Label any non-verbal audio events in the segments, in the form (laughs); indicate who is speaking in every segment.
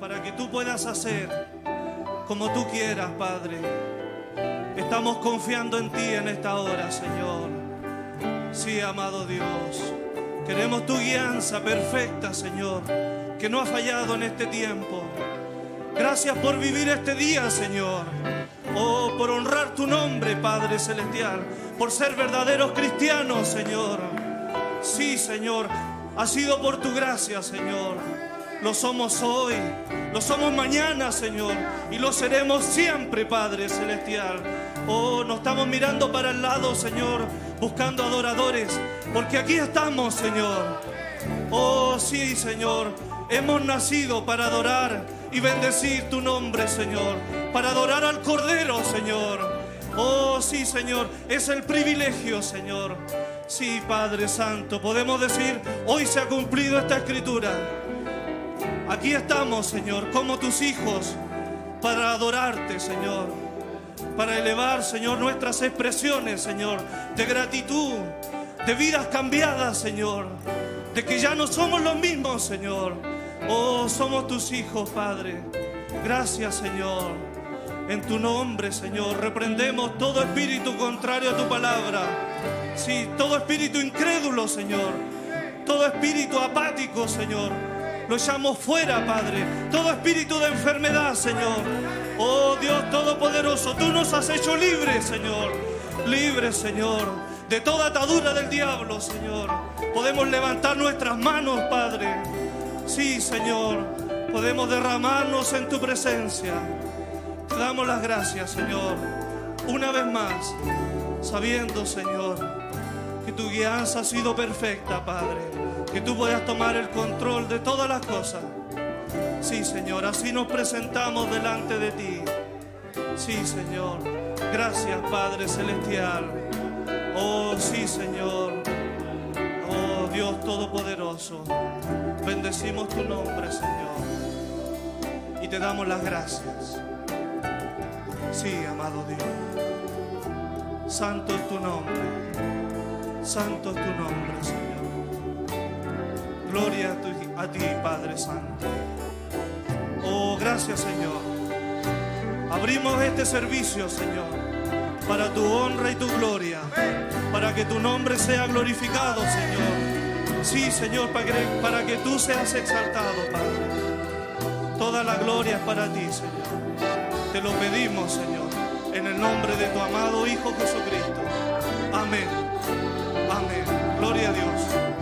Speaker 1: para que tú puedas hacer como tú quieras, Padre. Estamos confiando en ti en esta hora, Señor. Sí, amado Dios. Queremos tu guianza perfecta, Señor, que no ha fallado en este tiempo. Gracias por vivir este día, Señor. Oh, por honrar tu nombre, Padre Celestial. Por ser verdaderos cristianos, Señor. Sí, Señor. Ha sido por tu gracia, Señor. Lo somos hoy, lo somos mañana, Señor. Y lo seremos siempre, Padre Celestial. Oh, no estamos mirando para el lado, Señor, buscando adoradores. Porque aquí estamos, Señor. Oh, sí, Señor. Hemos nacido para adorar y bendecir tu nombre, Señor. Para adorar al Cordero, Señor. Oh, sí, Señor. Es el privilegio, Señor. Sí, Padre Santo. Podemos decir, hoy se ha cumplido esta escritura. Aquí estamos, Señor, como tus hijos, para adorarte, Señor. Para elevar, Señor, nuestras expresiones, Señor, de gratitud, de vidas cambiadas, Señor. De que ya no somos los mismos, Señor. Oh, somos tus hijos, Padre. Gracias, Señor. En tu nombre, Señor, reprendemos todo espíritu contrario a tu palabra. Sí, todo espíritu incrédulo, Señor. Todo espíritu apático, Señor. Lo echamos fuera, Padre. Todo espíritu de enfermedad, Señor. Oh Dios Todopoderoso, tú nos has hecho libres, Señor. Libres, Señor. De toda atadura del diablo, Señor. Podemos levantar nuestras manos, Padre. Sí, Señor. Podemos derramarnos en tu presencia. Te damos las gracias, Señor. Una vez más, sabiendo, Señor, que tu guianza ha sido perfecta, Padre que tú puedas tomar el control de todas las cosas. Sí, Señor, así nos presentamos delante de ti. Sí, Señor. Gracias, Padre Celestial. Oh, sí, Señor. Oh, Dios Todopoderoso. Bendecimos tu nombre, Señor. Y te damos las gracias. Sí, amado Dios. Santo es tu nombre. Santo es tu nombre, Señor. Gloria a, ti, Padre Santo. Oh, gracias, Señor. Abrimos este servicio, Señor, para tu honra y tu gloria, para que tu nombre sea glorificado, Señor. Sí, Señor, para que, para que tú seas exaltado, Padre. Toda la gloria es para ti, Señor. Te lo pedimos, Señor, en el nombre de tu amado Hijo Jesucristo. Amén. Amén. Gloria a Dios.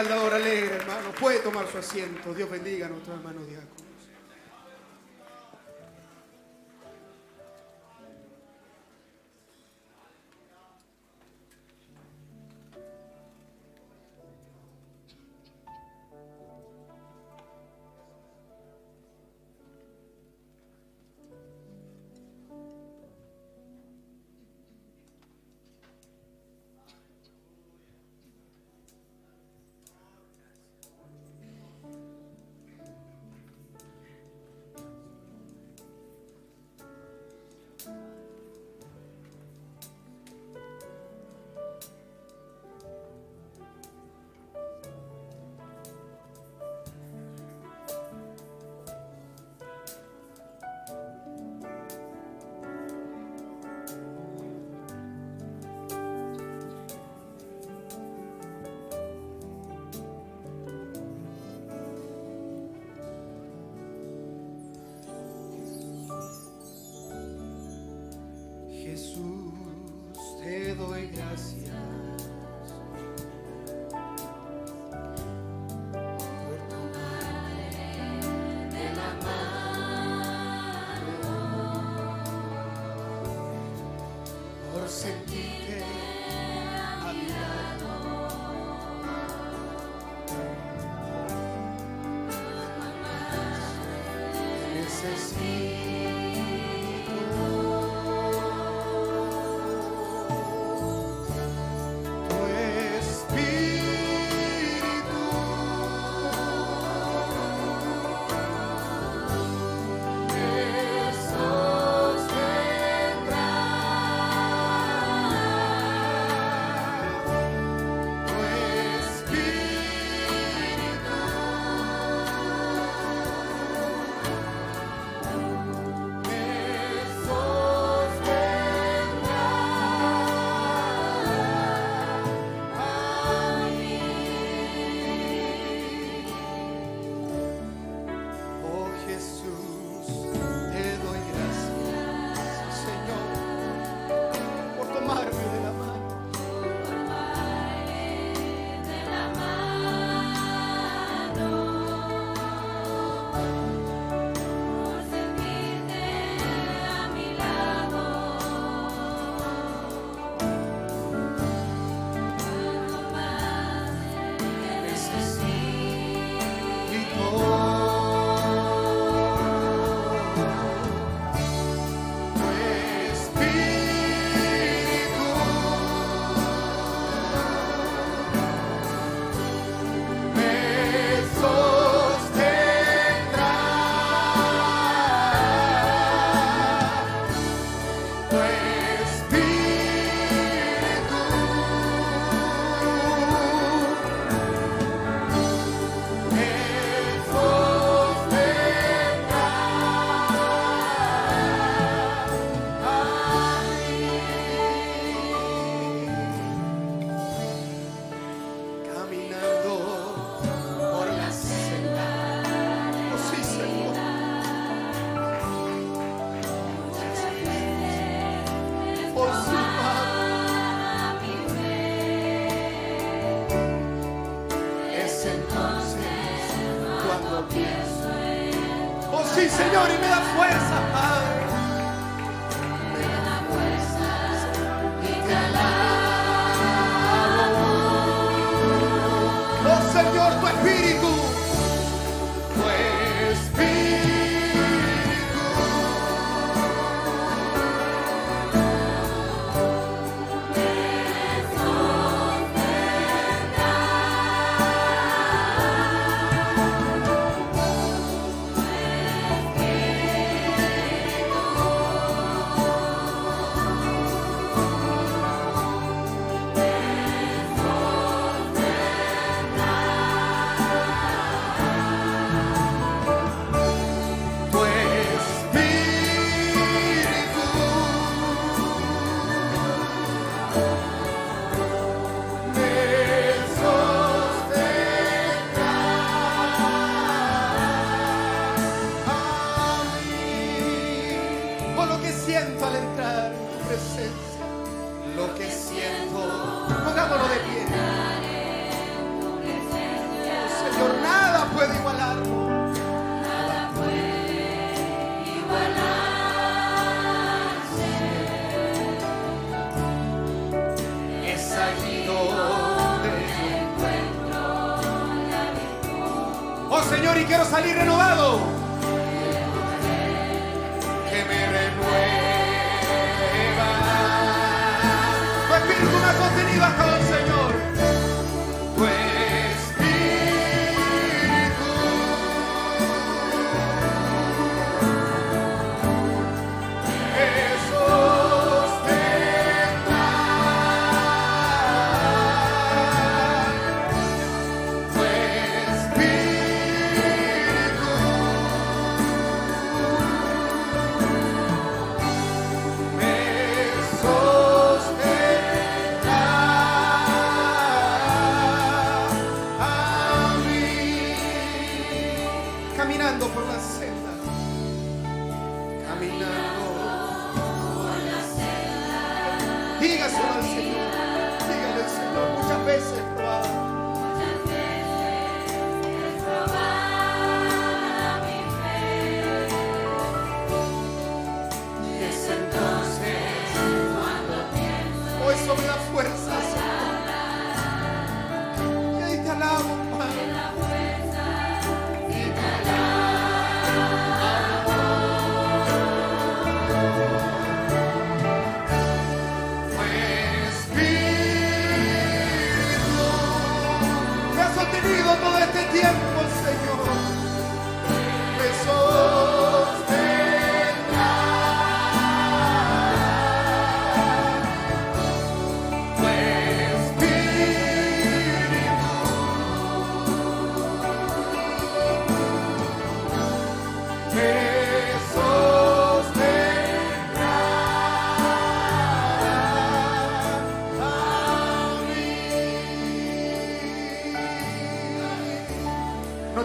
Speaker 2: Bendiga al dador alegre, hermano. Puede tomar su asiento. Dios bendiga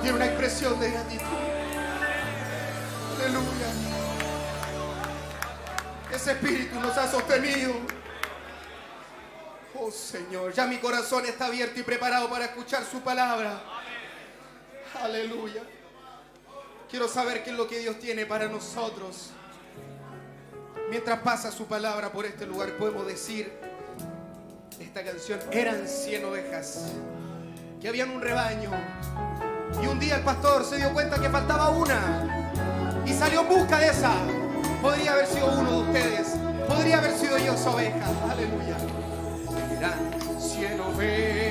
Speaker 2: tiene una expresión de gratitud. Aleluya. Ese espíritu nos ha sostenido. Oh Señor, ya mi corazón está abierto y preparado para escuchar su palabra. Aleluya. Quiero saber qué es lo que Dios tiene para nosotros. Mientras pasa su palabra por este lugar, podemos decir esta canción. Eran 100 ovejas que habían un rebaño. Y un día el pastor se dio cuenta que faltaba una y salió en busca de esa. Podría haber sido uno de ustedes. Podría haber sido yo esa oveja. Aleluya. Eran 100 ovejas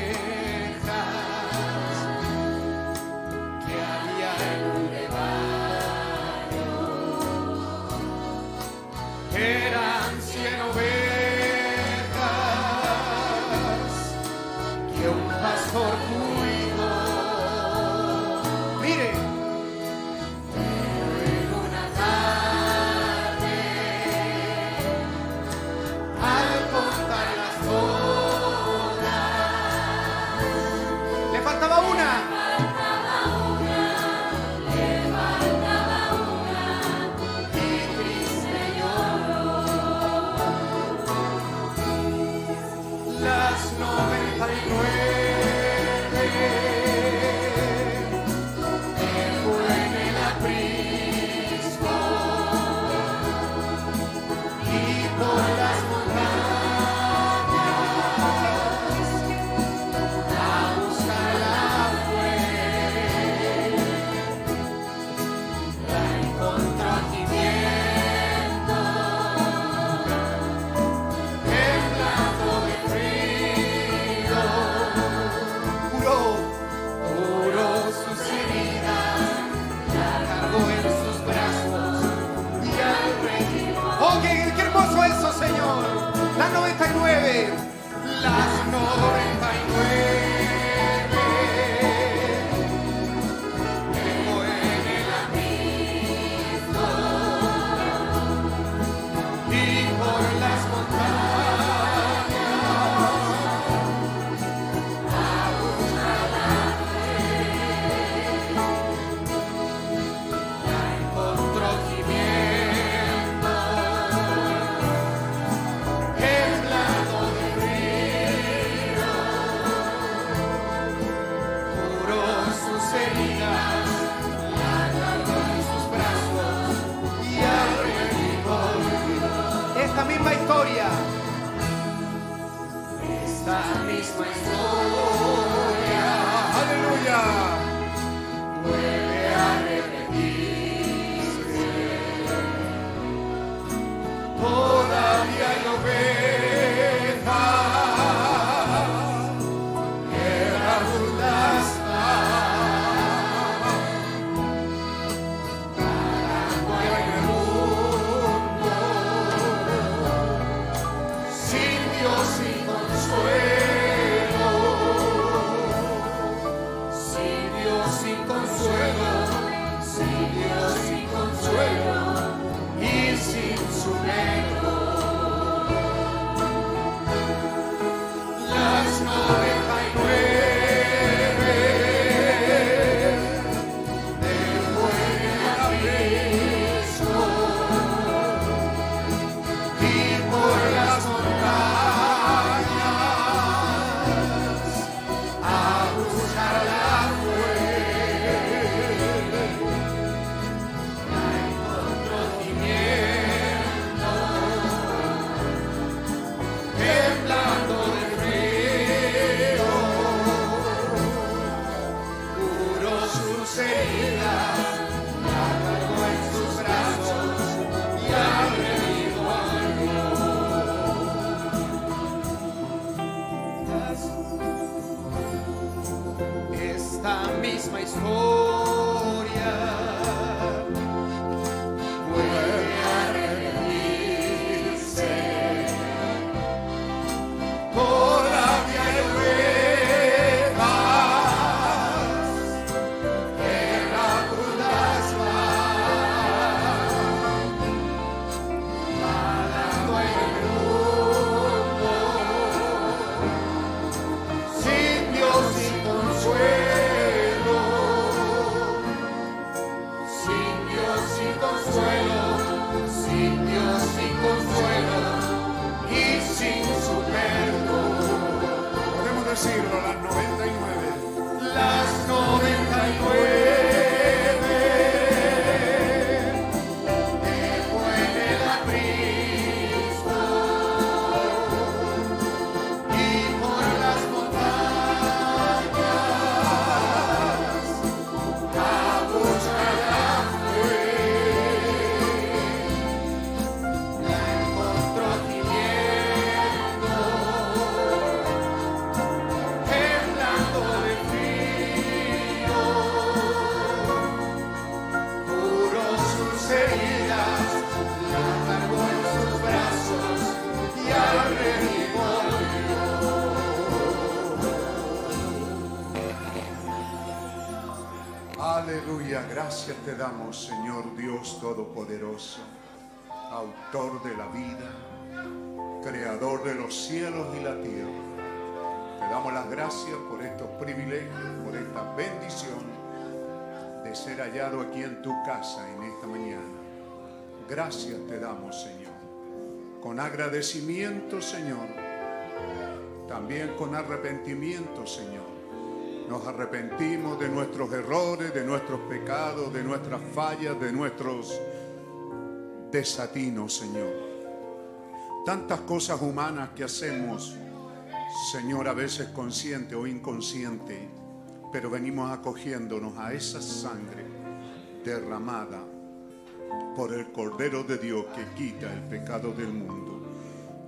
Speaker 3: gracias te damos, Señor Dios Todopoderoso, autor de la vida, creador de los cielos y la tierra. Te damos las gracias por estos privilegios, por esta bendición de ser hallado aquí en tu casa en esta mañana. Gracias te damos, Señor. Con agradecimiento, Señor. También con arrepentimiento, Señor. Nos arrepentimos de nuestros errores, de nuestros pecados, de nuestras fallas, de nuestros desatinos, Señor. Tantas cosas humanas que hacemos, Señor, a veces consciente o inconsciente, pero venimos acogiéndonos a esa sangre derramada por el Cordero de Dios que quita el pecado del mundo.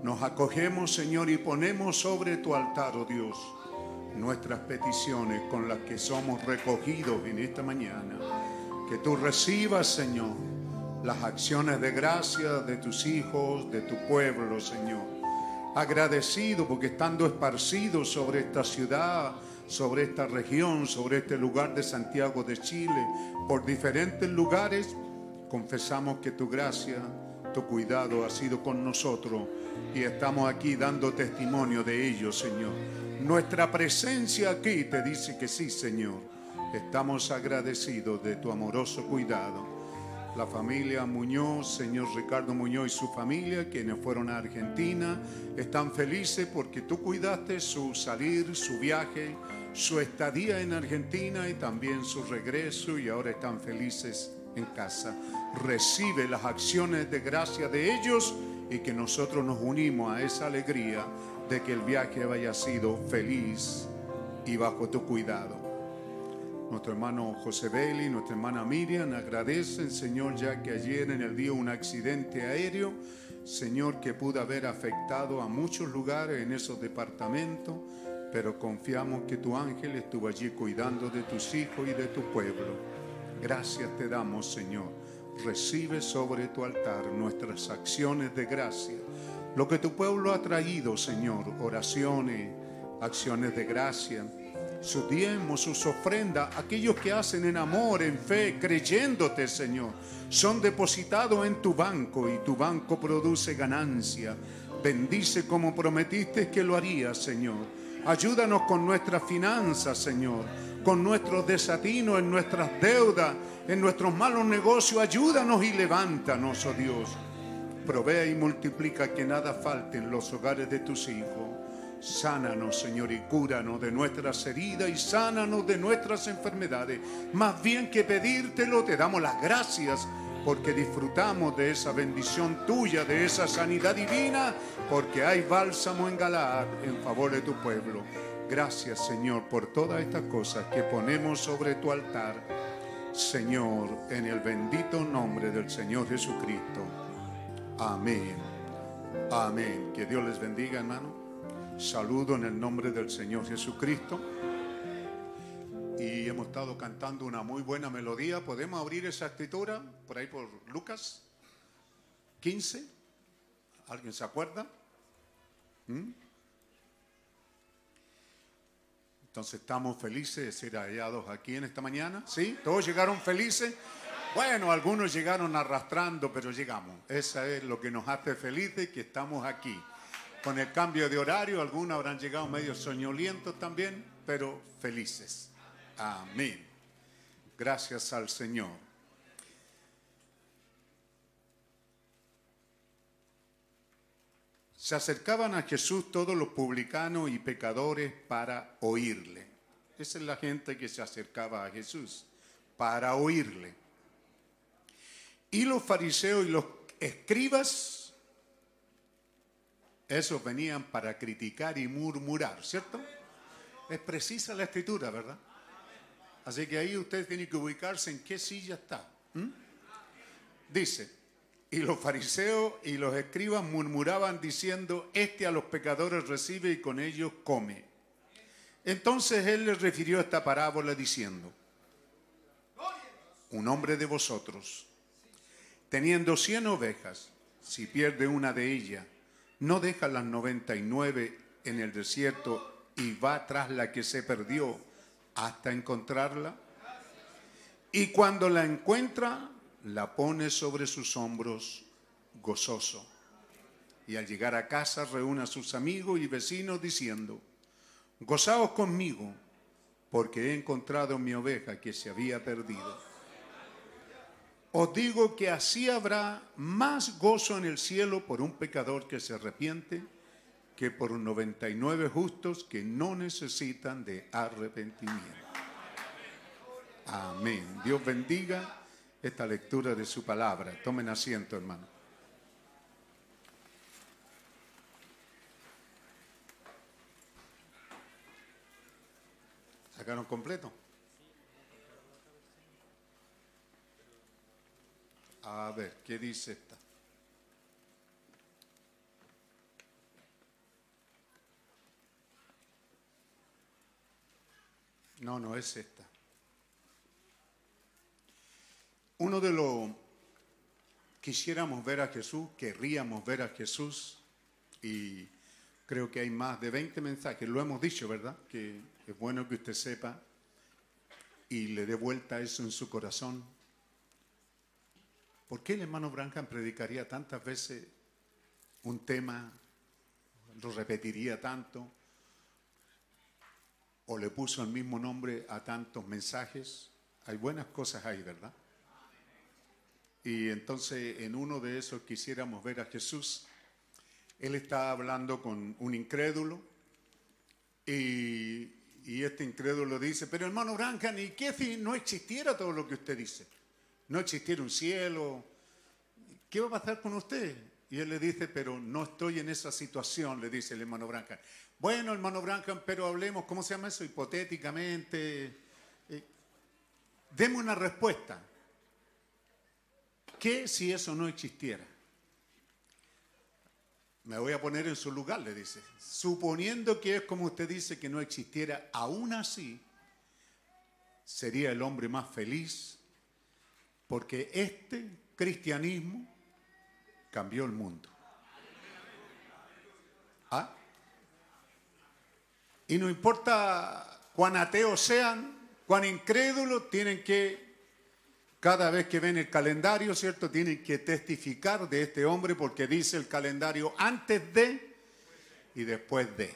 Speaker 3: Nos acogemos, Señor, y ponemos sobre tu altar, oh Dios, nuestras peticiones con las que somos recogidos en esta mañana. Que tú recibas, Señor, las acciones de gracia de tus hijos, de tu pueblo, Señor. Agradecido porque estando esparcidos sobre esta ciudad, sobre esta región, sobre este lugar de Santiago de Chile, por diferentes lugares, confesamos que tu gracia, tu cuidado ha sido con nosotros y estamos aquí dando testimonio de ello, Señor. Nuestra presencia aquí te dice que sí, Señor. Estamos agradecidos de tu amoroso cuidado. La familia Muñoz, señor Ricardo Muñoz y su familia, quienes fueron a Argentina, están felices porque tú cuidaste su salir, su viaje, su estadía en Argentina y también su regreso y ahora están felices en casa. Recibe las acciones de gracia de ellos y que nosotros nos unimos a esa alegría de que el viaje haya sido feliz y bajo tu cuidado. Nuestro hermano José Belli, nuestra hermana Miriam agradecen, Señor, ya que ayer en el día un accidente aéreo, Señor, que pudo haber afectado a muchos lugares en esos departamentos, pero confiamos que tu ángel estuvo allí cuidando de tus hijos y de tu pueblo. Gracias te damos, Señor. Recibe sobre tu altar nuestras acciones de gracia. Lo que tu pueblo ha traído, Señor, oraciones, acciones de gracia, sus diezmos, sus ofrendas, aquellos que hacen en amor, en fe, creyéndote, Señor, son depositados en tu banco y tu banco produce ganancia. Bendice como prometiste que lo harías, Señor. Ayúdanos con nuestras finanzas, Señor, con nuestros desatinos, en nuestras deudas, en nuestros malos negocios. Ayúdanos y levántanos, oh Dios. Provea y multiplica que nada falte en los hogares de tus hijos. Sánanos, Señor, y cúranos de nuestras heridas y sánanos de nuestras enfermedades. Más bien que pedírtelo, te damos las gracias porque disfrutamos de esa bendición tuya, de esa sanidad divina, porque hay bálsamo en Galaad en favor de tu pueblo. Gracias, Señor, por todas estas cosas que ponemos sobre tu altar. Señor, en el bendito nombre del Señor Jesucristo. Amén. Amén. Que Dios les bendiga, hermano. Saludo en el nombre del Señor Jesucristo. y hemos estado cantando una muy buena melodía. ¿Podemos abrir esa escritura por ahí por Lucas 15? ¿Alguien se acuerda? ¿Mm? Entonces estamos felices de ser hallados aquí en esta mañana. ¿Sí? ¿Todos llegaron felices? Bueno, algunos llegaron arrastrando, pero llegamos. Esa es lo que nos hace felices, que estamos aquí. Con el cambio de horario, algunos habrán llegado medio soñolientos también, pero felices. Amén. Gracias al Señor. Se acercaban a Jesús todos los publicanos y pecadores para oírle. Esa es la gente que se acercaba a Jesús, para oírle. Y los fariseos y los escribas, esos venían para criticar y murmurar, ¿cierto? Es precisa la escritura, ¿verdad? Así que ahí usted tiene que ubicarse en qué silla está. Dice, y los fariseos y los escribas murmuraban diciendo, este a los pecadores recibe y con ellos come. Entonces él les refirió esta parábola diciendo, un hombre de vosotros, teniendo cien ovejas, si pierde una de ellas, no deja las noventa y nueve en el desierto y va tras la que se perdió hasta encontrarla. Y cuando la encuentra, la pone sobre sus hombros gozoso. Y al llegar a casa reúne a sus amigos y vecinos diciendo, gozaos conmigo, porque he encontrado mi oveja que se había perdido. Os digo que así habrá más gozo en el cielo por un pecador que se arrepiente que por 99 justos que no necesitan de arrepentimiento. Amén. Dios bendiga esta lectura de su palabra. Tomen asiento, hermano. ¿Sacaron completo? A ver, ¿qué dice esta? No, no es esta. Uno de los quisiéramos ver a Jesús, querríamos ver a Jesús y creo que hay más de 20 mensajes, lo hemos dicho, ¿verdad? Que es bueno que usted sepa y le dé vuelta eso en su corazón. ¿Por qué el hermano Branham predicaría tantas veces un tema, lo repetiría tanto? o le puso el mismo nombre a tantos mensajes. Hay buenas cosas ahí, ¿verdad? Y entonces en uno de esos quisiéramos ver a Jesús. Él está hablando con un incrédulo y, este incrédulo dice, pero hermano Branca, ¿y qué si no existiera todo lo que usted dice? No existiera un cielo. ¿Qué va a pasar con usted? Y él le dice, pero no estoy en esa situación, le dice el hermano Branca. Bueno, hermano Branham, pero hablemos, ¿cómo se llama eso? Hipotéticamente. Eh, deme una respuesta. ¿Qué si eso no existiera? Me voy a poner en su lugar, le dice. Suponiendo que es como usted dice que no existiera, aún así sería el hombre más feliz porque este cristianismo cambió el mundo. ¿Ah? Y no importa cuán ateos sean, cuán incrédulos, tienen que, cada vez que ven el calendario, ¿cierto? Tienen que testificar de este hombre porque dice el calendario antes de y después de.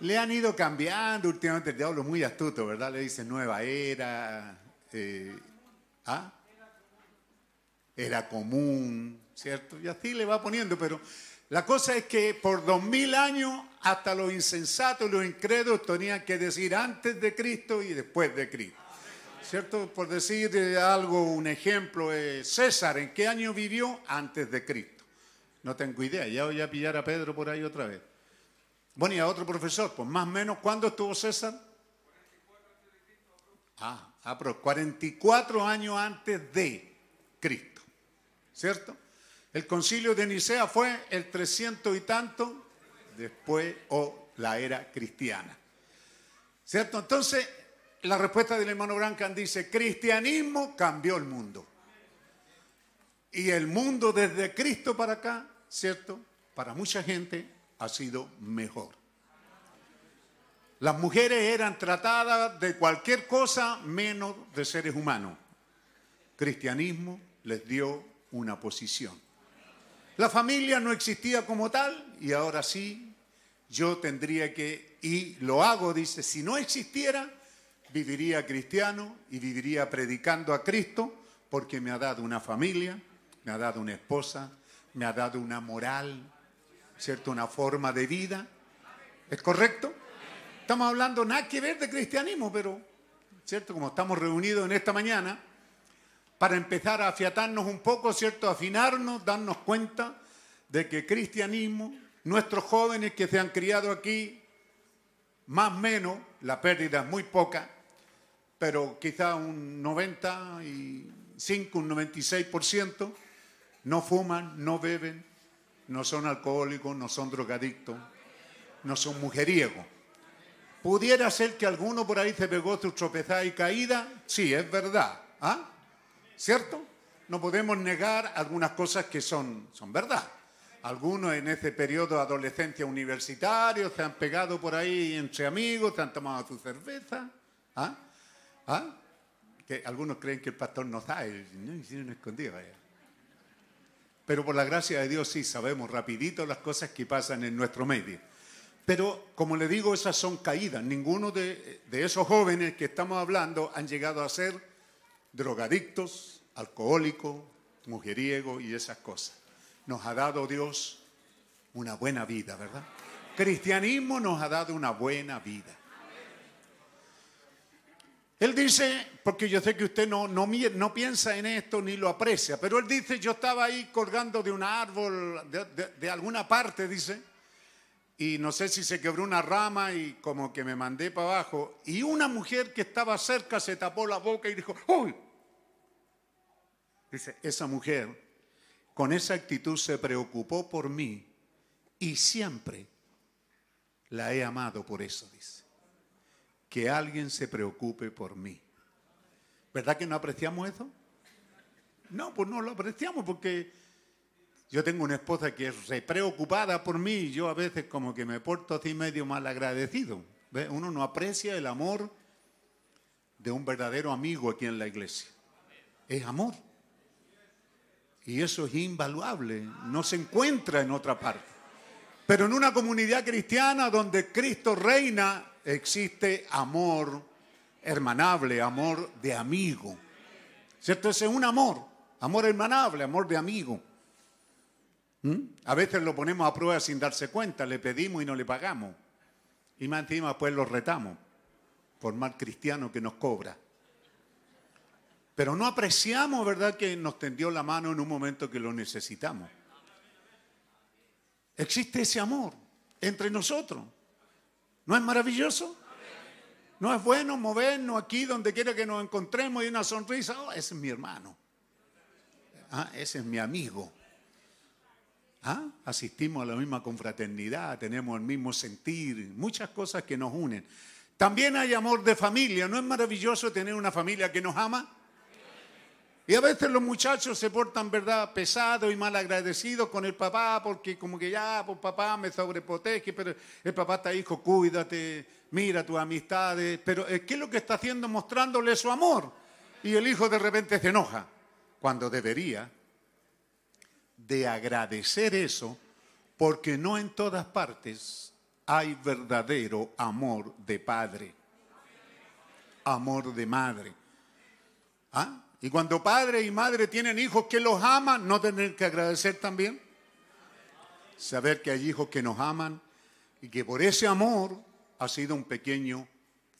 Speaker 3: Le han ido cambiando últimamente, el diablo es muy astuto, ¿verdad? Le dice nueva era, eh, ¿ah? Era común, ¿cierto? Y así le va poniendo, pero la cosa es que por dos mil años hasta los insensatos los incrédulos tenían que decir antes de Cristo y después de Cristo. ¿Cierto? Por decir algo, un ejemplo, César, ¿en qué año vivió? Antes de Cristo. No tengo idea, ya voy a pillar a Pedro por ahí otra vez. Bueno, y a otro profesor, pues más o menos, ¿cuándo estuvo César? Ah, ah pero 44 años antes de Cristo. ¿Cierto? El concilio de Nicea fue el 300 y tanto después o la era cristiana. ¿Cierto? Entonces, la respuesta del hermano Brancan dice, cristianismo cambió el mundo. Y el mundo desde Cristo para acá, ¿cierto? Para mucha gente ha sido mejor. Las mujeres eran tratadas de cualquier cosa menos de seres humanos. Cristianismo les dio una posición. La familia no existía como tal y ahora sí, yo tendría que, y lo hago, dice, si no existiera, viviría cristiano y viviría predicando a Cristo porque me ha dado una familia, me ha dado una esposa, me ha dado una moral, ¿cierto? Una forma de vida. ¿Es correcto? Estamos hablando nada que ver de cristianismo, pero, ¿cierto? Como estamos reunidos en esta mañana, para empezar a afiatarnos un poco, ¿cierto? Afinarnos, darnos cuenta de que cristianismo, nuestros jóvenes que se han criado aquí, más o menos, la pérdida es muy poca, pero quizá un 95, un 96% no fuman, no beben, no son alcohólicos, no son drogadictos, no son mujeriegos. ¿Pudiera ser que alguno por ahí se pegó su tropezada y caída? Sí, es verdad. ¿Ah? ¿Cierto? No podemos negar algunas cosas que son, son verdad. Algunos en ese periodo de adolescencia universitario se han pegado por ahí entre amigos, se han tomado su cerveza. ¿Ah? ¿Ah? Que algunos creen que el pastor no sabe, no hicieron escondido. Pero por la gracia de Dios sí sabemos rapidito las cosas que pasan en nuestro medio. Pero como le digo, esas son caídas. Ninguno de, de esos jóvenes que estamos hablando han llegado a ser drogadictos, alcohólicos, mujeriegos y esas cosas. Nos ha dado Dios una buena vida, ¿verdad? Cristianismo nos ha dado una buena vida. Él dice, porque yo sé que usted no, no, no, piensa en esto ni lo aprecia, pero él dice, yo estaba ahí colgando de un árbol, de, de, alguna parte, dice, y no sé si se quebró una rama y como que me mandé para abajo, y una mujer que estaba cerca se tapó la boca y dijo, ¡Uy! Dice, esa mujer con esa actitud se preocupó por mí y siempre la he amado por eso, dice que alguien se preocupe por mí. ¿Verdad que no apreciamos eso? No, pues no lo apreciamos porque yo tengo una esposa que es re preocupada por mí y yo a veces como que me porto así medio mal agradecido. Uno no aprecia el amor de un verdadero amigo aquí en la iglesia. Es amor. Y eso es invaluable, no se encuentra en otra parte. Pero en una comunidad cristiana donde Cristo reina, existe amor hermanable, amor de amigo. ¿Cierto? Ese es un amor, amor hermanable, amor de amigo. ¿Mm? A veces lo ponemos a prueba sin darse cuenta, le pedimos y no le pagamos. Y más encima pues lo retamos por mal cristiano que nos cobra. Pero no apreciamos, ¿verdad?, que nos tendió la mano en un momento que lo necesitamos. Existe ese amor entre nosotros. ¿No es maravilloso? ¿No es bueno movernos aquí donde quiera que nos encontremos y una sonrisa? Oh, ese es mi hermano. Ah, ese es mi amigo. Ah, asistimos a la misma confraternidad, tenemos el mismo sentir, muchas cosas que nos unen. También hay amor de familia. ¿No es maravilloso tener una familia que nos ama? Y a veces los muchachos se portan, ¿verdad?, pesados y mal agradecidos con el papá porque como que ya, pues papá me sobreprotege, pero el papá está hijo, cuídate, mira tus amistades. Pero eh, ¿qué es lo que está haciendo? Mostrándole su amor. Y el hijo de repente se enoja, cuando debería de agradecer eso, porque no en todas partes hay verdadero amor de padre, amor de madre. ¿Ah? Y cuando padre y madre tienen hijos que los aman, ¿no tener que agradecer también? Saber que hay hijos que nos aman y que por ese amor ha sido un pequeño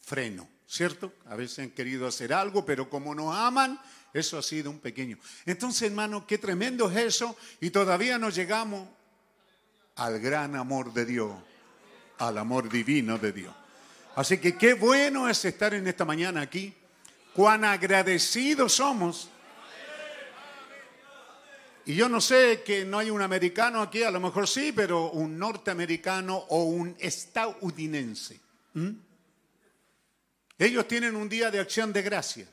Speaker 3: freno, ¿cierto? A veces han querido hacer algo, pero como nos aman, eso ha sido un pequeño. Entonces, hermano, qué tremendo es eso y todavía no llegamos al gran amor de Dios, al amor divino de Dios. Así que qué bueno es estar en esta mañana aquí cuán agradecidos somos. Y yo no sé que no hay un americano aquí, a lo mejor sí, pero un norteamericano o un estadounidense. Ellos tienen un día de acción de gracia.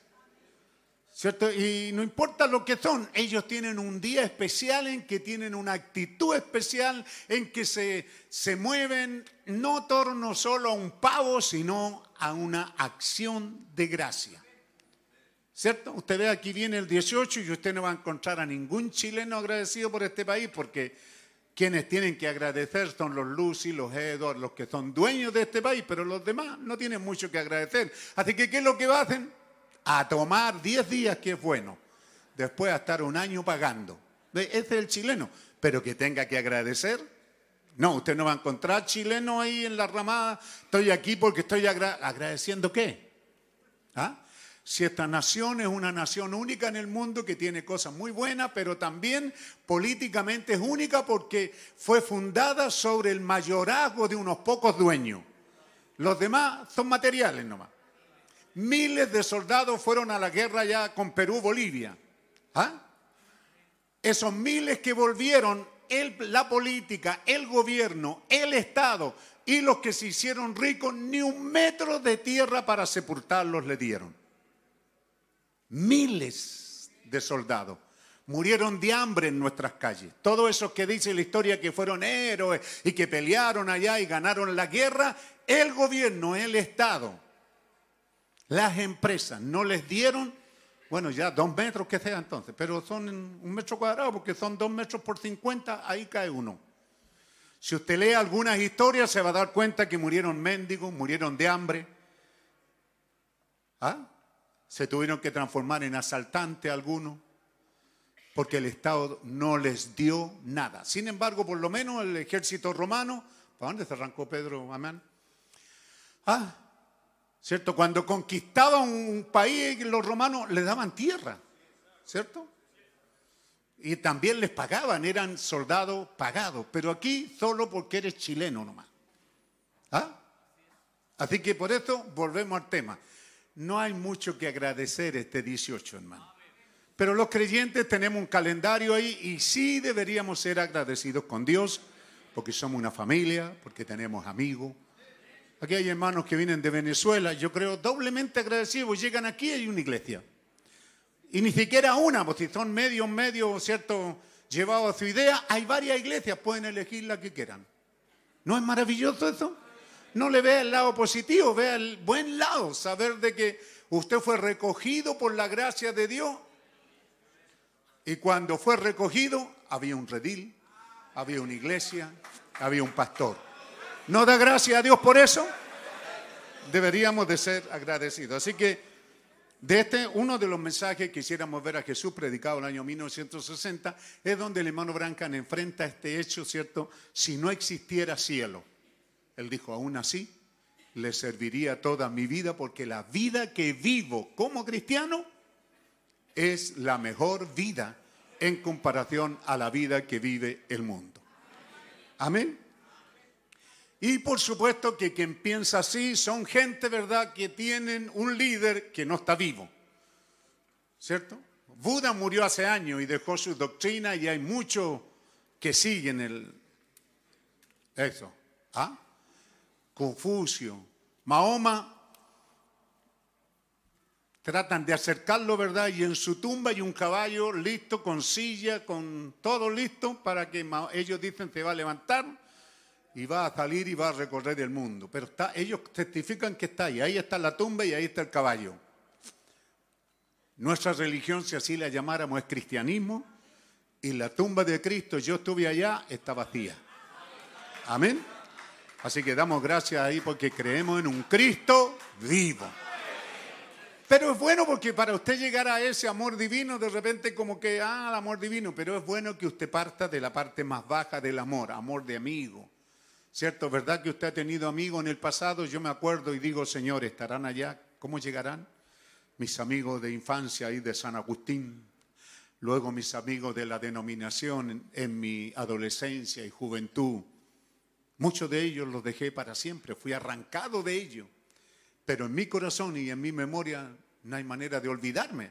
Speaker 3: ¿Cierto? Y no importa lo que son, ellos tienen un día especial en que tienen una actitud especial, en que se, se mueven no torno solo a un pavo, sino a una acción de gracia. ¿Cierto? Usted ve aquí viene el 18 y usted no va a encontrar a ningún chileno agradecido por este país porque quienes tienen que agradecer son los Lucy, los Edward, los que son dueños de este país, pero los demás no tienen mucho que agradecer. Así que, ¿qué es lo que hacen? A tomar 10 días, que es bueno, después a estar un año pagando. Ese es el chileno, pero que tenga que agradecer. No, usted no va a encontrar chileno ahí en la ramada. Estoy aquí porque estoy agradeciendo qué. ¿Ah? Si esta nación es una nación única en el mundo que tiene cosas muy buenas, pero también políticamente es única porque fue fundada sobre el mayorazgo de unos pocos dueños. Los demás son materiales nomás. Miles de soldados fueron a la guerra ya con Perú, Bolivia. ¿Ah? Esos miles que volvieron, la política, el gobierno, el Estado y los que se hicieron ricos, ni un metro de tierra para sepultarlos le dieron miles de soldados. Murieron de hambre en nuestras calles. Todos esos que dice la historia que fueron héroes y que pelearon allá y ganaron la guerra, el gobierno, el Estado, las empresas no les dieron, bueno, ya dos metros que sea entonces, pero son un metro cuadrado porque son dos metros por cincuenta, ahí cae uno. Si usted lee algunas historias se va a dar cuenta que murieron mendigos, murieron de hambre. ¿Ah? Se tuvieron que transformar en asaltante algunos, porque el Estado no les dio nada. Sin embargo, por lo menos el ejército romano, ¿para dónde se arrancó Pedro Amán? Ah, ¿cierto? Cuando conquistaban un país, los romanos les daban tierra, ¿cierto? Y también les pagaban, eran soldados pagados, pero aquí solo porque eres chileno nomás. ¿Ah? Así que por eso volvemos al tema no hay mucho que agradecer este 18, hermano. Pero los creyentes tenemos un calendario ahí y sí deberíamos ser agradecidos con Dios porque somos una familia, porque tenemos amigos. Aquí hay hermanos que vienen de Venezuela, yo creo doblemente agradecidos, llegan aquí y hay una iglesia. Y ni siquiera una, porque si son medio, medio, ¿cierto? Llevado a su idea, hay varias iglesias, pueden elegir la que quieran. ¿No es maravilloso eso? No le vea el lado positivo, vea el buen lado, saber de que usted fue recogido por la gracia de Dios. Y cuando fue recogido, había un redil, había una iglesia, había un pastor. ¿No da gracia a Dios por eso? Deberíamos de ser agradecidos. Así que de este, uno de los mensajes que quisiéramos ver a Jesús predicado en el año 1960 es donde el hermano Brancan enfrenta este hecho, ¿cierto? Si no existiera cielo. Él dijo, aún así, le serviría toda mi vida porque la vida que vivo como cristiano es la mejor vida en comparación a la vida que vive el mundo. Amén. Y por supuesto que quien piensa así son gente, ¿verdad?, que tienen un líder que no está vivo. ¿Cierto? Buda murió hace años y dejó su doctrina y hay muchos que siguen el, eso. ¿Ah? Confucio, Mahoma, tratan de acercarlo, ¿verdad? Y en su tumba hay un caballo listo, con silla, con todo listo, para que ellos dicen se va a levantar y va a salir y va a recorrer el mundo. Pero ellos testifican que está ahí, ahí está la tumba y ahí está el caballo. Nuestra religión, si así la llamáramos, es cristianismo y la tumba de Cristo, yo estuve allá, está vacía. Amén. Así que damos gracias ahí porque creemos en un Cristo vivo. Pero es bueno porque para usted llegar a ese amor divino, de repente como que, ah, el amor divino, pero es bueno que usted parta de la parte más baja del amor, amor de amigo. ¿Cierto? ¿Verdad que usted ha tenido amigos en el pasado? Yo me acuerdo y digo, Señor, ¿estarán allá? ¿Cómo llegarán? Mis amigos de infancia ahí de San Agustín, luego mis amigos de la denominación en mi adolescencia y juventud, Muchos de ellos los dejé para siempre, fui arrancado de ellos. Pero en mi corazón y en mi memoria no hay manera de olvidarme.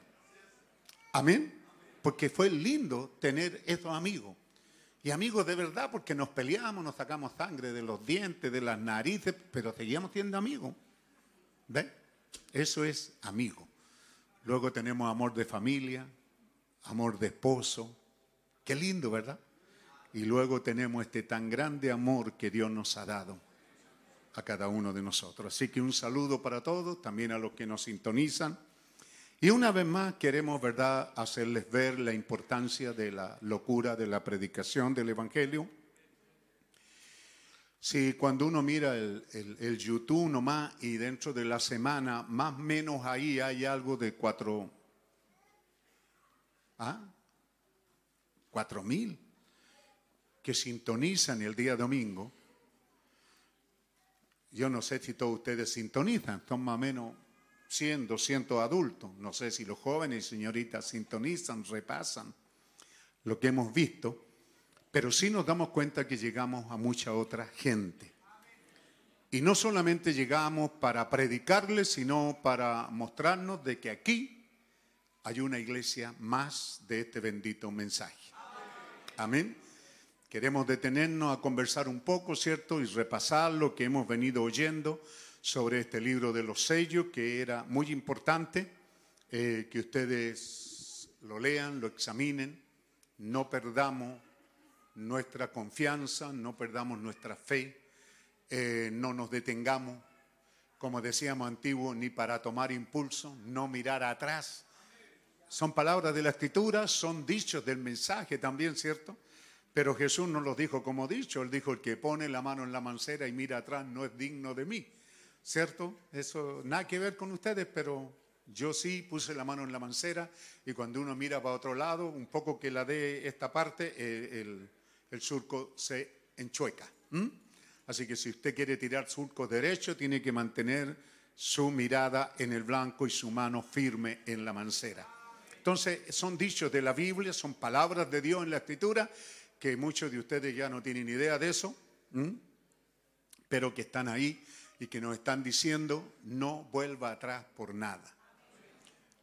Speaker 3: Amén. Porque fue lindo tener esos amigos. Y amigos de verdad, porque nos peleamos, nos sacamos sangre de los dientes, de las narices, pero seguíamos siendo amigos. ¿Ves? Eso es amigo. Luego tenemos amor de familia, amor de esposo. Qué lindo, ¿verdad? Y luego tenemos este tan grande amor que Dios nos ha dado a cada uno de nosotros. Así que un saludo para todos, también a los que nos sintonizan. Y una vez más queremos, ¿verdad?, hacerles ver la importancia de la locura de la predicación del Evangelio. Si cuando uno mira el, el, YouTube nomás y dentro de la semana, más o menos ahí hay algo de cuatro, ¿ah? Cuatro mil que sintonizan el día domingo. Yo no sé si todos ustedes sintonizan, son más o menos 100, 200 adultos. No sé si los jóvenes y señoritas sintonizan, repasan lo que hemos visto, pero sí nos damos cuenta que llegamos a mucha otra gente. Y no solamente llegamos para predicarles, sino para mostrarnos de que aquí hay una iglesia más de este bendito mensaje. Amén. Queremos detenernos a conversar un poco, ¿cierto? Y repasar lo que hemos venido oyendo sobre este libro de los sellos, que era muy importante eh, que ustedes lo lean, lo examinen, no perdamos nuestra confianza, no perdamos nuestra fe, eh, no nos detengamos, como decíamos antiguo, ni para tomar impulso, no mirar atrás. Son palabras de la escritura, son dichos del mensaje también, ¿cierto? Pero Jesús no los dijo como dicho, él dijo, el que pone la mano en la mancera y mira atrás no es digno de mí. ¿cierto? Eso nada que ver con ustedes, pero yo sí puse la mano en la mancera y cuando uno mira para otro lado, un poco que la de esta parte, el, surco se enchueca. Así que si usted quiere tirar surco derecho, tiene que mantener su mirada en el blanco y su mano firme en la mancera. Entonces, son dichos de la Biblia, son palabras de Dios en la Escritura, que muchos de ustedes ya no tienen idea de eso, pero que están ahí y que nos están diciendo no vuelva atrás por nada.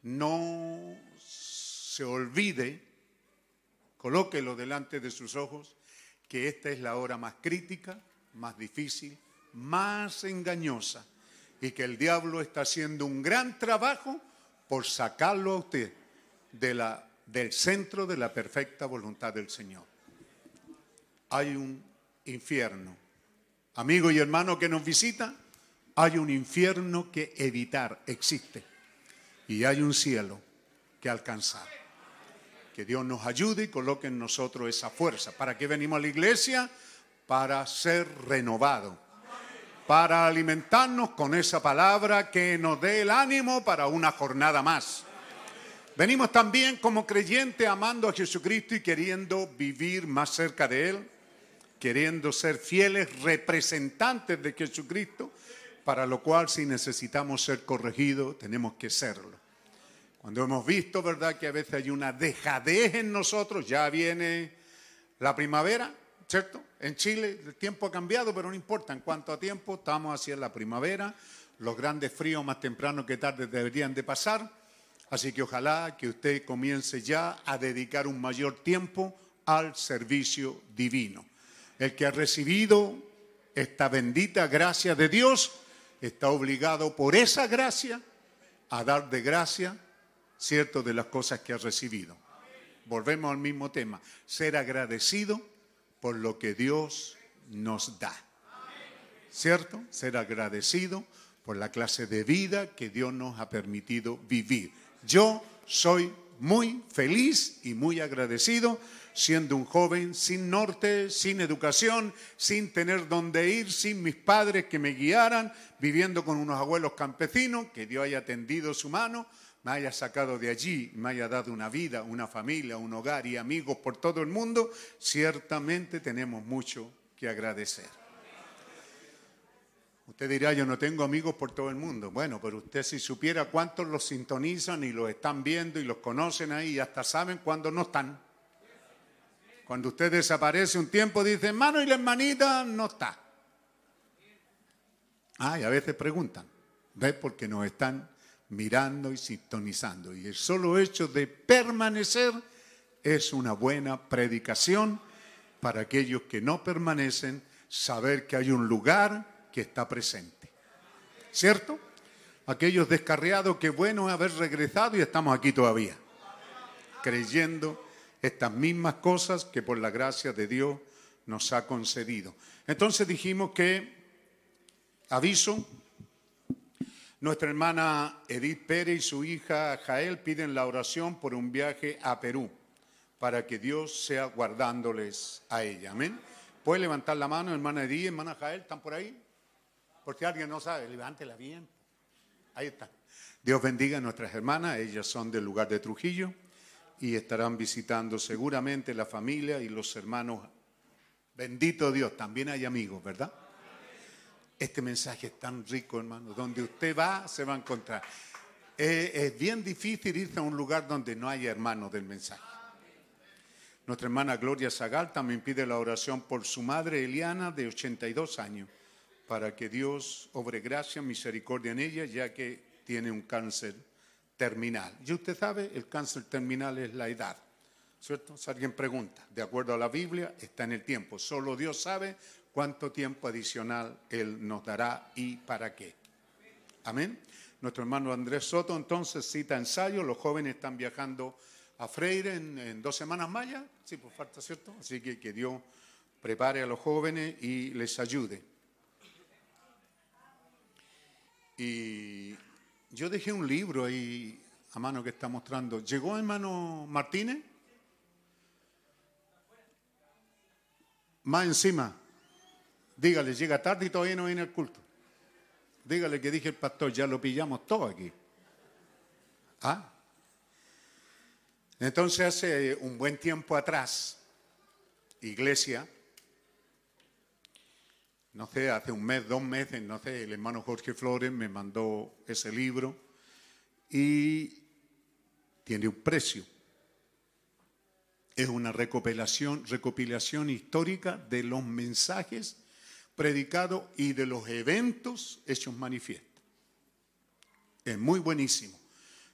Speaker 3: No se olvide, colóquelo delante de sus ojos, que esta es la hora más crítica, más difícil, más engañosa y que el diablo está haciendo un gran trabajo por sacarlo a usted de la, del centro de la perfecta voluntad del Señor. Hay un infierno. Amigo y hermano que nos visita, hay un infierno que evitar, existe. Y hay un cielo que alcanzar. Que Dios nos ayude y coloque en nosotros esa fuerza. ¿Para qué venimos a la iglesia? Para ser renovados. Para alimentarnos con esa palabra que nos dé el ánimo para una jornada más. Venimos también como creyentes amando a Jesucristo y queriendo vivir más cerca de Él, queriendo ser fieles representantes de Jesucristo para lo cual si necesitamos ser corregidos, tenemos que serlo. Cuando hemos visto, ¿verdad?, que a veces hay una dejadez en nosotros, ya viene la primavera, ¿cierto? En Chile el tiempo ha cambiado, pero no importa, en cuanto a tiempo estamos hacia la primavera, los grandes fríos más temprano que tarde deberían de pasar, así que ojalá que usted comience ya a dedicar un mayor tiempo al servicio divino. El que ha recibido esta bendita gracia de Dios, está obligado por esa gracia a dar de gracia cierto de las cosas que ha recibido. Volvemos al mismo tema, ser agradecido por lo que Dios nos da. ¿Cierto? Ser agradecido por la clase de vida que Dios nos ha permitido vivir. Yo soy muy feliz y muy agradecido siendo un joven sin norte, sin educación, sin tener dónde ir, sin mis padres que me guiaran, viviendo con unos abuelos campesinos, que Dios haya tendido su mano, me haya sacado de allí, me haya dado una vida, una familia, un hogar y amigos por todo el mundo, ciertamente tenemos mucho que agradecer. Usted dirá, yo no tengo amigos por todo el mundo. Bueno, pero usted si supiera cuántos los sintonizan y los están viendo y los conocen ahí y hasta saben cuándo no están. Cuando usted desaparece un tiempo, dice, hermano, y la hermanita no está. Ah, y a veces preguntan, ¿ves? Porque nos están mirando y sintonizando. Y el solo hecho de permanecer es una buena predicación para aquellos que no permanecen, saber que hay un lugar que está presente. ¿Cierto? aquellos descarriados, que bueno haber regresado y estamos aquí todavía, creyendo estas mismas cosas que por la gracia de Dios nos ha concedido. Entonces dijimos que, aviso, nuestra hermana Edith Pérez y su hija Jael piden la oración por un viaje a Perú, para que Dios sea guardándoles a ella. Amén. ¿Puede levantar la mano, hermana Edith, hermana Jael? ¿Están por ahí? Porque alguien no sabe, levántela bien. Ahí está. Dios bendiga a nuestras hermanas, ellas son del lugar de Trujillo y estarán visitando seguramente la familia y los hermanos. Bendito Dios, también hay amigos, ¿verdad? Este mensaje es tan rico, hermano. Donde usted va, se va a encontrar. Eh, es bien difícil irse a un lugar donde no haya hermanos del mensaje. Nuestra hermana Gloria Zagal también pide la oración por su madre Eliana, de 82 años, para que Dios obre gracia, misericordia en ella, ya que tiene un cáncer terminal. Y usted sabe, el cáncer terminal es la edad. ¿Cierto? Si alguien pregunta, de acuerdo a la Biblia, está en el tiempo. Solo Dios sabe cuánto tiempo adicional Él nos dará y para qué. Amén. Nuestro hermano Andrés Soto entonces cita ensayo. Los jóvenes están viajando a Freire en, dos semanas más ya. Sí, por falta, ¿cierto? Así que que Dios prepare a los jóvenes y les ayude. Y yo dejé un libro ahí a mano que está mostrando. ¿Llegó hermano Martínez? Más encima. Dígale, llega tarde y todavía no viene al culto. Dígale que dije el pastor, ya lo pillamos todo aquí. ¿Ah? Entonces hace un buen tiempo atrás, iglesia, no sé, hace un mes, dos meses, no sé, el hermano Jorge Flores me mandó ese libro y tiene un precio. Es una recopilación, recopilación histórica de los mensajes predicados y de los eventos hechos manifiestos. Es muy buenísimo.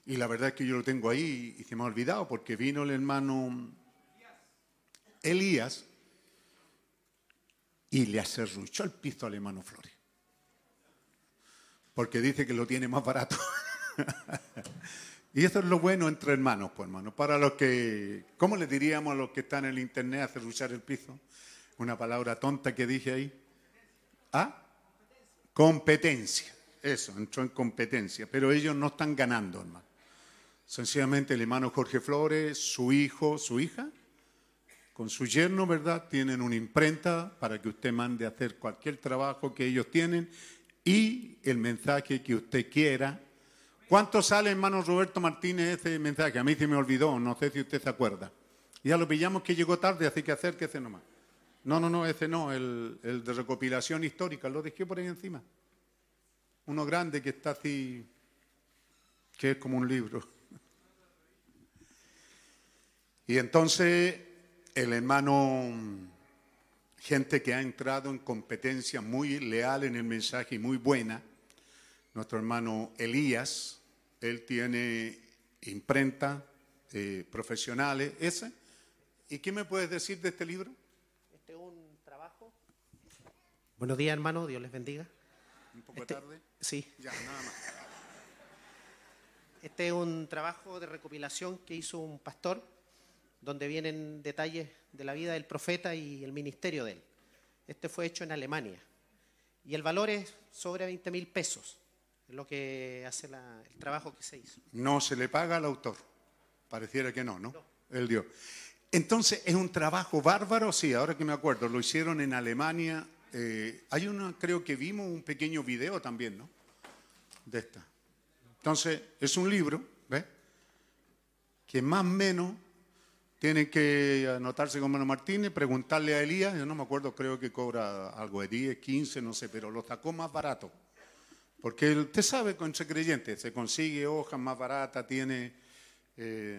Speaker 3: Y la verdad es que yo lo tengo ahí y se me ha olvidado porque vino el hermano Elías y le acerruchó el piso al hermano Flores. Porque dice que lo tiene más barato. (laughs) y eso es lo bueno entre hermanos, pues hermano. Para los que, ¿cómo le diríamos a los que están en el internet acerruchar el piso? Una palabra tonta que dije ahí. ¿Ah? Competencia. Eso, entró en competencia. Pero ellos no están ganando, hermano. Sencillamente el hermano Jorge Flores, su hijo, su hija, con su yerno, ¿verdad? Tienen una imprenta para que usted mande a hacer cualquier trabajo que ellos tienen y el mensaje que usted quiera. ¿Cuánto sale, hermano Roberto Martínez, ese mensaje? A mí se me olvidó, no sé si usted se acuerda. Ya lo pillamos que llegó tarde, así que acérquese nomás. No, no, no, ese no, el, el de recopilación histórica, lo dejé por ahí encima. Uno grande que está así, que es como un libro. (laughs) Y entonces el hermano, gente que ha entrado en competencia muy leal en el mensaje y muy buena, nuestro hermano Elías, él tiene imprenta eh, profesionales, ese. ¿Y qué me puedes decir de este libro?
Speaker 4: Este es un trabajo. Buenos días, hermano, Dios les bendiga.
Speaker 3: Un poco tarde.
Speaker 4: Sí.
Speaker 3: Ya, nada más.
Speaker 4: Este es un trabajo de recopilación que hizo un pastor donde vienen detalles de la vida del profeta y el ministerio de él. Este fue hecho en Alemania. Y el valor es sobre 20 mil pesos, es lo que hace la- el trabajo que se hizo.
Speaker 3: No se le paga al autor. Pareciera que no, ¿no? Él dio. Entonces, es un trabajo bárbaro, sí, ahora que me acuerdo, lo hicieron en Alemania. eh, hay una, creo que vimos un pequeño video también, ¿no? De esta. Entonces, es un libro, ¿ves? Que más o menos tienen que anotarse con Mano Martínez, preguntarle a Elías, yo no me acuerdo, creo que cobra algo de 10, 15, no sé, pero lo sacó más barato. Porque usted sabe, con ese creyente, se consigue hojas más baratas, tiene eh,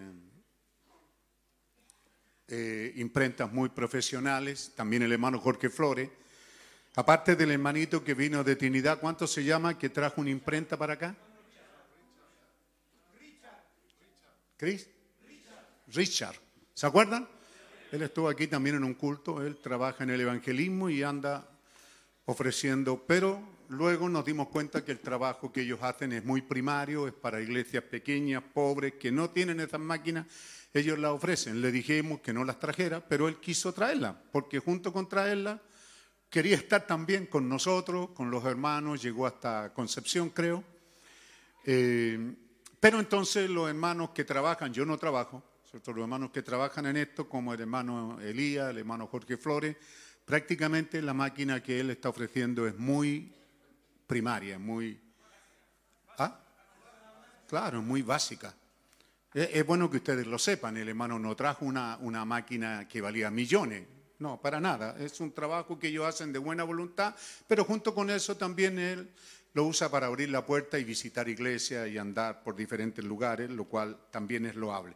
Speaker 3: eh, imprentas muy profesionales, también el hermano Jorge Flores. Aparte del hermanito que vino de Trinidad, ¿cuánto se llama que trajo una imprenta para acá? Chris? Richard. ¿Se acuerdan? Él estuvo aquí también en un culto, él trabaja en el evangelismo y anda ofreciendo, pero luego nos dimos cuenta que el trabajo que ellos hacen es muy primario, es para iglesias pequeñas, pobres, que no tienen esas máquinas, ellos las ofrecen. Le dijimos que no las trajera, pero él quiso traerla, porque junto con traerla quería estar también con nosotros, con los hermanos, llegó hasta Concepción, creo. Eh, pero entonces los hermanos que trabajan, yo no trabajo, ¿cierto? los hermanos que trabajan en esto, como el hermano Elías, el hermano Jorge Flores, prácticamente la máquina que él está ofreciendo es muy primaria, muy... ¿Ah? Claro, muy básica. Es, bueno que ustedes lo sepan, el hermano no trajo una, una máquina que valía millones, no, para nada. Es un trabajo que ellos hacen de buena voluntad, pero junto con eso también él lo usa para abrir la puerta y visitar iglesias y andar por diferentes lugares, lo cual también es loable.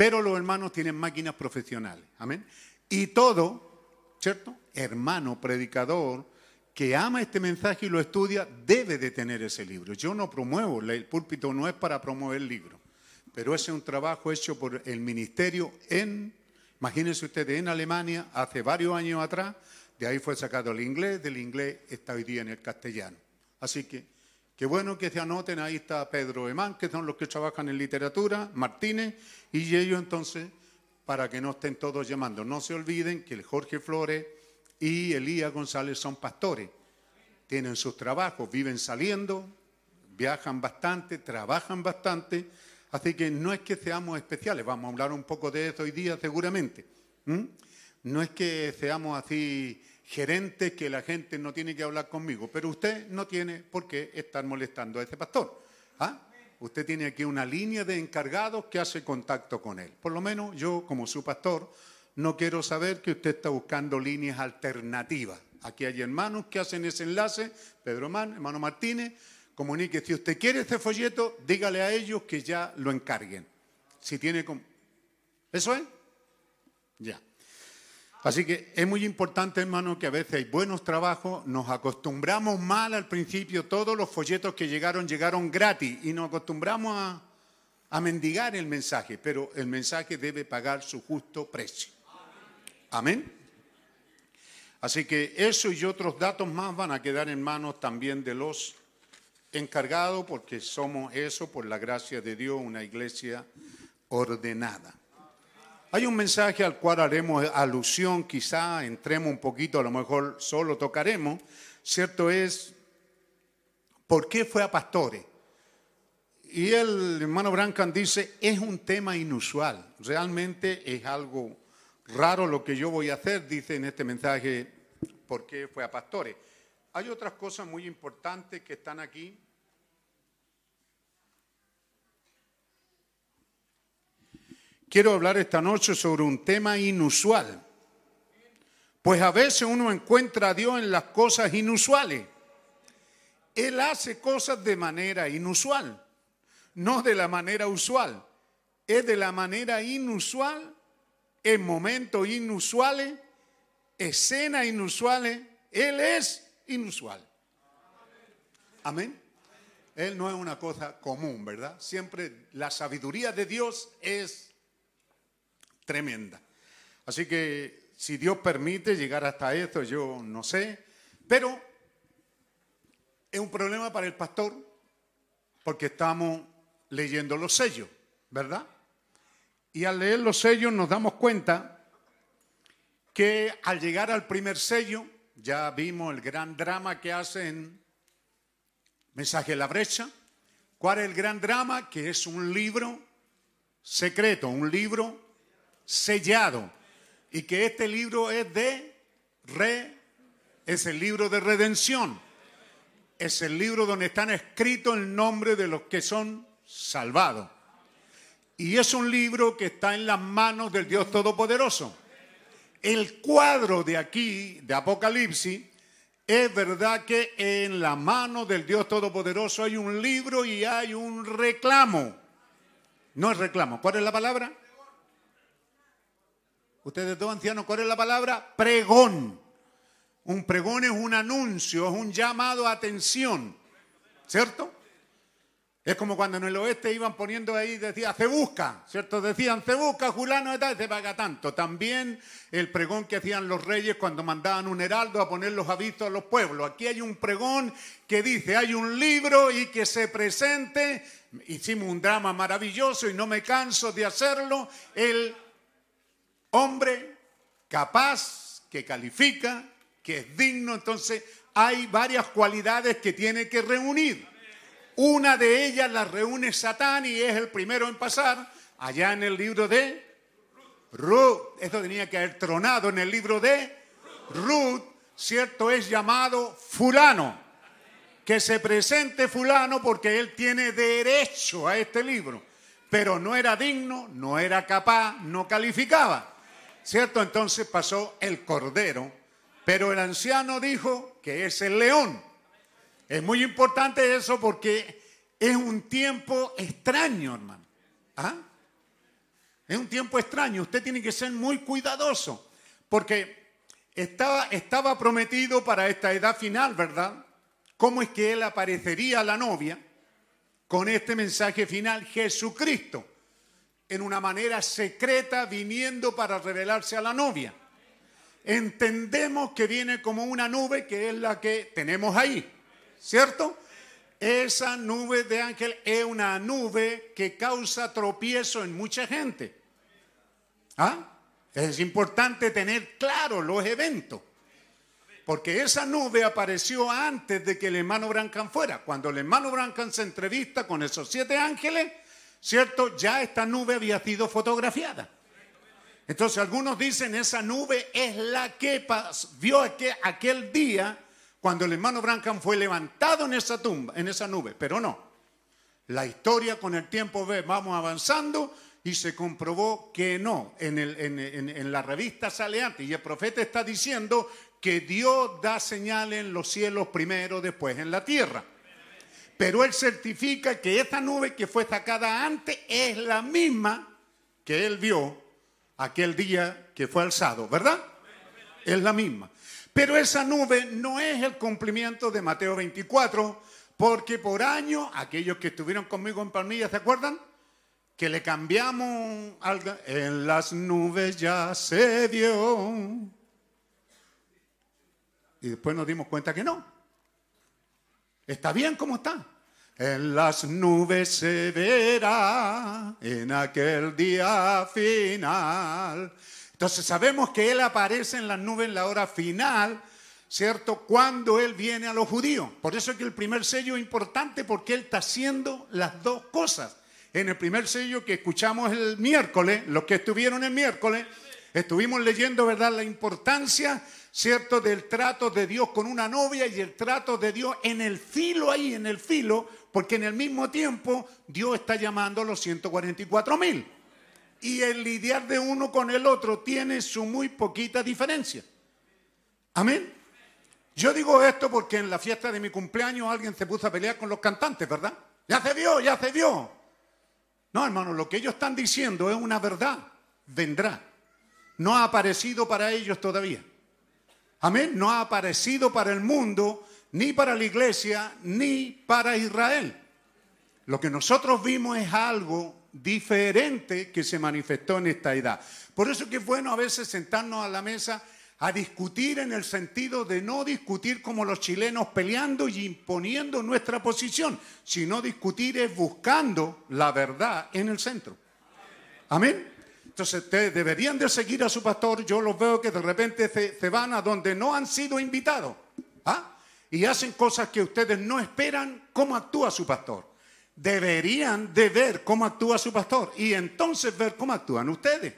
Speaker 3: Pero los hermanos tienen máquinas profesionales, amén. Y todo, ¿cierto? Hermano, predicador, que ama este mensaje y lo estudia, debe de tener ese libro. Yo no promuevo, el púlpito no es para promover libros, pero ese es un trabajo hecho por el ministerio en, imagínense ustedes, en Alemania, hace varios años atrás, de ahí fue sacado el inglés, del inglés está hoy día en el castellano. Así que, qué bueno que se anoten, ahí está Pedro Emán, que son los que trabajan en literatura, Martínez, y ellos entonces, para que no estén todos llamando. No se olviden que el Jorge Flores y Elías González son pastores. Tienen sus trabajos, viven saliendo, viajan bastante, trabajan bastante. Así que no es que seamos especiales, vamos a hablar un poco de eso hoy día seguramente. No es que seamos así gerentes que la gente no tiene que hablar conmigo, pero usted no tiene por qué estar molestando a ese pastor. ¿Ah? Usted tiene aquí una línea de encargados que hace contacto con él. Por lo menos yo, como su pastor, no quiero saber que usted está buscando líneas alternativas. Aquí hay hermanos que hacen ese enlace, Pedro Man, hermano Martínez, comunique, si usted quiere este folleto, dígale a ellos que ya lo encarguen. Si tiene... ¿Eso es? Ya. Así que es muy importante, hermano, que a veces hay buenos trabajos, nos acostumbramos mal al principio, todos los folletos que llegaron llegaron gratis y nos acostumbramos a, a mendigar el mensaje, pero el mensaje debe pagar su justo precio. Amén. Así que eso y otros datos más van a quedar en manos también de los encargados, porque somos eso, por la gracia de Dios, una iglesia ordenada. Hay un mensaje al cual haremos alusión, quizá entremos un poquito, a lo mejor solo tocaremos, ¿cierto? Es, ¿por qué fue a pastores? Y el hermano Brancan dice, es un tema inusual, realmente es algo raro lo que yo voy a hacer, dice en este mensaje, ¿por qué fue a pastores? Hay otras cosas muy importantes que están aquí. Quiero hablar esta noche sobre un tema inusual. Pues a veces uno encuentra a Dios en las cosas inusuales. Él hace cosas de manera inusual, no de la manera usual. Es de la manera inusual en momentos inusuales, escenas inusuales. Él es inusual. Amén. Él no es una cosa común, ¿verdad? Siempre la sabiduría de Dios es tremenda. Así que si Dios permite llegar hasta esto, yo no sé, pero es un problema para el pastor porque estamos leyendo los sellos, ¿verdad? Y al leer los sellos nos damos cuenta que al llegar al primer sello, ya vimos el gran drama que hacen Mensaje de la Brecha. ¿Cuál es el gran drama? Que es un libro secreto, un libro sellado. Y que este libro es de re, es el libro de redención. Es el libro donde están escritos el nombre de los que son salvados. Y es un libro que está en las manos del Dios Todopoderoso. El cuadro de aquí, de Apocalipsis, es verdad que en la mano del Dios Todopoderoso hay un libro y hay un reclamo. No es reclamo. ¿Cuál es la palabra? Ustedes dos ancianos, ¿cuál es la palabra? Pregón. Un pregón es un anuncio, es un llamado a atención. ¿Cierto? Es como cuando en el oeste iban poniendo ahí, decía, se busca, ¿cierto? Decían, se busca, Julano tal, se paga tanto. También el pregón que hacían los reyes cuando mandaban un heraldo a poner los avisos a los pueblos. Aquí hay un pregón que dice, hay un libro y que se presente. Hicimos un drama maravilloso y no me canso de hacerlo. El hombre capaz, que califica, que es digno. Entonces, hay varias cualidades que tiene que reunir. Una de ellas la reúne Satán y es el primero en pasar allá en el libro de Ruth. Esto tenía que haber tronado en el libro de Ruth, ¿cierto? Es llamado fulano. Que se presente fulano porque él tiene derecho a este libro. Pero no era digno, no era capaz, no calificaba. ¿Cierto? Entonces pasó el cordero. Pero el anciano dijo que es el león. Es muy importante eso porque es un tiempo extraño, hermano. ¿Ah? Es un tiempo extraño. Usted tiene que ser muy cuidadoso porque estaba, estaba prometido para esta edad final, ¿verdad? ¿Cómo es que él aparecería a la novia con este mensaje final? Jesucristo, en una manera secreta, viniendo para revelarse a la novia. Entendemos que viene como una nube que es la que tenemos ahí. ¿cierto? Esa nube de ángel es una nube que causa tropiezo en mucha gente. ¿Ah? Es importante tener claro los eventos. Porque esa nube apareció antes de que el hermano Brancan fuera. Cuando el hermano Brancan se entrevista con esos siete ángeles, ¿cierto? Ya esta nube había sido fotografiada. Entonces algunos dicen esa nube es la que vio aquel, aquel día cuando el hermano Branham fue levantado en esa tumba, en esa nube, pero no. La historia con el tiempo ve, vamos avanzando y se comprobó que no. En, en, la revista sale antes y el profeta está diciendo que Dios da señales en los cielos primero, después en la tierra. Pero él certifica que esta nube que fue sacada antes es la misma que él vio aquel día que fue alzado, ¿verdad? Es la misma. Pero esa nube no es el cumplimiento de Mateo 24, porque por año, aquellos que estuvieron conmigo en Palmilla, ¿se acuerdan? Que le cambiamos algo. En las nubes ya se vio. Y después nos dimos cuenta que no. Está bien como está. En las nubes se verá en aquel día final. Entonces sabemos que Él aparece en las nubes en la hora final, ¿cierto? Cuando Él viene a los judíos. Por eso es que el primer sello es importante porque Él está haciendo las dos cosas. En el primer sello que escuchamos el miércoles, los que estuvieron el miércoles, estuvimos leyendo, ¿verdad?, la importancia, ¿cierto?, del trato de Dios con una novia y el trato de Dios en el filo ahí, en el filo, porque en el mismo tiempo Dios está llamando a los 144 mil y el lidiar de uno con el otro tiene su muy poquita diferencia. Amén. Yo digo esto porque en la fiesta de mi cumpleaños alguien se puso a pelear con los cantantes, ¿verdad? Ya se vio, ya se vio. No, hermano, lo que ellos están diciendo es una verdad. Vendrá. No ha aparecido para ellos todavía. Amén. No ha aparecido para el mundo, ni para la iglesia, ni para Israel. Lo que nosotros vimos es algo diferente que se manifestó en esta edad. Por eso que es bueno a veces sentarnos a la mesa a discutir en el sentido de no discutir como los chilenos peleando y imponiendo nuestra posición, sino discutir es buscando la verdad en el centro. Amén. Entonces ustedes deberían de seguir a su pastor. Yo los veo que de repente se, van a donde no han sido invitados. ¿ah? Y hacen cosas que ustedes no esperan cómo actúa su pastor deberían de ver cómo actúa su pastor y entonces ver cómo actúan ustedes.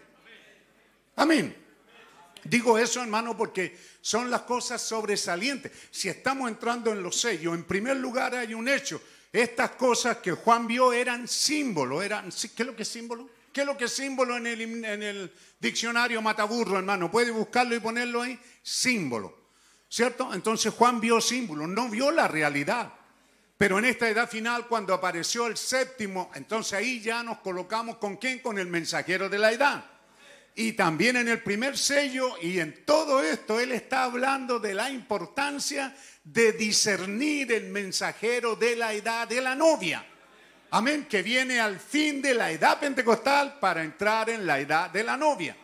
Speaker 3: Amén. Digo eso, hermano, porque son las cosas sobresalientes. Si estamos entrando en los sellos, en primer lugar hay un hecho. Estas cosas que Juan vio eran símbolos. Eran, ¿Qué es lo que es símbolo? ¿Qué es lo que es símbolo en el, en el diccionario Mataburro, hermano? ¿Puede buscarlo y ponerlo ahí? Símbolo. ¿Cierto? Entonces Juan vio símbolos, no vio la realidad. Pero en esta edad final, cuando apareció el séptimo, entonces ahí ya nos colocamos con quién? Con el mensajero de la edad. Y también en el primer sello y en todo esto, él está hablando de la importancia de discernir el mensajero de la edad de la novia. Amén, que viene al fin de la edad pentecostal para entrar en la edad de la novia.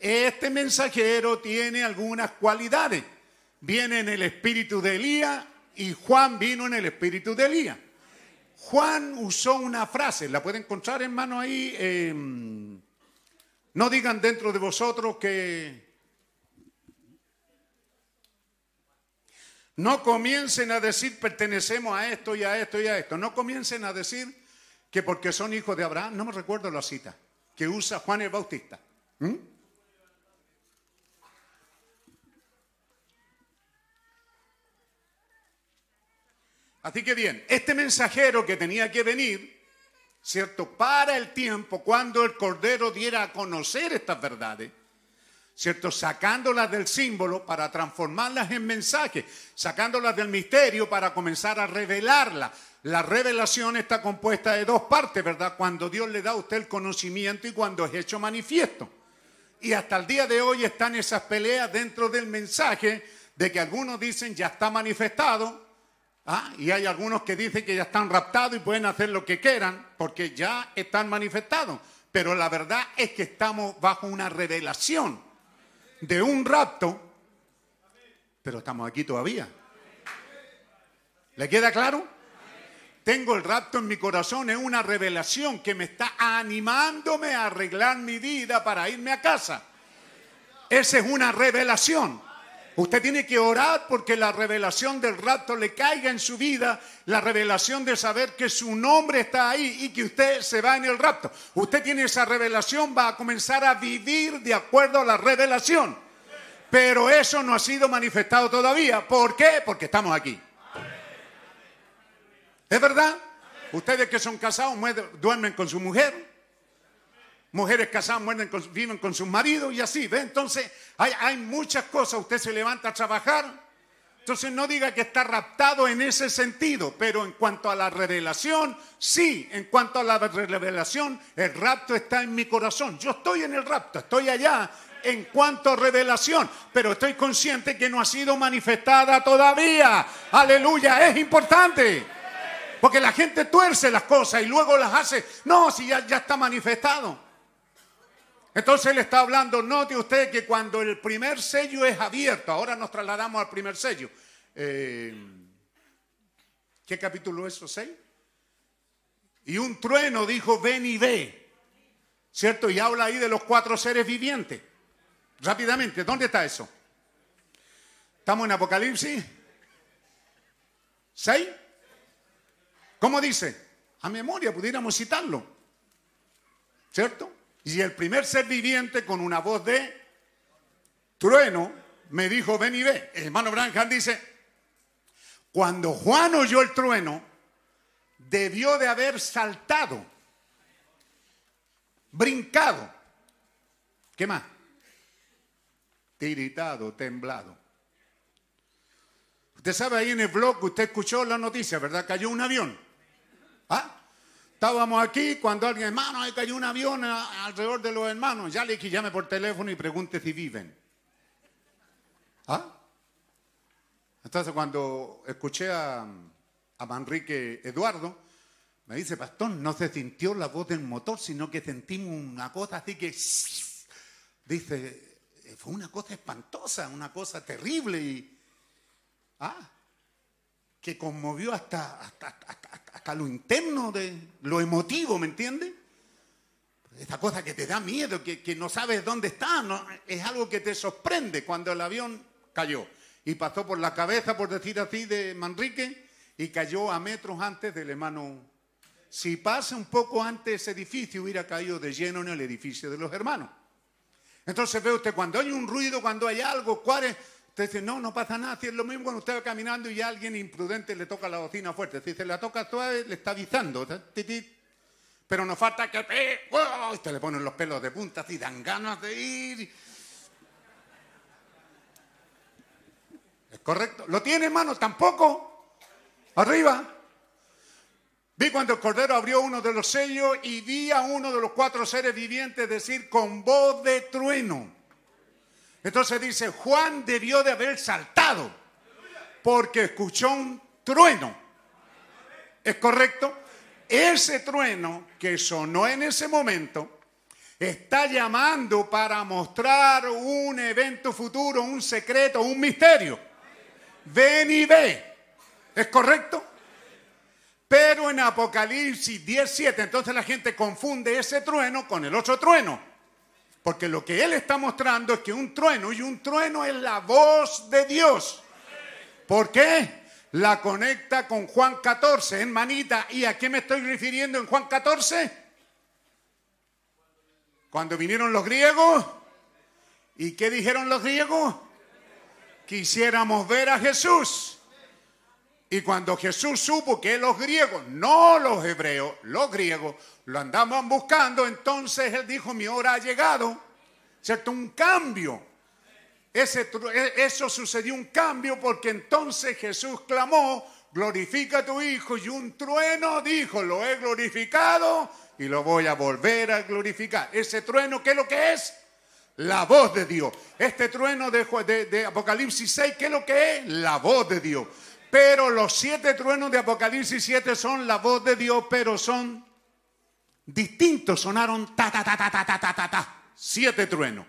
Speaker 3: Este mensajero tiene algunas cualidades. Viene en el espíritu de Elías y Juan vino en el espíritu de Elías. Juan usó una frase, la puede encontrar hermano ahí. Em, no digan dentro de vosotros que no comiencen a decir pertenecemos a esto y a esto y a esto. No comiencen a decir que porque son hijos de Abraham, no me recuerdo la cita, que usa Juan el Bautista. ¿Mm? Así que bien, este mensajero que tenía que venir, ¿cierto? Para el tiempo cuando el Cordero diera a conocer estas verdades, ¿cierto? Sacándolas del símbolo para transformarlas en mensaje, sacándolas del misterio para comenzar a revelarlas. La revelación está compuesta de dos partes, ¿verdad? Cuando Dios le da a usted el conocimiento y cuando es hecho manifiesto. Y hasta el día de hoy están esas peleas dentro del mensaje de que algunos dicen ya está manifestado, ¿ah? y hay algunos que dicen que ya están raptados y pueden hacer lo que quieran porque ya están manifestados. Pero la verdad es que estamos bajo una revelación de un rapto, pero estamos aquí todavía. ¿Le queda claro? Tengo el rapto en mi corazón, es una revelación que me está animándome a arreglar mi vida para irme a casa. Esa es una revelación. Usted tiene que orar porque la revelación del rapto le caiga en su vida, la revelación de saber que su nombre está ahí y que usted se va en el rapto. Usted tiene esa revelación, va a comenzar a vivir de acuerdo a la revelación. Pero eso no ha sido manifestado todavía. ¿Por qué? Porque estamos aquí. ¿Es verdad? Ustedes que son casados duermen con su mujer. Mujeres casadas viven con sus maridos y así. ¿ve? Entonces hay, hay muchas cosas. Usted se levanta a trabajar. Entonces no diga que está raptado en ese sentido, pero en cuanto a la revelación, sí, en cuanto a la revelación, el rapto está en mi corazón. Yo estoy en el rapto, estoy allá en cuanto a revelación, pero estoy consciente que no ha sido manifestada todavía. Aleluya, es importante. Porque la gente tuerce las cosas y luego las hace. No, si ya, ya está manifestado. Entonces él está hablando, note usted que cuando el primer sello es abierto, ahora nos trasladamos al primer sello. Eh, ¿Qué capítulo es? ¿Seis? Y un trueno dijo, ven y ve. ¿Cierto? Y habla ahí de los cuatro seres vivientes. Rápidamente, ¿dónde está eso? ¿Estamos en Apocalipsis? ¿Seis? ¿Cómo dice? A memoria pudiéramos citarlo. ¿Cierto? Y el primer ser viviente con una voz de trueno me dijo, ven y ve. El hermano Branham dice, cuando Juan oyó el trueno, debió de haber saltado, brincado. ¿Qué más? Tiritado, temblado. Usted sabe ahí en el blog, usted escuchó la noticia, ¿verdad? Cayó un avión. ¿Ah? Estábamos aquí cuando alguien, hermano, ahí cayó un avión alrededor de los hermanos. Ya le dije, llame por teléfono y pregunte si viven. ¿Ah? Entonces cuando escuché a, a Manrique Eduardo, me dice, pastor, no se sintió la voz del motor, sino que sentimos una cosa así que... (laughs) Dice, fue una cosa espantosa, una cosa terrible y... Ah, que conmovió hasta, hasta, lo interno de lo emotivo, ¿me entiendes? Esta cosa que te da miedo, que, no sabes dónde está, es algo que te sorprende cuando el avión cayó y pasó por la cabeza, por decir así, de Manrique y cayó a metros antes del hermano. Si pasa un poco antes ese edificio, hubiera caído de lleno en el edificio de los hermanos. Entonces ve usted, cuando hay un ruido, cuando hay algo, ¿cuál es? Usted dice, no, no pasa nada. Si es lo mismo cuando usted va caminando y alguien imprudente le toca la bocina fuerte. Si se la toca toda, le está avisando. Pero nos falta que... Usted le ponen los pelos de punta así, dan ganas de ir. ¿Es correcto? ¿Lo tiene, hermano? Tampoco. Arriba. Vi cuando el Cordero abrió uno de los sellos y vi a uno de los cuatro seres vivientes decir con voz de trueno. Entonces dice, Juan debió de haber saltado porque escuchó un trueno. ¿Es correcto? ese trueno que sonó en ese momento está llamando para mostrar un evento futuro, un secreto, un misterio. Ven y ve. ¿Es correcto? Pero en Apocalipsis 17, entonces la gente confunde ese trueno con el otro trueno. Porque lo que él está mostrando es que un trueno, y un trueno es la voz de Dios. ¿Por qué? La conecta con Juan 14, hermanita. ¿Y a qué me estoy refiriendo en Juan 14? Cuando vinieron los griegos. ¿Y qué dijeron los griegos? Quisiéramos ver a Jesús. Y cuando Jesús supo que los griegos, no los hebreos, los griegos, lo andaban buscando, entonces él dijo, mi hora ha llegado. ¿Cierto? Un cambio. Ese, e, eso sucedió un cambio porque entonces Jesús clamó, glorifica a tu Hijo. Y un trueno dijo, lo he glorificado y lo voy a volver a glorificar. Ese trueno, ¿qué es lo que es? La voz de Dios. Este trueno de, de, Apocalipsis 6, ¿qué es lo que es? La voz de Dios. Pero los siete truenos de Apocalipsis 7 son la voz de Dios, pero son distintos. Sonaron ta, ta, ta, ta, ta, ta, ta, ta, Siete truenos.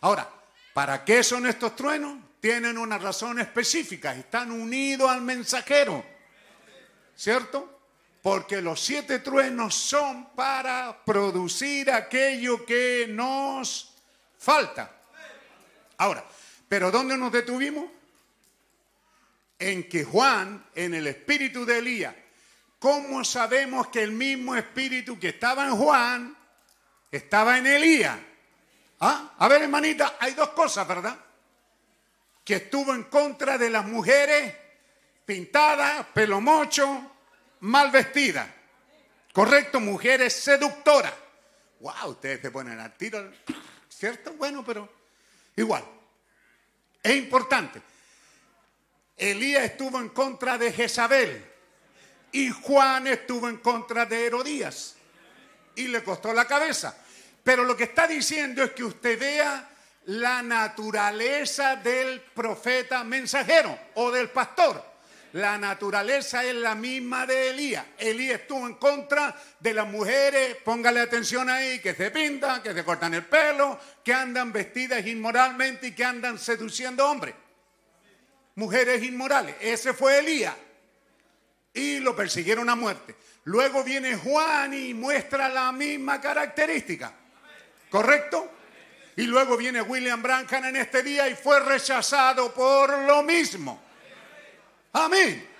Speaker 3: Ahora, ¿para qué son estos truenos? Tienen una razón específica. Están unidos al mensajero. ¿Cierto? Porque los siete truenos son para producir aquello que nos falta. Ahora, ¿pero dónde nos detuvimos? En que Juan, en el espíritu de Elías, ¿cómo sabemos que el mismo espíritu que estaba en Juan estaba en Elías? ¿Ah? A ver, hermanita, hay dos cosas, ¿verdad? Que estuvo en contra de las mujeres pintadas, pelo mocho, mal vestidas. Correcto, mujeres seductoras. Wow, ustedes se ponen al tiro, ¿cierto? Bueno, pero igual. Es importante. Elías estuvo en contra de Jezabel y Juan estuvo en contra de Herodías y le costó la cabeza. Pero lo que está diciendo es que usted vea la naturaleza del profeta mensajero o del pastor. La naturaleza es la misma de Elías. Elías estuvo en contra de las mujeres, póngale atención ahí, que se pintan, que se cortan el pelo, que andan vestidas inmoralmente y que andan seduciendo hombres mujeres inmorales. Ese fue Elías. Y lo persiguieron a muerte. Luego viene Juan y muestra la misma característica. ¿Correcto? Y luego viene William Branham en este día y fue rechazado por lo mismo. Amén.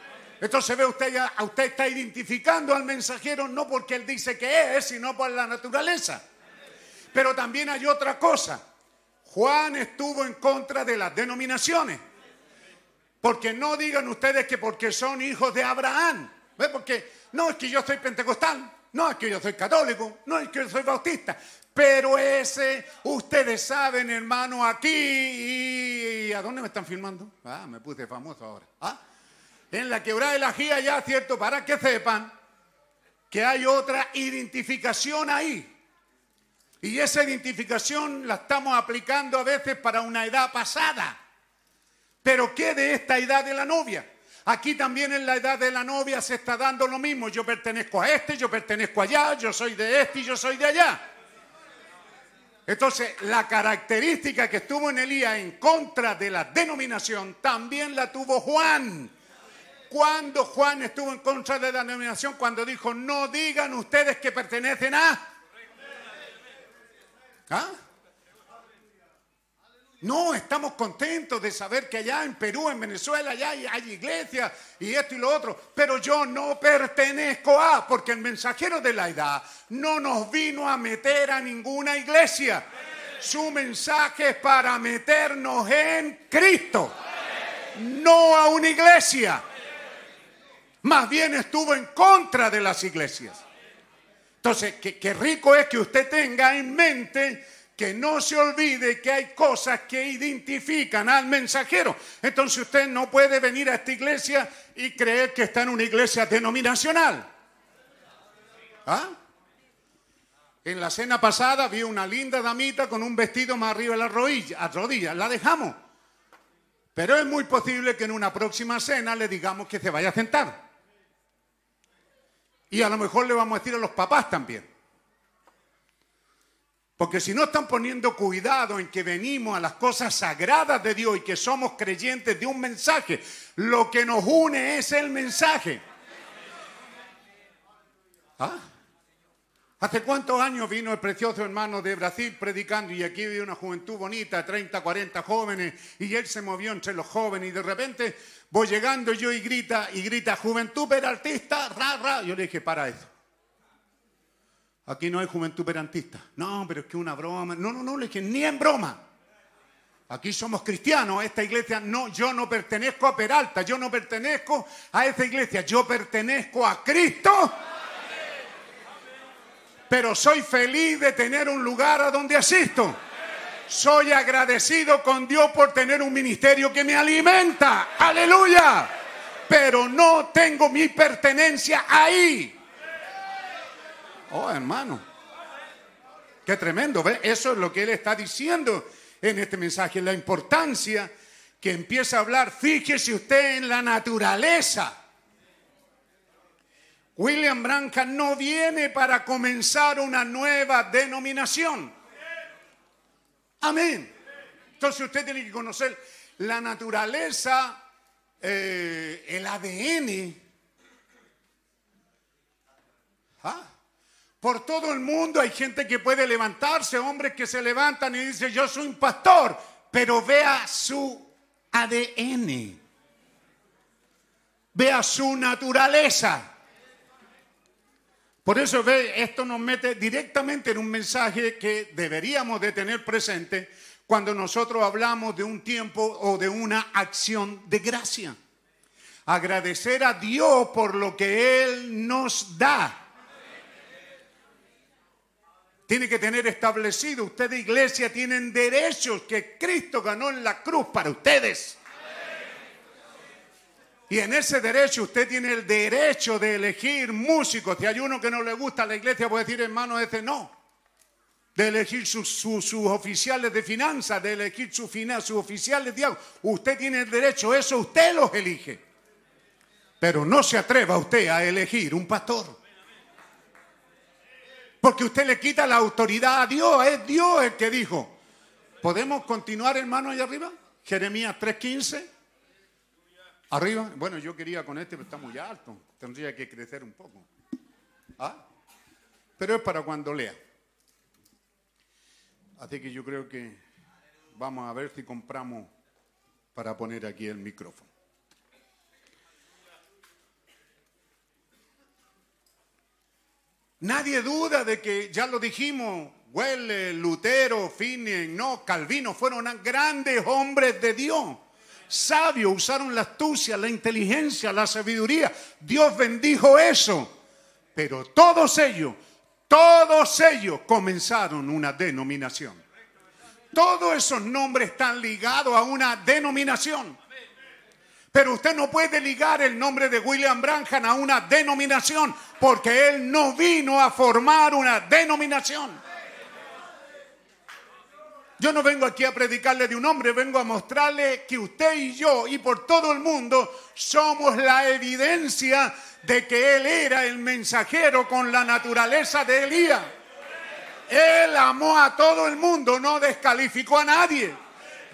Speaker 3: Entonces ve usted usted está identificando al mensajero no porque él dice que es, sino por la naturaleza. Pero también hay otra cosa. Juan estuvo en contra de las denominaciones. Porque no digan ustedes que porque son hijos de Abraham. ¿Ve? Porque no es que yo soy pentecostal, no es que yo soy católico, no es que yo soy bautista. Pero ese, ustedes saben, hermano, aquí y... ¿A dónde me están filmando? Ah, me puse famoso ahora. ¿Ah? En la quebrada de la Gía ya, ¿cierto? Para que sepan que hay otra identificación ahí. Y esa identificación la estamos aplicando a veces para una edad pasada. Pero ¿qué de esta edad de la novia? Aquí también en la edad de la novia se está dando lo mismo. Yo pertenezco a este, yo pertenezco allá, yo soy de este y yo soy de allá. Entonces, la característica que estuvo en Elías en contra de la denominación también la tuvo Juan. Cuando Juan estuvo en contra de la denominación, cuando dijo, no digan ustedes que pertenecen a... ¿Ah? No, estamos contentos de saber que allá en Perú, en Venezuela, allá hay, iglesias y esto y lo otro. Pero yo no pertenezco a, porque el mensajero de la edad no nos vino a meter a ninguna iglesia. Su mensaje es para meternos en Cristo, no a una iglesia. Más bien estuvo en contra de las iglesias. Entonces, qué, rico es que usted tenga en mente que no se olvide que hay cosas que identifican al mensajero. Entonces usted no puede venir a esta iglesia y creer que está en una iglesia denominacional. ¿Ah? En la cena pasada vi una linda damita con un vestido más arriba de la rodilla, rodilla. La dejamos. Pero es muy posible que en una próxima cena le digamos que se vaya a sentar. Y a lo mejor le vamos a decir a los papás también. Porque si no están poniendo cuidado en que venimos a las cosas sagradas de Dios y que somos creyentes de un mensaje, lo que nos une es el mensaje. ¿Ah? ¿Hace cuántos años vino el precioso hermano de Brasil predicando y aquí había una juventud bonita, 30, 40 jóvenes, y él se movió entre los jóvenes y de repente voy llegando yo y grita, y grita, juventud peraltista, ra, ra. Yo le dije, para eso. Aquí no hay juventud perantista. No, pero es que una broma. No, no, no, le dije, ni en broma. Aquí somos cristianos, esta iglesia no, yo no pertenezco a Peralta, yo no pertenezco a esta iglesia, yo pertenezco a Cristo. Pero soy feliz de tener un lugar a donde asisto. Soy agradecido con Dios por tener un ministerio que me alimenta. Aleluya. Pero no tengo mi pertenencia ahí. Oh, hermano. Qué tremendo. Eso es lo que él está diciendo en este mensaje, la importancia que empieza a hablar, fíjese usted en la naturaleza. William Branham no viene para comenzar una nueva denominación. Amén. Entonces usted tiene que conocer la naturaleza, eh, el ADN. ¿Ah? Por todo el mundo hay gente que puede levantarse, hombres que se levantan y dicen, yo soy un pastor, pero vea su ADN, vea su naturaleza. Por eso ve, esto nos mete directamente en un mensaje que deberíamos de tener presente cuando nosotros hablamos de un tiempo o de una acción de gracia. Agradecer a Dios por lo que Él nos da. Tiene que tener establecido, ustedes iglesia tienen derechos que Cristo ganó en la cruz para ustedes. Y en ese derecho usted tiene el derecho de elegir músicos. Si hay uno que no le gusta la iglesia, puede decir hermano, ese no. De elegir sus, oficiales de finanzas, de elegir sus, sus oficiales de agua. Usted tiene el derecho, eso usted los elige. Pero no se atreva usted a elegir un pastor. Porque usted le quita la autoridad a Dios. Es Dios el que dijo. ¿Podemos continuar, hermano, allá arriba? Jeremías 3.15. Arriba. Bueno, yo quería con este, pero está muy alto. Tendría que crecer un poco. ¿Ah? Pero es para cuando lea. Así que yo creo que vamos a ver si compramos para poner aquí el micrófono. Nadie duda de que, ya lo dijimos, Huele, Lutero, Finen, no, Calvino, fueron grandes hombres de Dios. Sabios, usaron la astucia, la inteligencia, la sabiduría. Dios bendijo eso. Pero todos ellos, todos ellos comenzaron una denominación. Todos esos nombres están ligados a una denominación. Pero usted no puede ligar el nombre de William Branham a una denominación porque él no vino a formar una denominación. Yo no vengo aquí a predicarle de un hombre, vengo a mostrarle que usted y yo y por todo el mundo somos la evidencia de que él era el mensajero con la naturaleza de Elías. Él amó a todo el mundo, no descalificó a nadie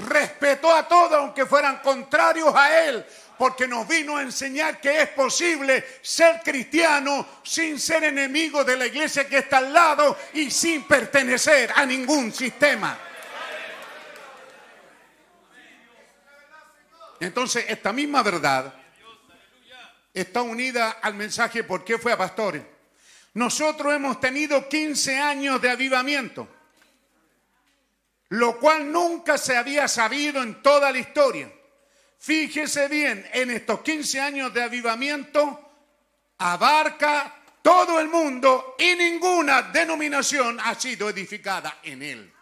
Speaker 3: respetó a todos aunque fueran contrarios a él, porque nos vino a enseñar que es posible ser cristiano sin ser enemigo de la iglesia que está al lado y sin pertenecer a ningún sistema. Entonces, esta misma verdad está unida al mensaje por qué fue a pastores. Nosotros hemos tenido 15 años de avivamiento lo cual nunca se había sabido en toda la historia. Fíjese bien, en estos 15 años de avivamiento abarca todo el mundo y ninguna denominación ha sido edificada en él.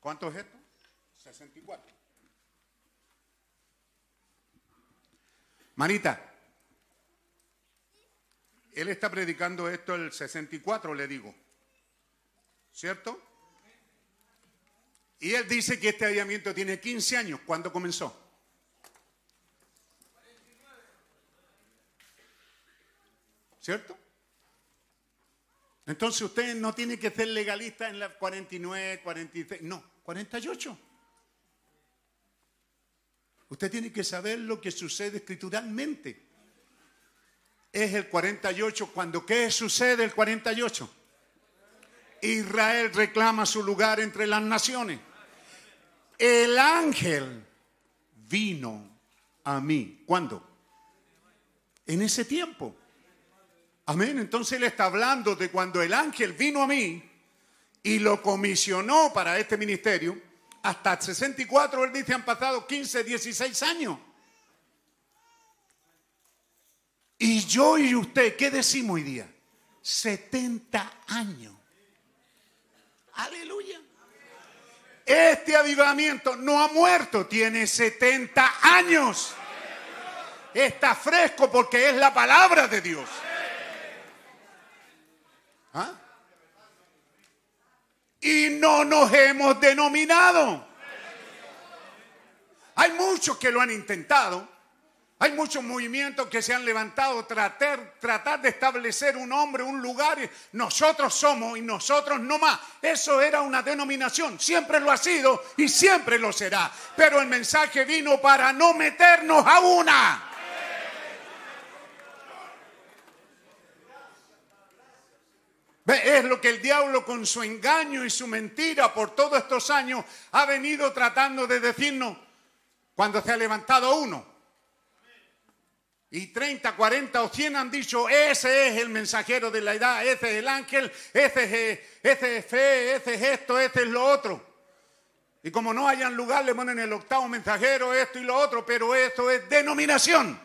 Speaker 3: ¿Cuánto es esto? 64. Manita, él está predicando esto el 64, le digo. ¿Cierto? Y él dice que este avivamiento tiene 15 años. ¿Cuándo comenzó? ¿Cierto? Entonces usted no tiene que ser legalista en la 49, 46, no, 48. Usted tiene que saber lo que sucede escrituralmente. Es el 48 cuando ¿qué sucede el 48? Israel reclama su lugar entre las naciones. El ángel vino a mí. ¿Cuándo? En ese tiempo. Amén. Entonces él está hablando de cuando el ángel vino a mí y lo comisionó para este ministerio. Hasta 64, él dice, han pasado 15, 16 años. Y yo y usted, ¿qué decimos hoy día? 70 años. Aleluya. Este avivamiento no ha muerto, tiene 70 años. Está fresco porque es la palabra de Dios. ¿Ah? Y no nos hemos denominado. Hay muchos que lo han intentado. Hay muchos movimientos que se han levantado, tratar, tratar de establecer un hombre, un lugar. Nosotros somos y nosotros no más. Eso era una denominación, siempre lo ha sido y siempre lo será. Pero el mensaje vino para no meternos a una. Es lo que el diablo con su engaño y su mentira por todos estos años ha venido tratando de decirnos cuando se ha levantado uno. Y 30, 40 o 100 han dicho, ese es el mensajero de la edad, ese es el ángel, ese es, ese es fe, ese es esto, ese es lo otro. Y como no hayan lugar, le ponen el octavo mensajero, esto y lo otro, pero esto es denominación.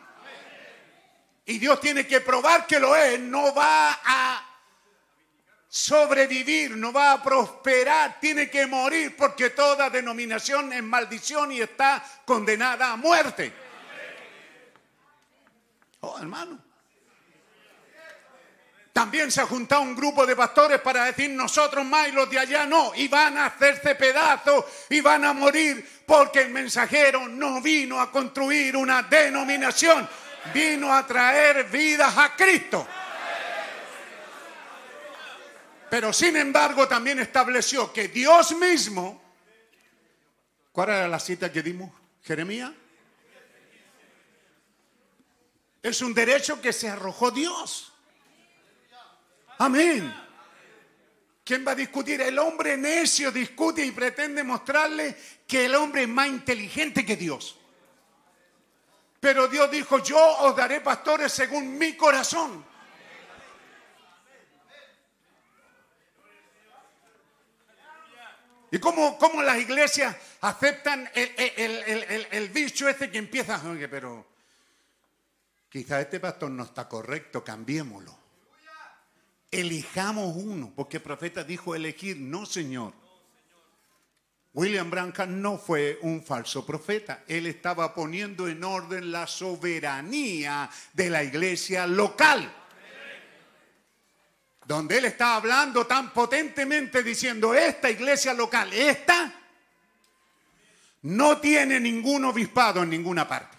Speaker 3: Y Dios tiene que probar que lo es, no va a sobrevivir, no va a prosperar, tiene que morir porque toda denominación es maldición y está condenada a muerte. Oh, hermano. También se ha juntado un grupo de pastores para decir nosotros más y los de allá no. Y van a hacerse pedazos y van a morir porque el mensajero no vino a construir una denominación, vino a traer vidas a Cristo. Pero sin embargo también estableció que Dios mismo, ¿cuál era la cita que dimos? Jeremías. Es un derecho que se arrojó Dios. Amén. ¿Quién va a discutir? El hombre necio discute y pretende mostrarle que el hombre es más inteligente que Dios. Pero Dios dijo, yo os daré pastores según mi corazón. ¿Y cómo, cómo las iglesias aceptan el, el, bicho este que empieza? Oye, pero quizá este pastor no está correcto, cambiémoslo. Elijamos uno, porque el profeta dijo elegir, no señor. William Branham no fue un falso profeta, él estaba poniendo en orden la soberanía de la iglesia local donde él está hablando tan potentemente diciendo, esta iglesia local, esta, no tiene ningún obispado en ninguna parte.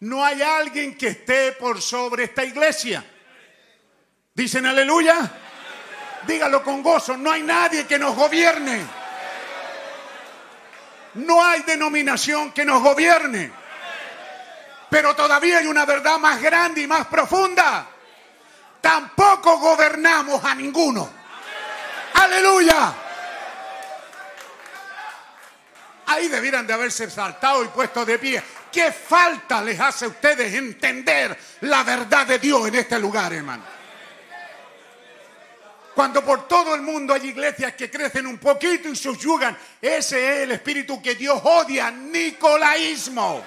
Speaker 3: No hay alguien que esté por sobre esta iglesia. Dicen aleluya. Dígalo con gozo, no hay nadie que nos gobierne. No hay denominación que nos gobierne. Pero todavía hay una verdad más grande y más profunda tampoco gobernamos a ninguno. Aleluya. Ahí debieran de haberse saltado y puesto de pie. ¿Qué falta les hace a ustedes entender la verdad de Dios en este lugar, hermano? Cuando por todo el mundo hay iglesias que crecen un poquito y subyugan, ese es el espíritu que Dios odia, nicolaísmo.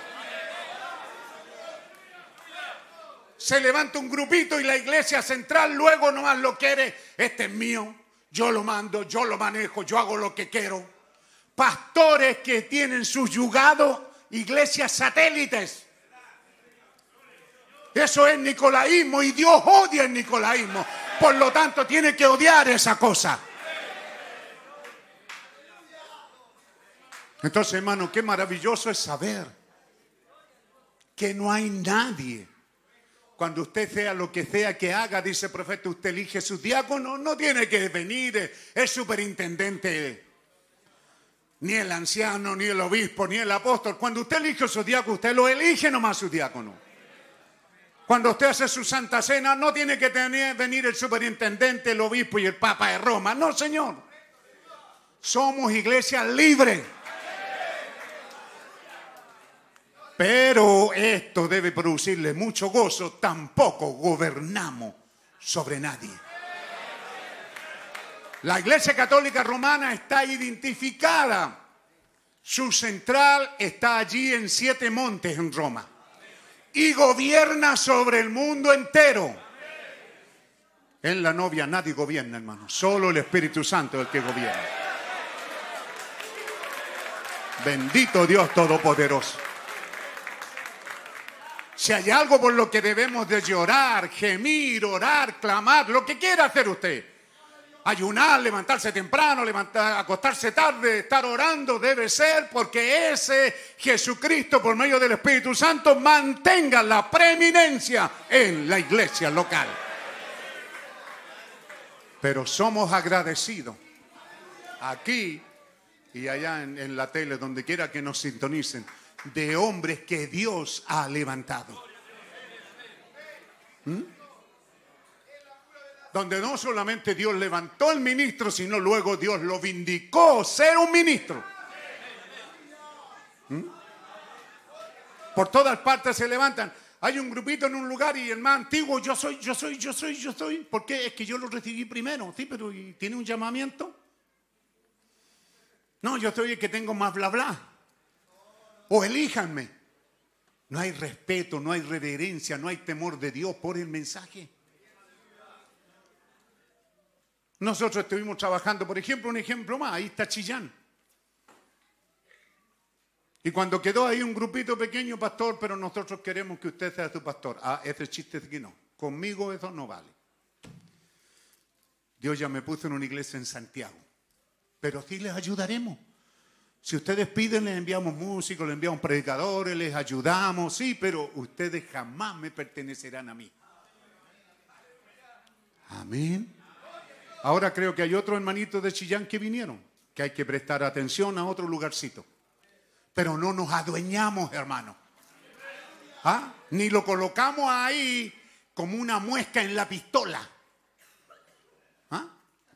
Speaker 3: se levanta un grupito y la iglesia central luego nomás lo quiere, este es mío, yo lo mando, yo lo manejo, yo hago lo que quiero. Pastores que tienen yugado iglesias satélites. Eso es nicolaísmo y Dios odia el nicolaísmo. Por lo tanto, tiene que odiar esa cosa. Entonces, hermano, qué maravilloso es saber que no hay nadie. Cuando usted sea lo que sea que haga, dice el profeta, usted elige su diácono, no tiene que venir el superintendente, ni el anciano, ni el obispo, ni el apóstol. Cuando usted elige su diácono, usted lo elige nomás su diácono. Cuando usted hace su santa cena, no tiene que tener, venir el superintendente, el obispo y el papa de Roma. No, señor. Somos iglesia libre. Pero esto debe producirle mucho gozo. Tampoco gobernamos sobre nadie. La Iglesia Católica Romana está identificada. Su central está allí en siete montes en Roma. Y gobierna sobre el mundo entero. En la novia nadie gobierna, hermano. Solo el Espíritu Santo es el que gobierna. Bendito Dios Todopoderoso. Si hay algo por lo que debemos de llorar, gemir, orar, clamar, lo que quiera hacer usted. Ayunar, levantarse temprano, levantar, acostarse tarde, estar orando, debe ser porque ese Jesucristo por medio del Espíritu Santo mantenga la preeminencia en la iglesia local. Pero somos agradecidos aquí y allá en, la tele, donde quiera que nos sintonicen de hombres que Dios ha levantado. ¿Mm? Donde no solamente Dios levantó al ministro, sino luego Dios lo vindicó ser un ministro. ¿Mm? Por todas partes se levantan. Hay un grupito en un lugar y el más antiguo, yo soy, yo soy, yo soy, yo soy. ¿Por qué? Es que yo lo recibí primero, sí, pero ¿y ¿tiene un llamamiento? No, yo soy el que tengo más bla bla o elíjanme. No hay respeto, no hay reverencia, no hay temor de Dios por el mensaje. Nosotros estuvimos trabajando, por ejemplo, un ejemplo más, ahí está Chillán. Y cuando quedó ahí un grupito pequeño, pastor, pero nosotros queremos que usted sea su pastor. Ah, ese chiste es que no. Conmigo eso no vale. Dios ya me puso en una iglesia en Santiago. Pero sí les ayudaremos. Si ustedes piden, les enviamos músicos, les enviamos predicadores, les ayudamos, sí, pero ustedes jamás me pertenecerán a mí. Amén. Ahora creo que hay otros hermanitos de Chillán que vinieron, que hay que prestar atención a otro lugarcito. Pero no nos adueñamos, hermano. ¿Ah? Ni lo colocamos ahí como una muesca en la pistola. ¿Ah?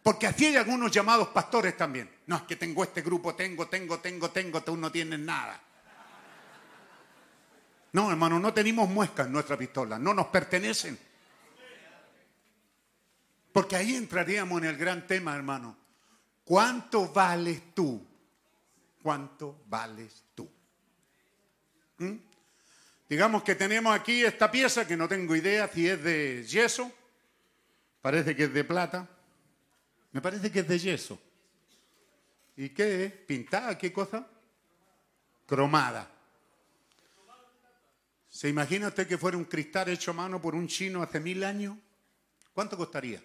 Speaker 3: Porque así hay algunos llamados pastores también. No, es que tengo este grupo, tengo, tengo, tengo, tengo, tú no tienes nada. No, hermano, no tenemos muescas en nuestra pistola, no nos pertenecen. Porque ahí entraríamos en el gran tema, hermano. ¿Cuánto vales tú? ¿Cuánto vales tú? ¿Mm? Digamos que tenemos aquí esta pieza que no tengo idea si es de yeso, parece que es de plata, me parece que es de yeso. ¿Y qué es? ¿Pintada? ¿Qué cosa? Cromada. ¿Se imagina usted que fuera un cristal hecho a mano por un chino hace mil años? ¿Cuánto costaría?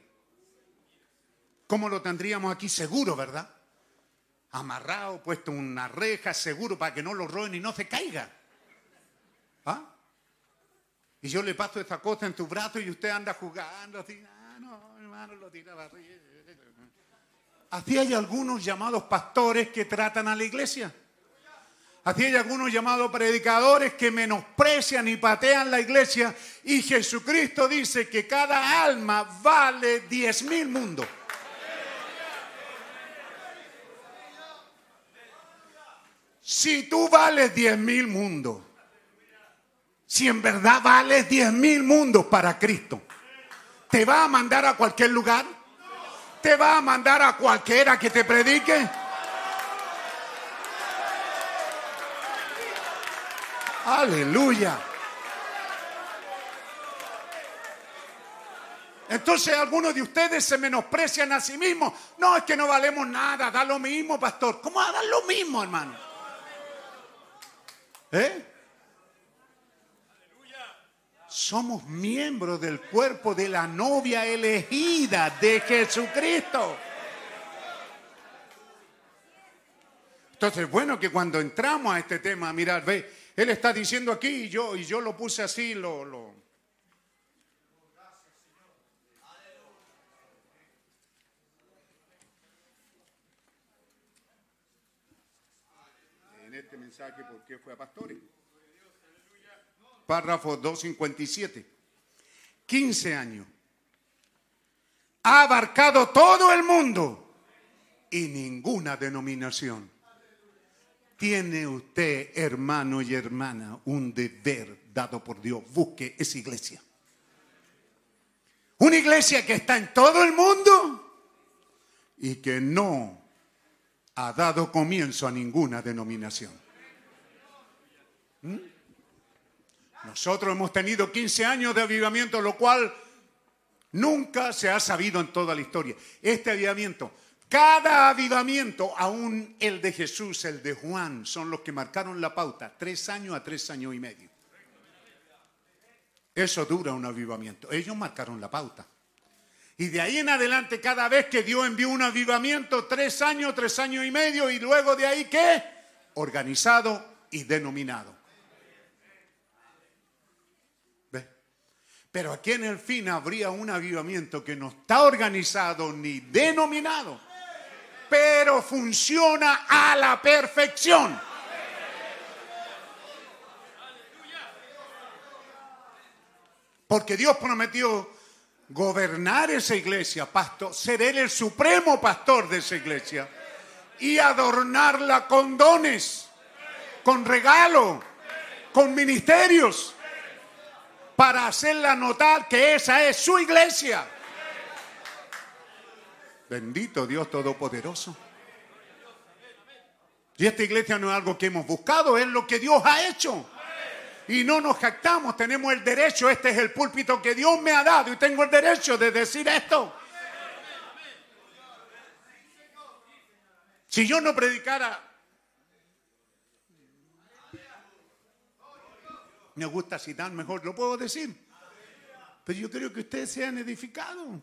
Speaker 3: ¿Cómo lo tendríamos aquí seguro, verdad? Amarrado, puesto una reja, seguro para que no lo roben y no se caiga. ¿Ah? Y yo le paso esa cosa en tu brazo y usted anda jugando así. Ah, no, hermano, lo tiraba arriba. Así hay algunos llamados pastores que tratan a la iglesia. Así hay algunos llamados predicadores que menosprecian y patean la iglesia. Y Jesucristo dice que cada alma vale diez mil mundos. Si tú vales diez mil mundos, si en verdad vales diez mil mundos para Cristo, ¿te va a mandar a cualquier lugar? ¿Te va a mandar a cualquiera que te predique? Aleluya. Entonces algunos de ustedes se menosprecian a sí mismos. No, es que no valemos nada, da lo mismo, pastor. ¿Cómo va a dar lo mismo, hermano? ¿Eh? Somos miembros del cuerpo de la novia elegida de Jesucristo. Entonces, bueno que cuando entramos a este tema, mirar, ve, él está diciendo aquí y yo, y yo lo puse así, lo, lo, en este mensaje por qué fue a pastores. Párrafo 257. 15 años. Ha abarcado todo el mundo y ninguna denominación. Tiene usted, hermano y hermana, un deber dado por Dios. Busque esa iglesia. Una iglesia que está en todo el mundo y que no ha dado comienzo a ninguna denominación. ¿Mm? Nosotros hemos tenido 15 años de avivamiento, lo cual nunca se ha sabido en toda la historia. Este avivamiento, cada avivamiento, aún el de Jesús, el de Juan, son los que marcaron la pauta, tres años a tres años y medio. Eso dura un avivamiento. Ellos marcaron la pauta. Y de ahí en adelante, cada vez que Dios envió un avivamiento, tres años, tres años y medio, y luego de ahí, ¿qué? Organizado y denominado. Pero aquí en el fin habría un avivamiento que no está organizado ni denominado, pero funciona a la perfección. Porque Dios prometió gobernar esa iglesia, pastor, ser el supremo pastor de esa iglesia y adornarla con dones, con regalo, con ministerios, para hacerla notar que esa es su iglesia. Bendito Dios Todopoderoso. Y esta iglesia no es algo que hemos buscado, es lo que Dios ha hecho y no nos jactamos, tenemos el derecho, este es el púlpito que Dios me ha dado y tengo el derecho de decir esto. Si yo no predicara, me gusta citar mejor, lo puedo decir, pero yo creo que ustedes sean edificados.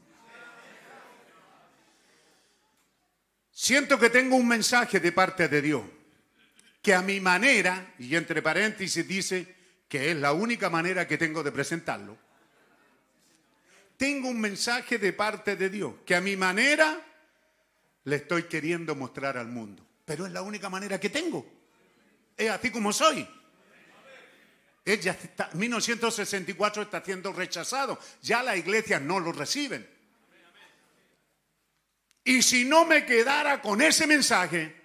Speaker 3: Siento que tengo un mensaje de parte de Dios, que a mi manera, y entre paréntesis dice, que es la única manera que tengo de presentarlo, tengo un mensaje de parte de Dios que a mi manera le estoy queriendo mostrar al mundo. Pero es la única manera que tengo. Es así como soy. Ella está, 1964 está siendo rechazado. Ya las iglesias no lo reciben. Y si no me quedara con ese mensaje,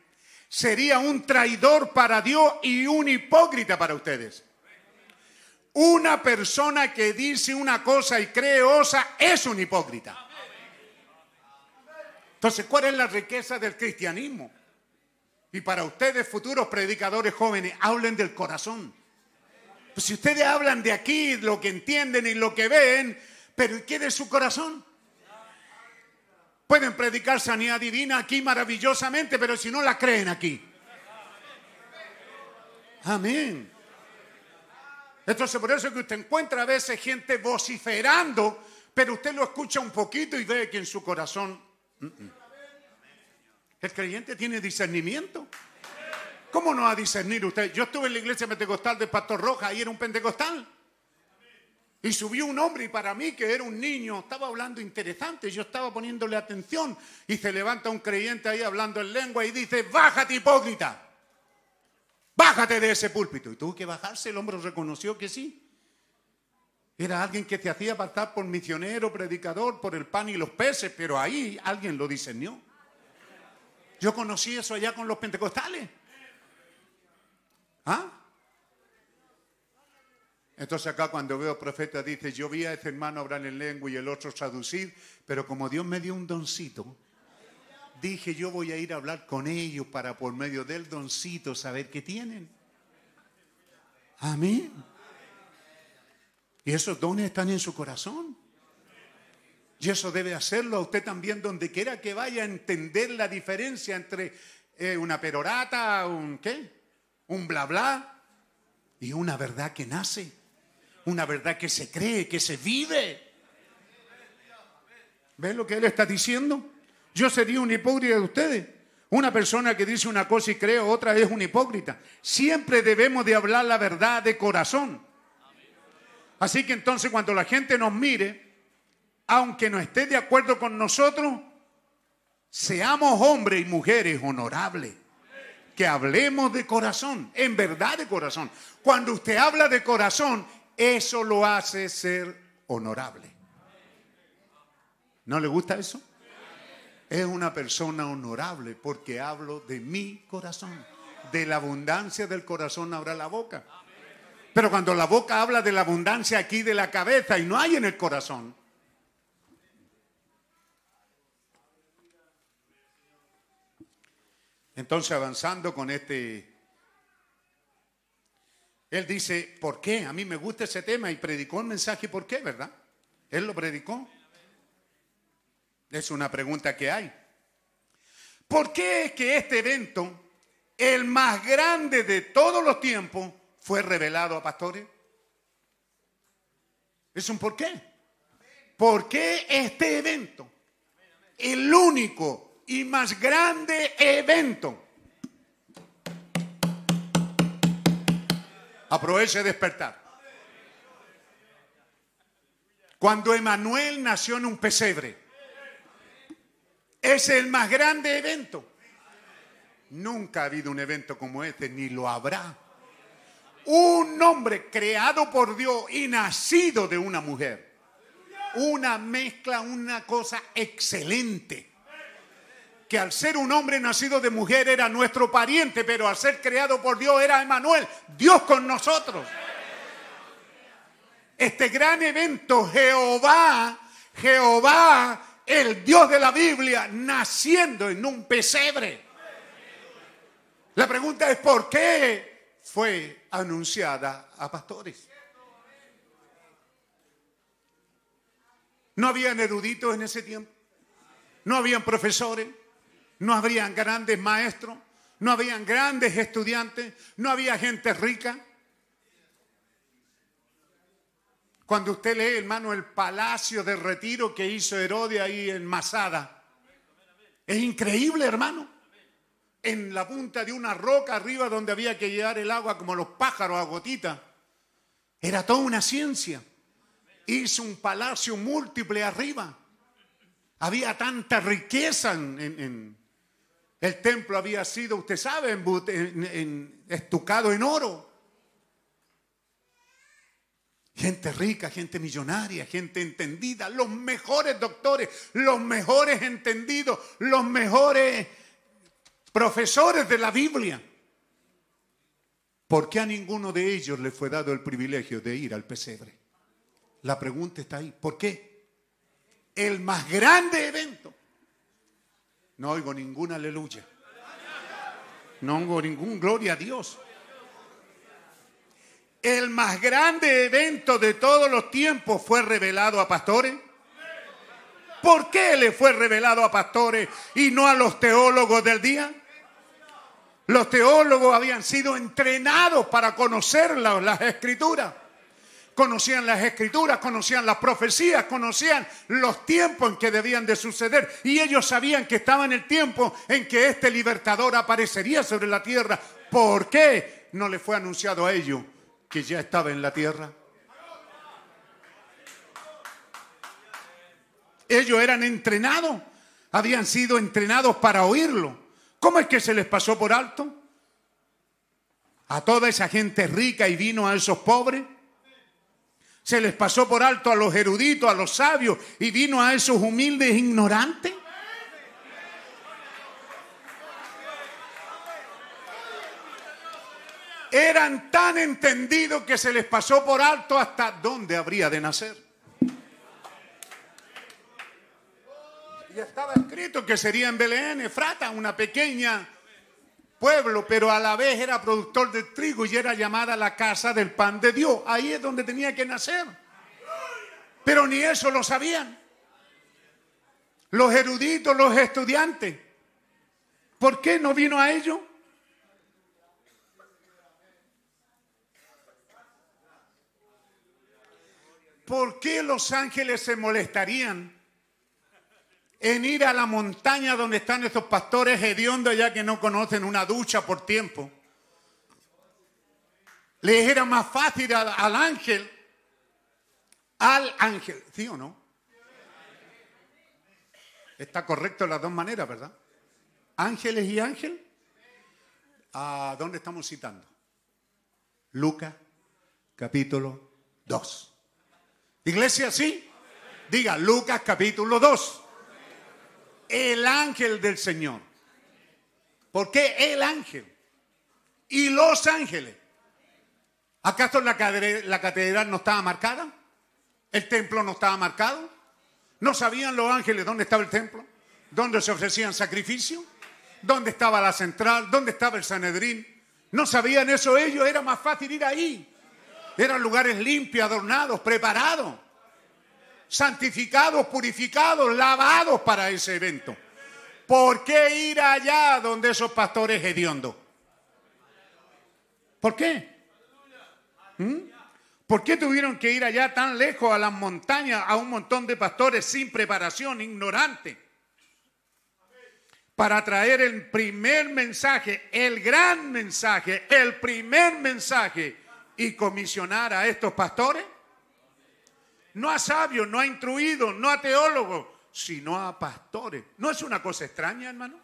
Speaker 3: sería un traidor para Dios y un hipócrita para ustedes. Una persona que dice una cosa y cree otra es un hipócrita. Entonces, ¿cuál es la riqueza del cristianismo? Y para ustedes, futuros predicadores jóvenes, hablen del corazón. Pues si ustedes hablan de aquí, lo que entienden y lo que ven, pero ¿qué de su corazón? Pueden predicar sanidad divina aquí maravillosamente, pero si no la creen aquí. Amén. Entonces por eso que usted encuentra a veces gente vociferando, pero usted lo escucha un poquito y ve que en su corazón... El creyente tiene discernimiento. ¿Cómo no va a discernir usted? Yo estuve en la iglesia pentecostal de Pastor Roja y era un pentecostal. Y subió un hombre y para mí que era un niño, estaba hablando interesante, yo estaba poniéndole atención y se levanta un creyente ahí hablando en lengua y dice, bájate hipócrita. Bájate de ese púlpito. Y tuvo que bajarse, el hombre reconoció que sí. Era alguien que te hacía pasar por misionero, predicador, por el pan y los peces, pero ahí alguien lo diseñó. Yo conocí eso allá con los pentecostales. ¿Ah? Entonces acá cuando veo profeta dice, yo vi a ese hermano hablar en lengua y el otro traducir, pero como Dios me dio un doncito, dije yo voy a ir a hablar con ellos para por medio del doncito saber qué tienen. Amén. Y esos dones están en su corazón. Y eso debe hacerlo a usted también donde quiera que vaya a entender la diferencia entre eh, una perorata, un qué, un bla bla y una verdad que nace, una verdad que se cree, que se vive. ¿Ven lo que él está diciendo? Yo sería un hipócrita de ustedes. Una persona que dice una cosa y cree otra es un hipócrita. Siempre debemos de hablar la verdad de corazón. Así que entonces cuando la gente nos mire, aunque no esté de acuerdo con nosotros, seamos hombres y mujeres honorables. Que hablemos de corazón, en verdad de corazón. Cuando usted habla de corazón, eso lo hace ser honorable. ¿No le gusta eso? Es una persona honorable porque hablo de mi corazón. De la abundancia del corazón habrá la boca. Pero cuando la boca habla de la abundancia aquí de la cabeza y no hay en el corazón, Entonces, avanzando con este, él dice, ¿por qué? A mí me gusta ese tema y predicó el mensaje, ¿por qué, verdad? Él lo predicó. Es una pregunta que hay. ¿Por qué es que este evento, el más grande de todos los tiempos, fue revelado a pastores? Es un por qué. ¿Por qué este evento, el único y más grande evento. Aproveche despertar. Cuando Emanuel nació en un pesebre. Es el más grande evento. Nunca ha habido un evento como este, ni lo habrá. Un hombre creado por Dios y nacido de una mujer. Una mezcla, una cosa excelente que al ser un hombre nacido de mujer era nuestro pariente, pero al ser creado por Dios era Emanuel, Dios con nosotros. Este gran evento, Jehová, Jehová, el Dios de la Biblia, naciendo en un pesebre. La pregunta es, ¿por qué fue anunciada a pastores? No habían eruditos en ese tiempo, no habían profesores, no habrían grandes maestros, no habían grandes estudiantes, no había gente rica. Cuando usted lee, hermano, el palacio de retiro que hizo Herodes ahí en Masada, es increíble, hermano. En la punta de una roca arriba donde había que llevar el agua como los pájaros a gotita. Era toda una ciencia. Hizo un palacio múltiple arriba. Había tanta riqueza en, el templo había sido, usted sabe, estucado en oro. Gente rica, gente millonaria, gente entendida, los mejores doctores, los mejores entendidos, los mejores profesores de la Biblia. ¿Por qué a ninguno de ellos le fue dado el privilegio de ir al pesebre? La pregunta está ahí. ¿Por qué? El más grande evento no oigo ninguna aleluya. No oigo ningún gloria a Dios. El más grande evento de todos los tiempos fue revelado a pastores. ¿Por qué le fue revelado a pastores y no a los teólogos del día? Los teólogos habían sido entrenados para conocer las escrituras conocían las escrituras, conocían las profecías, conocían los tiempos en que debían de suceder. Y ellos sabían que estaba en el tiempo en que este libertador aparecería sobre la tierra. ¿Por qué no le fue anunciado a ellos que ya estaba en la tierra? Ellos eran entrenados, habían sido entrenados para oírlo. ¿Cómo es que se les pasó por alto? A toda esa gente rica y vino a esos pobres. Se les pasó por alto a los eruditos, a los sabios y vino a esos humildes ignorantes. Eran tan entendidos que se les pasó por alto hasta dónde habría de nacer. Y estaba escrito que sería en Belén, Efrata, una pequeña pueblo, pero a la vez era productor de trigo y era llamada la casa del pan de Dios. Ahí es donde tenía que nacer. Pero ni eso lo sabían. Los eruditos, los estudiantes. ¿Por qué no vino a ellos? ¿Por qué los ángeles se molestarían en ir a la montaña donde están esos pastores hediondos ya que no conocen una ducha por tiempo. Les era más fácil al, ángel, al ángel, ¿sí o no? Está correcto las dos maneras, ¿verdad? Ángeles y ángel. ¿A dónde estamos citando? Lucas, capítulo 2. Iglesia, sí. Diga, Lucas, capítulo 2. El ángel del Señor. ¿Por qué el ángel? Y los ángeles. ¿Acaso la, la catedral no estaba marcada? ¿El templo no estaba marcado? ¿No sabían los ángeles dónde estaba el templo? ¿Dónde se ofrecían sacrificios? ¿Dónde estaba la central? ¿Dónde estaba el Sanedrín? ¿No sabían eso ellos? Era más fácil ir ahí. Eran lugares limpios, adornados, preparados, santificados, purificados, lavados para ese evento. ¿Por qué ir allá donde esos pastores hediondos? ¿Por qué? ¿Mm? ¿Por qué tuvieron que ir allá tan lejos a las montañas a un montón de pastores sin preparación, ignorantes? Para traer el primer mensaje, el gran mensaje, el primer mensaje y comisionar a estos pastores. No a sabios, no a instruidos, no a teólogos, sino a pastores. ¿No es una cosa extraña, hermano?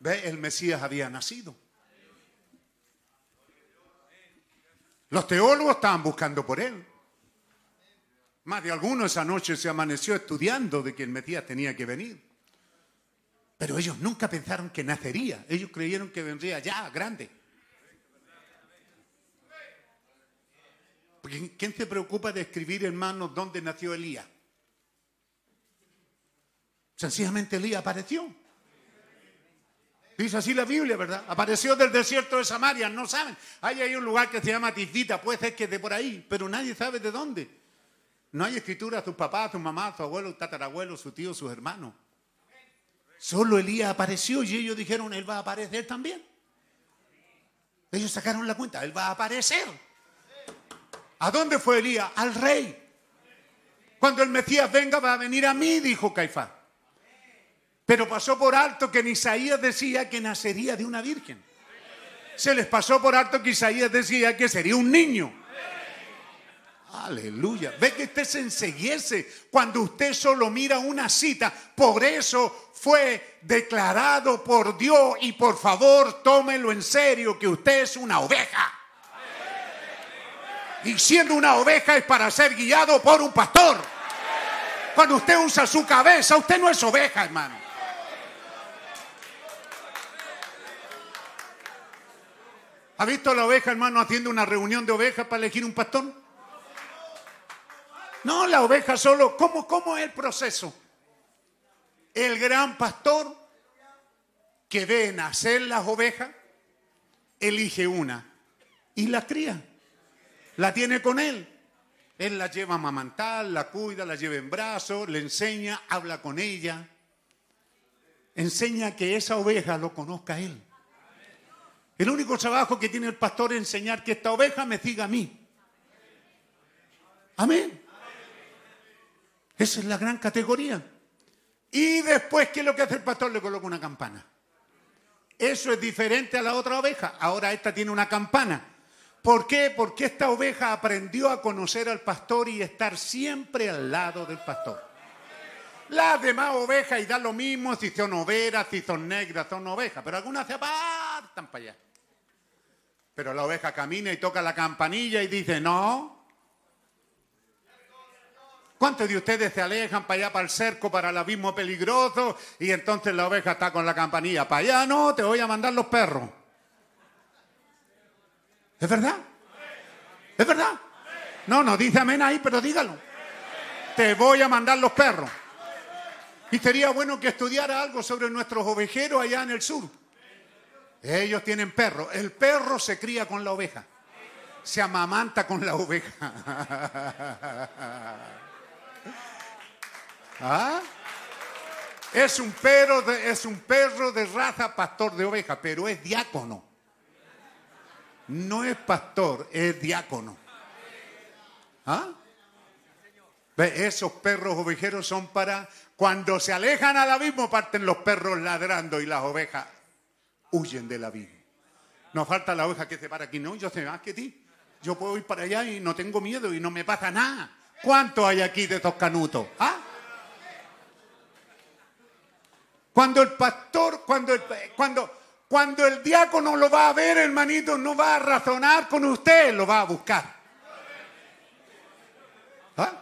Speaker 3: ¿Ve? El Mesías había nacido. Los teólogos estaban buscando por él. Más de alguno esa noche se amaneció estudiando de que el Mesías tenía que venir. Pero ellos nunca pensaron que nacería. Ellos creyeron que vendría ya grande. ¿Quién se preocupa de escribir, hermanos, dónde nació Elías? Sencillamente Elías apareció. Dice así la Biblia, ¿verdad? Apareció del desierto de Samaria, no saben. Hay un lugar que se llama Tisbita, puede ser que de por ahí, pero nadie sabe de dónde. No hay escritura a sus papás, a sus mamás, a su abuelo, tatarabuelo, su tío, sus hermanos. Solo Elías apareció y ellos dijeron, él va a aparecer también. Ellos sacaron la cuenta, él va a aparecer. ¿A dónde fue Elías? Al rey. Cuando el Mesías venga va a venir a mí, dijo Caifás. Pero pasó por alto que en Isaías decía que nacería de una virgen. Se les pasó por alto que Isaías decía que sería un niño. Aleluya. Ve que usted se enseguiese cuando usted solo mira una cita. Por eso fue declarado por Dios y por favor tómelo en serio que usted es una oveja. Y siendo una oveja es para ser guiado por un pastor. Cuando usted usa su cabeza, usted no es oveja, hermano. ¿Ha visto a la oveja, hermano, haciendo una reunión de ovejas para elegir un pastor? No, la oveja solo. ¿Cómo, cómo es el proceso? El gran pastor que ve nacer las ovejas, elige una y la cría. La tiene con él. Él la lleva a mamantar, la cuida, la lleva en brazos, le enseña, habla con ella. Enseña que esa oveja lo conozca él. El único trabajo que tiene el pastor es enseñar que esta oveja me siga a mí. Amén. Esa es la gran categoría. Y después, ¿qué es lo que hace el pastor? Le coloca una campana. Eso es diferente a la otra oveja. Ahora esta tiene una campana. ¿Por qué? Porque esta oveja aprendió a conocer al pastor y estar siempre al lado del pastor. Las demás ovejas y da lo mismo si son overas, si son negras, son ovejas, pero algunas se apartan para allá. Pero la oveja camina y toca la campanilla y dice, no. ¿Cuántos de ustedes se alejan para allá, para el cerco, para el abismo peligroso? Y entonces la oveja está con la campanilla, para allá no, te voy a mandar los perros. ¿Es verdad? ¿Es verdad? No, no dice amén ahí, pero dígalo. Te voy a mandar los perros. Y sería bueno que estudiara algo sobre nuestros ovejeros allá en el sur. Ellos tienen perro. El perro se cría con la oveja. Se amamanta con la oveja. (laughs) ¿Ah? Es un, perro de, es un perro de raza pastor de oveja, pero es diácono. No es pastor, es diácono. ¿Ah? Esos perros ovejeros son para cuando se alejan al abismo, parten los perros ladrando y las ovejas huyen del abismo. Nos falta la oveja que se para aquí, no, yo sé más que ti. Yo puedo ir para allá y no tengo miedo y no me pasa nada. ¿Cuántos hay aquí de estos canutos? ¿Ah? Cuando el pastor, cuando el, cuando, cuando el diácono lo va a ver, hermanito, no va a razonar con usted, lo va a buscar. ¿Ah?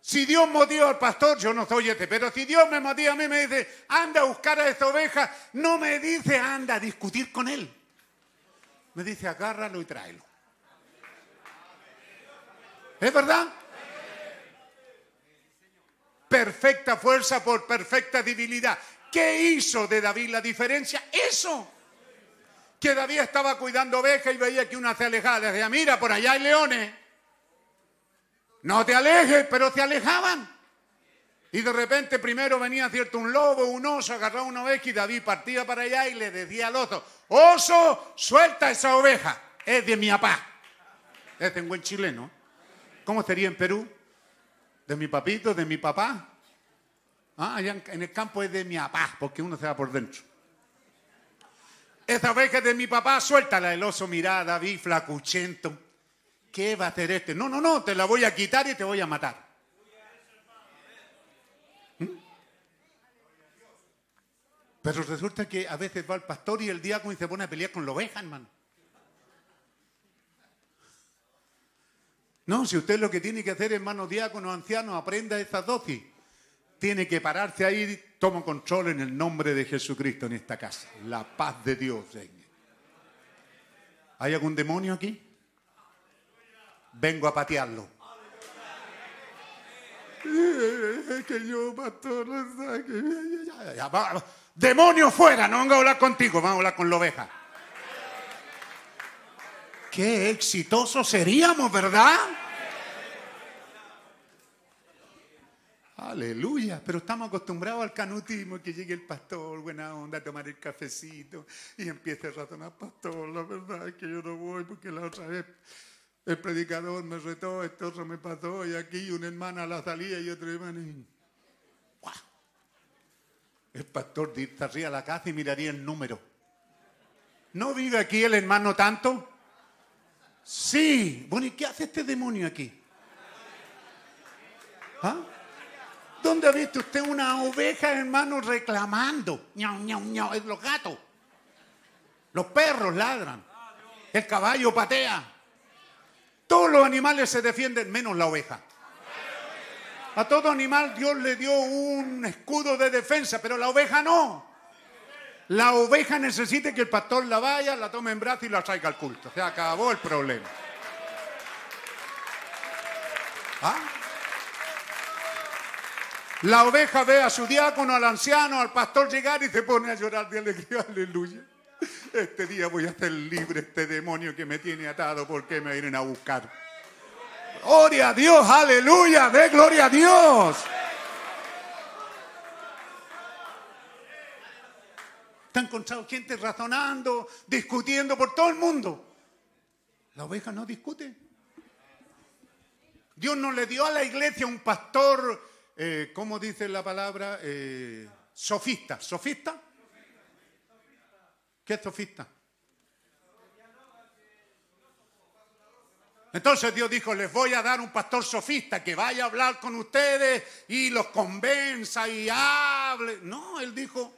Speaker 3: Si Dios motiva al pastor, yo no soy este, pero si Dios me motiva a mí, me dice, anda a buscar a esta oveja, no me dice, anda a discutir con él. Me dice, agárralo y tráelo. ¿Es verdad? Perfecta fuerza por perfecta debilidad. ¿Qué hizo de David la diferencia? Eso. Que David estaba cuidando ovejas y veía que una se alejaba. Decía, mira, por allá hay leones. No te alejes, pero se alejaban. Y de repente primero venía cierto un lobo, un oso, agarraba una oveja y David partía para allá y le decía al oso, oso, suelta esa oveja, es de mi papá. Es en buen chileno. ¿Cómo sería en Perú? ¿De mi papito, de mi papá? Ah, allá en- el campo es de mi papá, porque uno se va por dentro. Esa oveja es de mi papá, suéltala. El oso mirá a David flacuchento. ¿Qué va a hacer este? No, no, no, te la voy a quitar y te voy a matar. ¿Mm? Pero resulta que a veces va el pastor y el diácono y se pone a pelear con la oveja, hermano. No, si usted lo que tiene que hacer, hermano diácono, anciano, aprenda esa dosis. Tiene que pararse ahí, toma control en el nombre de Jesucristo en esta casa. La paz de Dios. ¿Hay algún demonio aquí? Vengo a patearlo. Es que yo, demonio fuera, no vengo a hablar contigo, vamos a hablar con la oveja. Qué exitosos seríamos, ¿verdad? Aleluya, pero estamos acostumbrados al canutismo, que llegue el pastor, buena onda, a tomar el cafecito y empiece a razonar, pastor, la verdad es que yo no voy porque la otra vez el predicador me retó, esto otro me pasó y aquí una hermana la salía y otra hermana... El pastor estaría a la casa y miraría el número. ¿No vive aquí el hermano tanto? Sí. Bueno, ¿y qué hace este demonio aquí? ¿Ah? ¿Dónde ha visto usted una oveja, hermano, reclamando? Ñau, ñau, ñau, los gatos. Los perros ladran. El caballo patea. Todos los animales se defienden menos la oveja. A todo animal Dios le dio un escudo de defensa, pero la oveja no. La oveja necesita que el pastor la vaya, la tome en brazos y la traiga al culto. Se acabó el problema. ¿Ah? La oveja ve a su diácono, al anciano, al pastor llegar y se pone a llorar de alegría. (laughs) Aleluya. Este día voy a ser libre este demonio que me tiene atado porque me vienen a buscar. Gloria a Dios, aleluya, de gloria a Dios. Te han encontrado gente razonando, discutiendo por todo el mundo. La oveja no discute. Dios no le dio a la iglesia un pastor, eh, ¿cómo dice la palabra? Eh, sofista. ¿Sofista? ¿Qué es sofista? Entonces Dios dijo, les voy a dar un pastor sofista que vaya a hablar con ustedes y los convenza y hable. No, él dijo,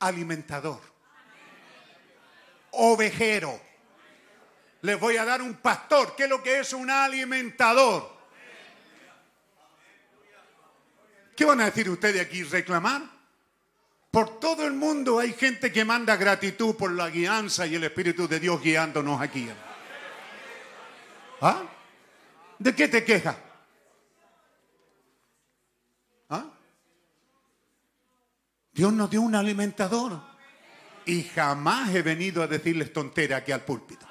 Speaker 3: alimentador, ovejero. Les voy a dar un pastor. ¿Qué es lo que es un alimentador? ¿Qué van a decir ustedes aquí? ¿Reclamar? Por todo el mundo hay gente que manda gratitud por la guianza y el Espíritu de Dios guiándonos aquí. ¿Ah? ¿De qué te quejas? ¿Ah? Dios nos dio un alimentador. Y jamás he venido a decirles tontera aquí al púlpito.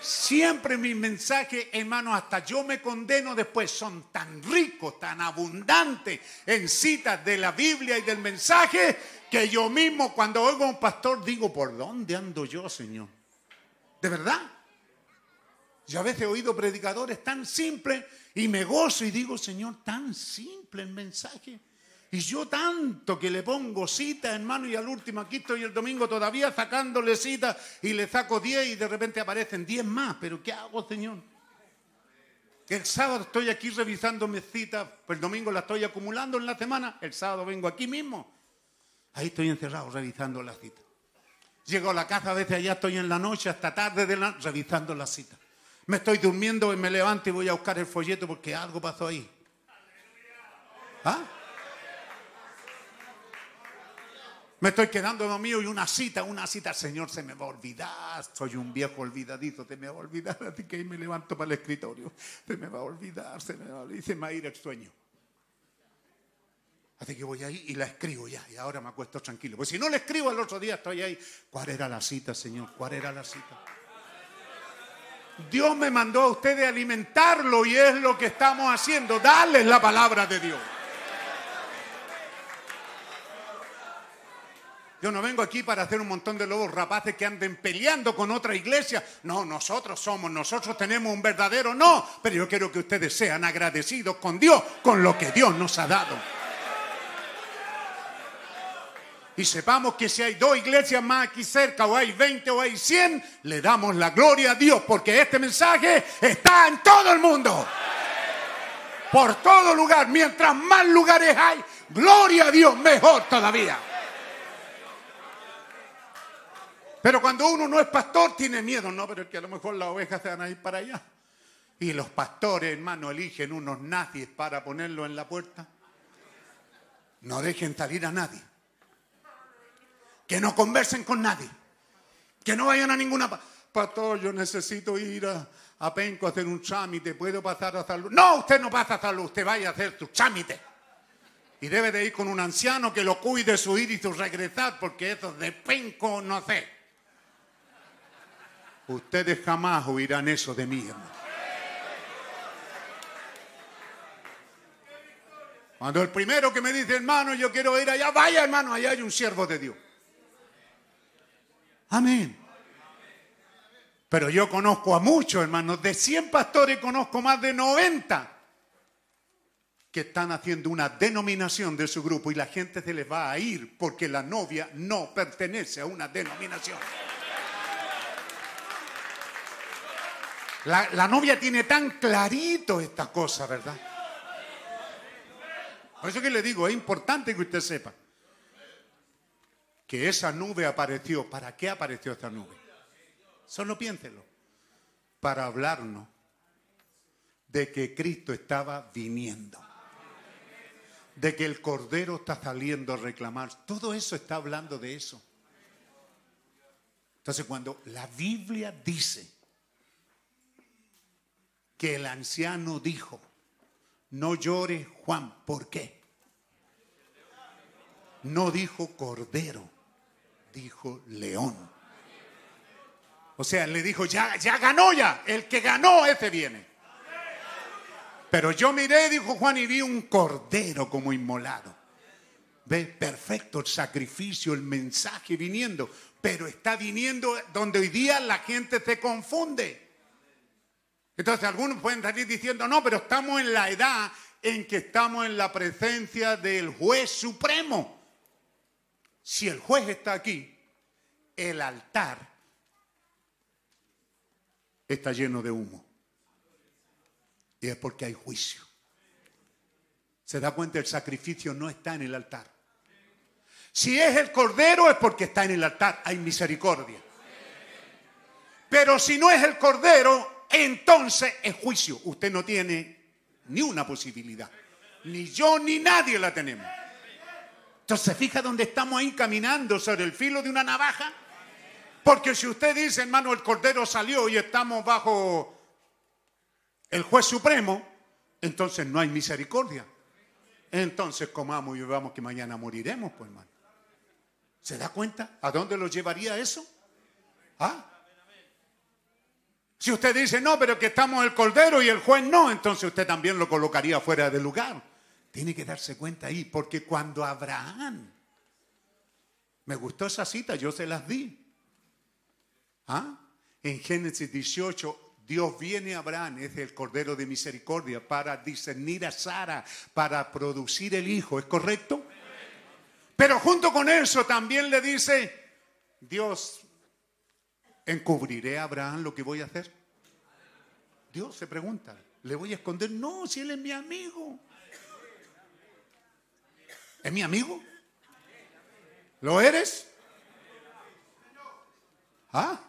Speaker 3: Siempre mis mensajes, hermanos, hasta yo me condeno después, son tan ricos, tan abundantes en citas de la Biblia y del mensaje, que yo mismo cuando oigo a un pastor digo, ¿por dónde ando yo, Señor? ¿De verdad? Yo a veces he oído predicadores tan simples y me gozo y digo, Señor, tan simple el mensaje. Y yo tanto que le pongo cita, hermano, y al último aquí estoy el domingo todavía sacándole cita y le saco 10 y de repente aparecen 10 más. Pero ¿qué hago, Señor? El sábado estoy aquí revisando mis citas, pues el domingo las estoy acumulando en la semana, el sábado vengo aquí mismo. Ahí estoy encerrado revisando las citas. Llego a la casa, a veces allá estoy en la noche, hasta tarde de la revisando las citas. Me estoy durmiendo y me levanto y voy a buscar el folleto porque algo pasó ahí. ¿Ah? Me estoy quedando mío y una cita, una cita, Señor, se me va a olvidar. Soy un viejo olvidadizo, se me va a olvidar. Así que ahí me levanto para el escritorio. Se me va a olvidar, se me va a olvidar. Y se me va a ir el sueño. Así que voy ahí y la escribo ya. Y ahora me acuesto tranquilo. Pues si no la escribo el otro día estoy ahí. ¿Cuál era la cita, Señor? ¿Cuál era la cita? Dios me mandó a ustedes alimentarlo y es lo que estamos haciendo. Darles la palabra de Dios. Yo no vengo aquí para hacer un montón de lobos rapaces que anden peleando con otra iglesia. No, nosotros somos, nosotros tenemos un verdadero no. Pero yo quiero que ustedes sean agradecidos con Dios, con lo que Dios nos ha dado. Y sepamos que si hay dos iglesias más aquí cerca, o hay 20 o hay 100, le damos la gloria a Dios, porque este mensaje está en todo el mundo. Por todo lugar. Mientras más lugares hay, gloria a Dios, mejor todavía. Pero cuando uno no es pastor, tiene miedo, no, pero es que a lo mejor las ovejas se van a ir para allá. Y los pastores, hermano, eligen unos nazis para ponerlo en la puerta. No dejen salir a nadie. Que no conversen con nadie. Que no vayan a ninguna... Pastor, yo necesito ir a, Penco a hacer un trámite. ¿Puedo pasar a salud? No, usted no pasa a salud. Usted vaya a hacer su trámite. Y debe de ir con un anciano que lo cuide su ir y su regresar, porque eso de Penco no sé. Ustedes jamás oirán eso de mí, hermano. Cuando el primero que me dice, hermano, yo quiero ir allá, vaya, hermano, allá hay un siervo de Dios. Amén. Pero yo conozco a muchos, hermanos. De 100 pastores conozco más de 90 que están haciendo una denominación de su grupo y la gente se les va a ir porque la novia no pertenece a una denominación. La, novia tiene tan clarito esta cosa, ¿verdad? Por eso que le digo, es importante que usted sepa que esa nube apareció. ¿Para qué apareció esta nube? Solo piénselo. Para hablarnos de que Cristo estaba viniendo. De que el Cordero está saliendo a reclamar. Todo eso está hablando de eso. Entonces cuando la Biblia dice que el anciano dijo, no llore Juan, ¿por qué? No dijo cordero, dijo león. O sea, le dijo, ya, ya ganó ya, el que ganó ese viene. Pero yo miré, dijo Juan, y vi un cordero como inmolado. Ve, perfecto el sacrificio, el mensaje viniendo, pero está viniendo donde hoy día la gente se confunde. Entonces algunos pueden salir diciendo, no, pero estamos en la edad en que estamos en la presencia del juez supremo. Si el juez está aquí, el altar está lleno de humo. Y es porque hay juicio. ¿Se da cuenta? El sacrificio no está en el altar. Si es el cordero es porque está en el altar. Hay misericordia. Pero si no es el cordero, entonces es juicio. Usted no tiene ni una posibilidad. Ni yo ni nadie la tenemos. Entonces, fija dónde estamos ahí caminando sobre el filo de una navaja. Porque si usted dice, hermano, el cordero salió y estamos bajo el juez supremo, entonces no hay misericordia. Entonces comamos y bebamos que mañana moriremos, pues hermano. ¿Se da cuenta? ¿A dónde lo llevaría eso? ¿Ah? Si usted dice, no, pero que estamos el cordero y el juez no, entonces usted también lo colocaría fuera de lugar. Tiene que darse cuenta ahí, porque cuando Abraham, me gustó esa cita, yo se las di. ¿Ah? En Génesis 18, Dios viene a Abraham, es el Cordero de Misericordia, para discernir a Sara, para producir el hijo, ¿es correcto? Pero junto con eso también le dice, Dios, ¿encubriré a Abraham lo que voy a hacer? Dios se pregunta, ¿le voy a esconder? No, si él es mi amigo. ¿Es mi amigo? ¿Lo eres? ¿Ah?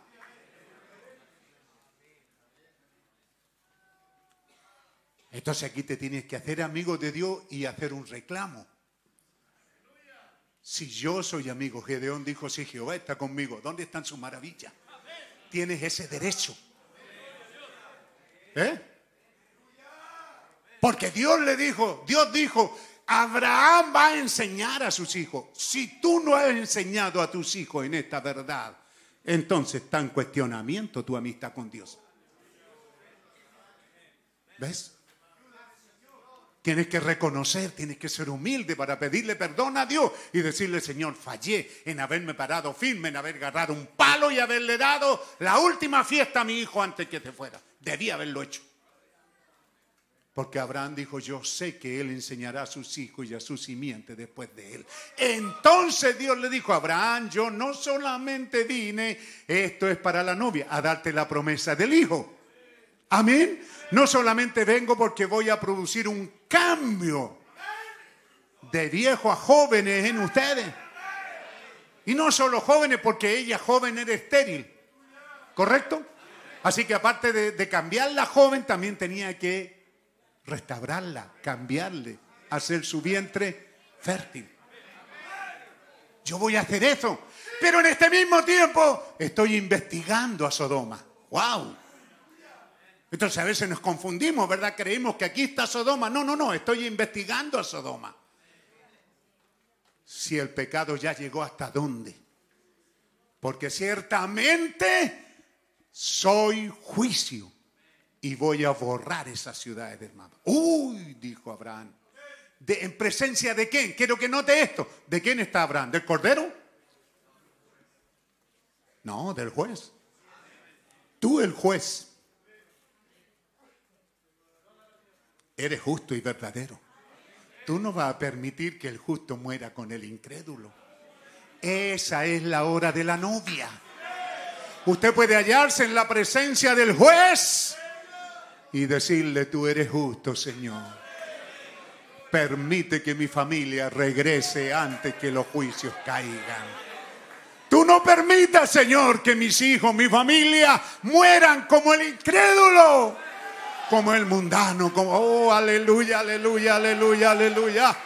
Speaker 3: Entonces aquí te tienes que hacer amigo de Dios y hacer un reclamo. Si yo soy amigo, Gedeón dijo, si Jehová está conmigo, ¿dónde están sus maravillas? Tienes ese derecho. ¿Eh? Porque Dios le dijo, Dios dijo, Abraham va a enseñar a sus hijos. Si tú no has enseñado a tus hijos en esta verdad, entonces está en cuestionamiento tu amistad con Dios. ¿Ves? Tienes que reconocer, tienes que ser humilde para pedirle perdón a Dios y decirle, Señor, fallé en haberme parado firme, en haber agarrado un palo y haberle dado la última fiesta a mi hijo antes que se fuera. Debía haberlo hecho. Porque Abraham dijo, yo sé que él enseñará a sus hijos y a su simiente después de él. Entonces Dios le dijo, Abraham, yo no solamente vine, esto es para la novia, a darte la promesa del hijo. Amén. No solamente vengo porque voy a producir un cambio de viejo a jóvenes en ustedes. Y no solo jóvenes porque ella joven era estéril. ¿Correcto? Así que aparte de, de cambiarla joven, también tenía que restaurarla, cambiarle, hacer su vientre fértil. Yo voy a hacer eso. Pero en este mismo tiempo estoy investigando a Sodoma. ¡Wow! Entonces a veces nos confundimos, ¿verdad? Creímos que aquí está Sodoma. No, no, no, estoy investigando a Sodoma. Si el pecado ya llegó hasta dónde. Porque ciertamente soy juicio y voy a borrar esas ciudades, hermano. Uy, dijo Abraham. De, ¿En presencia de quién? Quiero que note esto. ¿De quién está Abraham? ¿Del cordero? No, del juez. Tú el juez. Eres justo y verdadero. Tú no vas a permitir que el justo muera con el incrédulo. Esa es la hora de la novia. Usted puede hallarse en la presencia del juez y decirle, tú eres justo, Señor. Permite que mi familia regrese antes que los juicios caigan. Tú no permitas, Señor, que mis hijos, mi familia mueran como el incrédulo como el mundano, como, oh, aleluya, aleluya, aleluya, aleluya.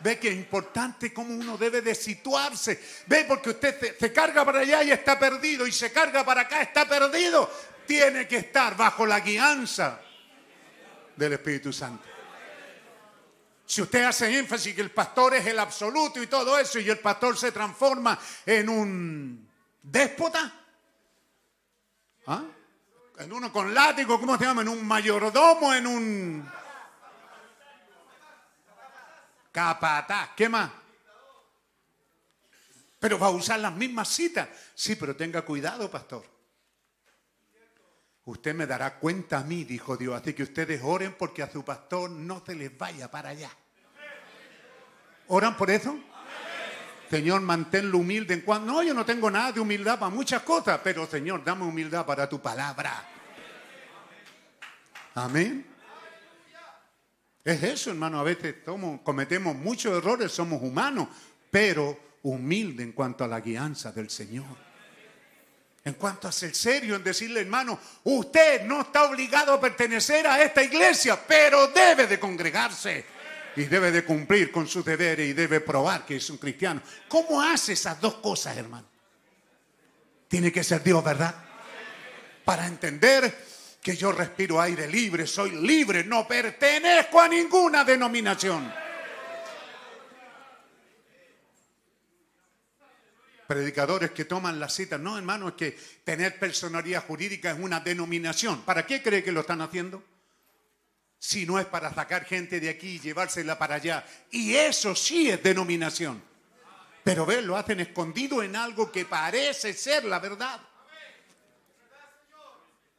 Speaker 3: Ve que es importante cómo uno debe de situarse. Ve porque usted se, carga para allá y está perdido y se carga para acá, está perdido. Tiene que estar bajo la guianza del Espíritu Santo. Si usted hace énfasis que el pastor es el absoluto y todo eso y el pastor se transforma en un déspota, ¿Ah? En uno con látigo, ¿cómo se llama? En un mayordomo, en un capataz. ¿Qué más? Pero va a usar las mismas citas. Sí, pero tenga cuidado, pastor. Usted me dará cuenta a mí, dijo Dios. Así que ustedes oren porque a su pastor no se les vaya para allá. ¿Oran por eso? Señor, manténlo humilde en cuanto. No, yo no tengo nada de humildad para muchas cosas, pero Señor, dame humildad para tu palabra. Amén. Es eso, hermano. A veces cometemos muchos errores, somos humanos, pero humilde en cuanto a la guianza del Señor. En cuanto a ser serio en decirle, hermano, usted no está obligado a pertenecer a esta iglesia, pero debe de congregarse y debe de cumplir con sus deberes y debe probar que es un cristiano. ¿Cómo hace esas dos cosas, hermano? Tiene que ser Dios, ¿verdad? Para entender que yo respiro aire libre, soy libre, no pertenezco a ninguna denominación. Predicadores que toman la cita, no hermano, es que tener personalidad jurídica es una denominación. ¿Para qué cree que lo están haciendo? Si no es para sacar gente de aquí y llevársela para allá. Y eso sí es denominación. Pero ve, lo hacen escondido en algo que parece ser la verdad.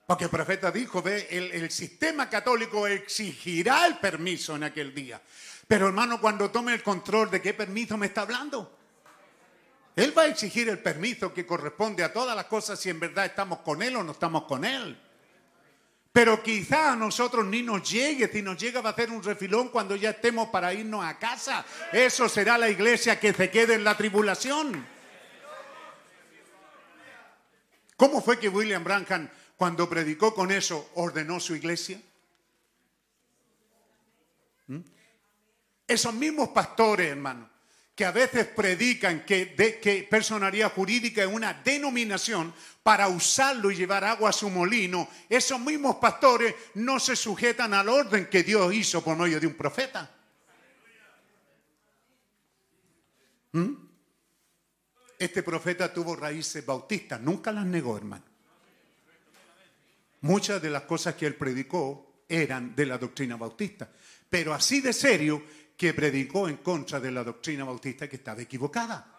Speaker 3: Porque el profeta dijo, ve, el, el, sistema católico exigirá el permiso en aquel día. Pero hermano, cuando tome el control de qué permiso me está hablando, él va a exigir el permiso que corresponde a todas las cosas si en verdad estamos con Él o no estamos con Él. Pero quizá a nosotros ni nos llegue, si nos llega va a hacer un refilón cuando ya estemos para irnos a casa. Eso será la iglesia que se quede en la tribulación. ¿Cómo fue que William Branham, cuando predicó con eso, ordenó su iglesia? ¿Mm? Esos mismos pastores, hermano, que a veces predican que, de, personalidad jurídica es una denominación para usarlo y llevar agua a su molino, esos mismos pastores no se sujetan al orden que Dios hizo por medio de un profeta. ¿Mm? Este profeta tuvo raíces bautistas, nunca las negó, hermano. Muchas de las cosas que él predicó eran de la doctrina bautista, pero así de serio que predicó en contra de la doctrina bautista que estaba equivocada.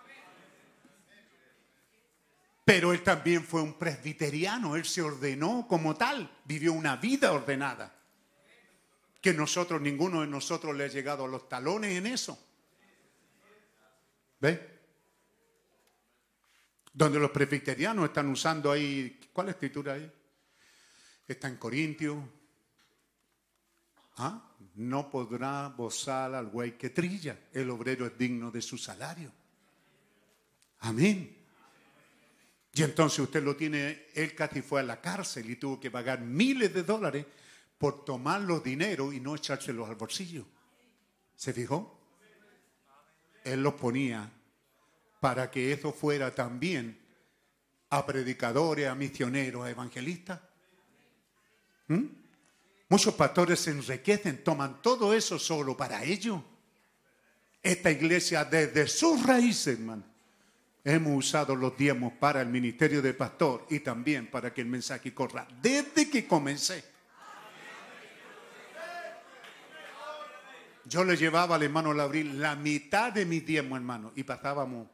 Speaker 3: Pero él también fue un presbiteriano, él se ordenó como tal, vivió una vida ordenada. Que nosotros, ninguno de nosotros le ha llegado a los talones en eso. ¿Ve? Donde los presbiterianos están usando ahí, ¿cuál escritura ahí? Está en Corintios. ¿Ah? No podrá bozar al güey que trilla. El obrero es digno de su salario. Amén. Y entonces usted lo tiene, él casi fue a la cárcel y tuvo que pagar miles de dólares por tomar los dineros y no echárselos al bolsillo. ¿Se fijó? Él los ponía para que eso fuera también a predicadores, a misioneros, a evangelistas. ¿Mm? Muchos pastores se enriquecen, toman todo eso solo para ellos. Esta iglesia desde sus raíces, hermano, hemos usado los diezmos para el ministerio de pastor y también para que el mensaje corra. Desde que comencé. Yo le llevaba al hermano Labril la mitad de mis diezmos, hermano, y pasábamos,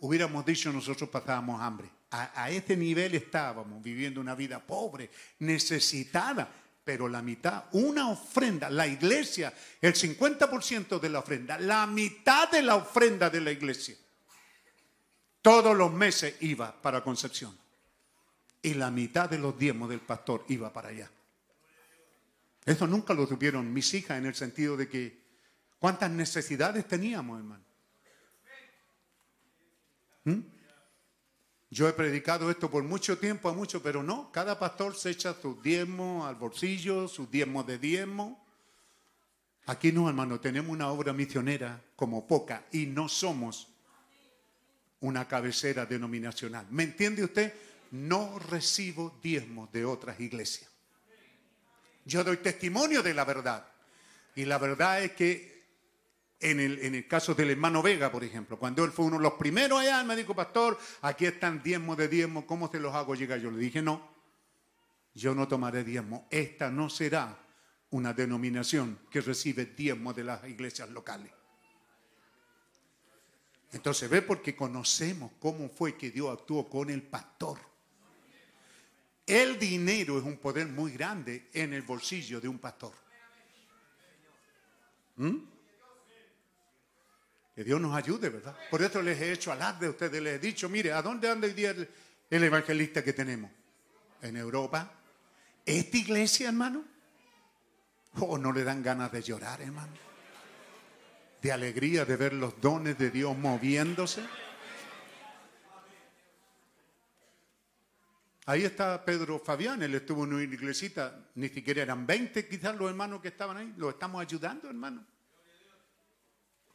Speaker 3: hubiéramos dicho nosotros pasábamos hambre. A, a este nivel estábamos viviendo una vida pobre, necesitada pero la mitad, una ofrenda, la iglesia, el 50% de la ofrenda, la mitad de la ofrenda de la iglesia, todos los meses iba para Concepción. Y la mitad de los diezmos del pastor iba para allá. Eso nunca lo tuvieron mis hijas en el sentido de que cuántas necesidades teníamos, hermano. ¿Mm? Yo he predicado esto por mucho tiempo a mucho, pero no, cada pastor se echa sus diezmos al bolsillo, sus diezmos de diezmo. Aquí no, hermano, tenemos una obra misionera como poca y no somos una cabecera denominacional. ¿Me entiende usted? No recibo diezmos de otras iglesias. Yo doy testimonio de la verdad. Y la verdad es que en el, caso del hermano Vega, por ejemplo, cuando él fue uno de los primeros allá, me dijo, pastor, aquí están diezmos de diezmo, ¿cómo se los hago llegar? Yo le dije, no, yo no tomaré diezmo. Esta no será una denominación que recibe diezmo de las iglesias locales. Entonces ve porque conocemos cómo fue que Dios actuó con el pastor. El dinero es un poder muy grande en el bolsillo de un pastor. ¿Mm? Que Dios nos ayude, ¿verdad? Por eso les he hecho alarde a ustedes, les he dicho, mire, ¿a dónde anda hoy día el, el evangelista que tenemos? En Europa. ¿Esta iglesia, hermano? ¿O oh, no le dan ganas de llorar, hermano? De alegría de ver los dones de Dios moviéndose. Ahí está Pedro Fabián, él estuvo en una iglesita, ni siquiera eran 20 quizás los hermanos que estaban ahí, lo estamos ayudando, hermano.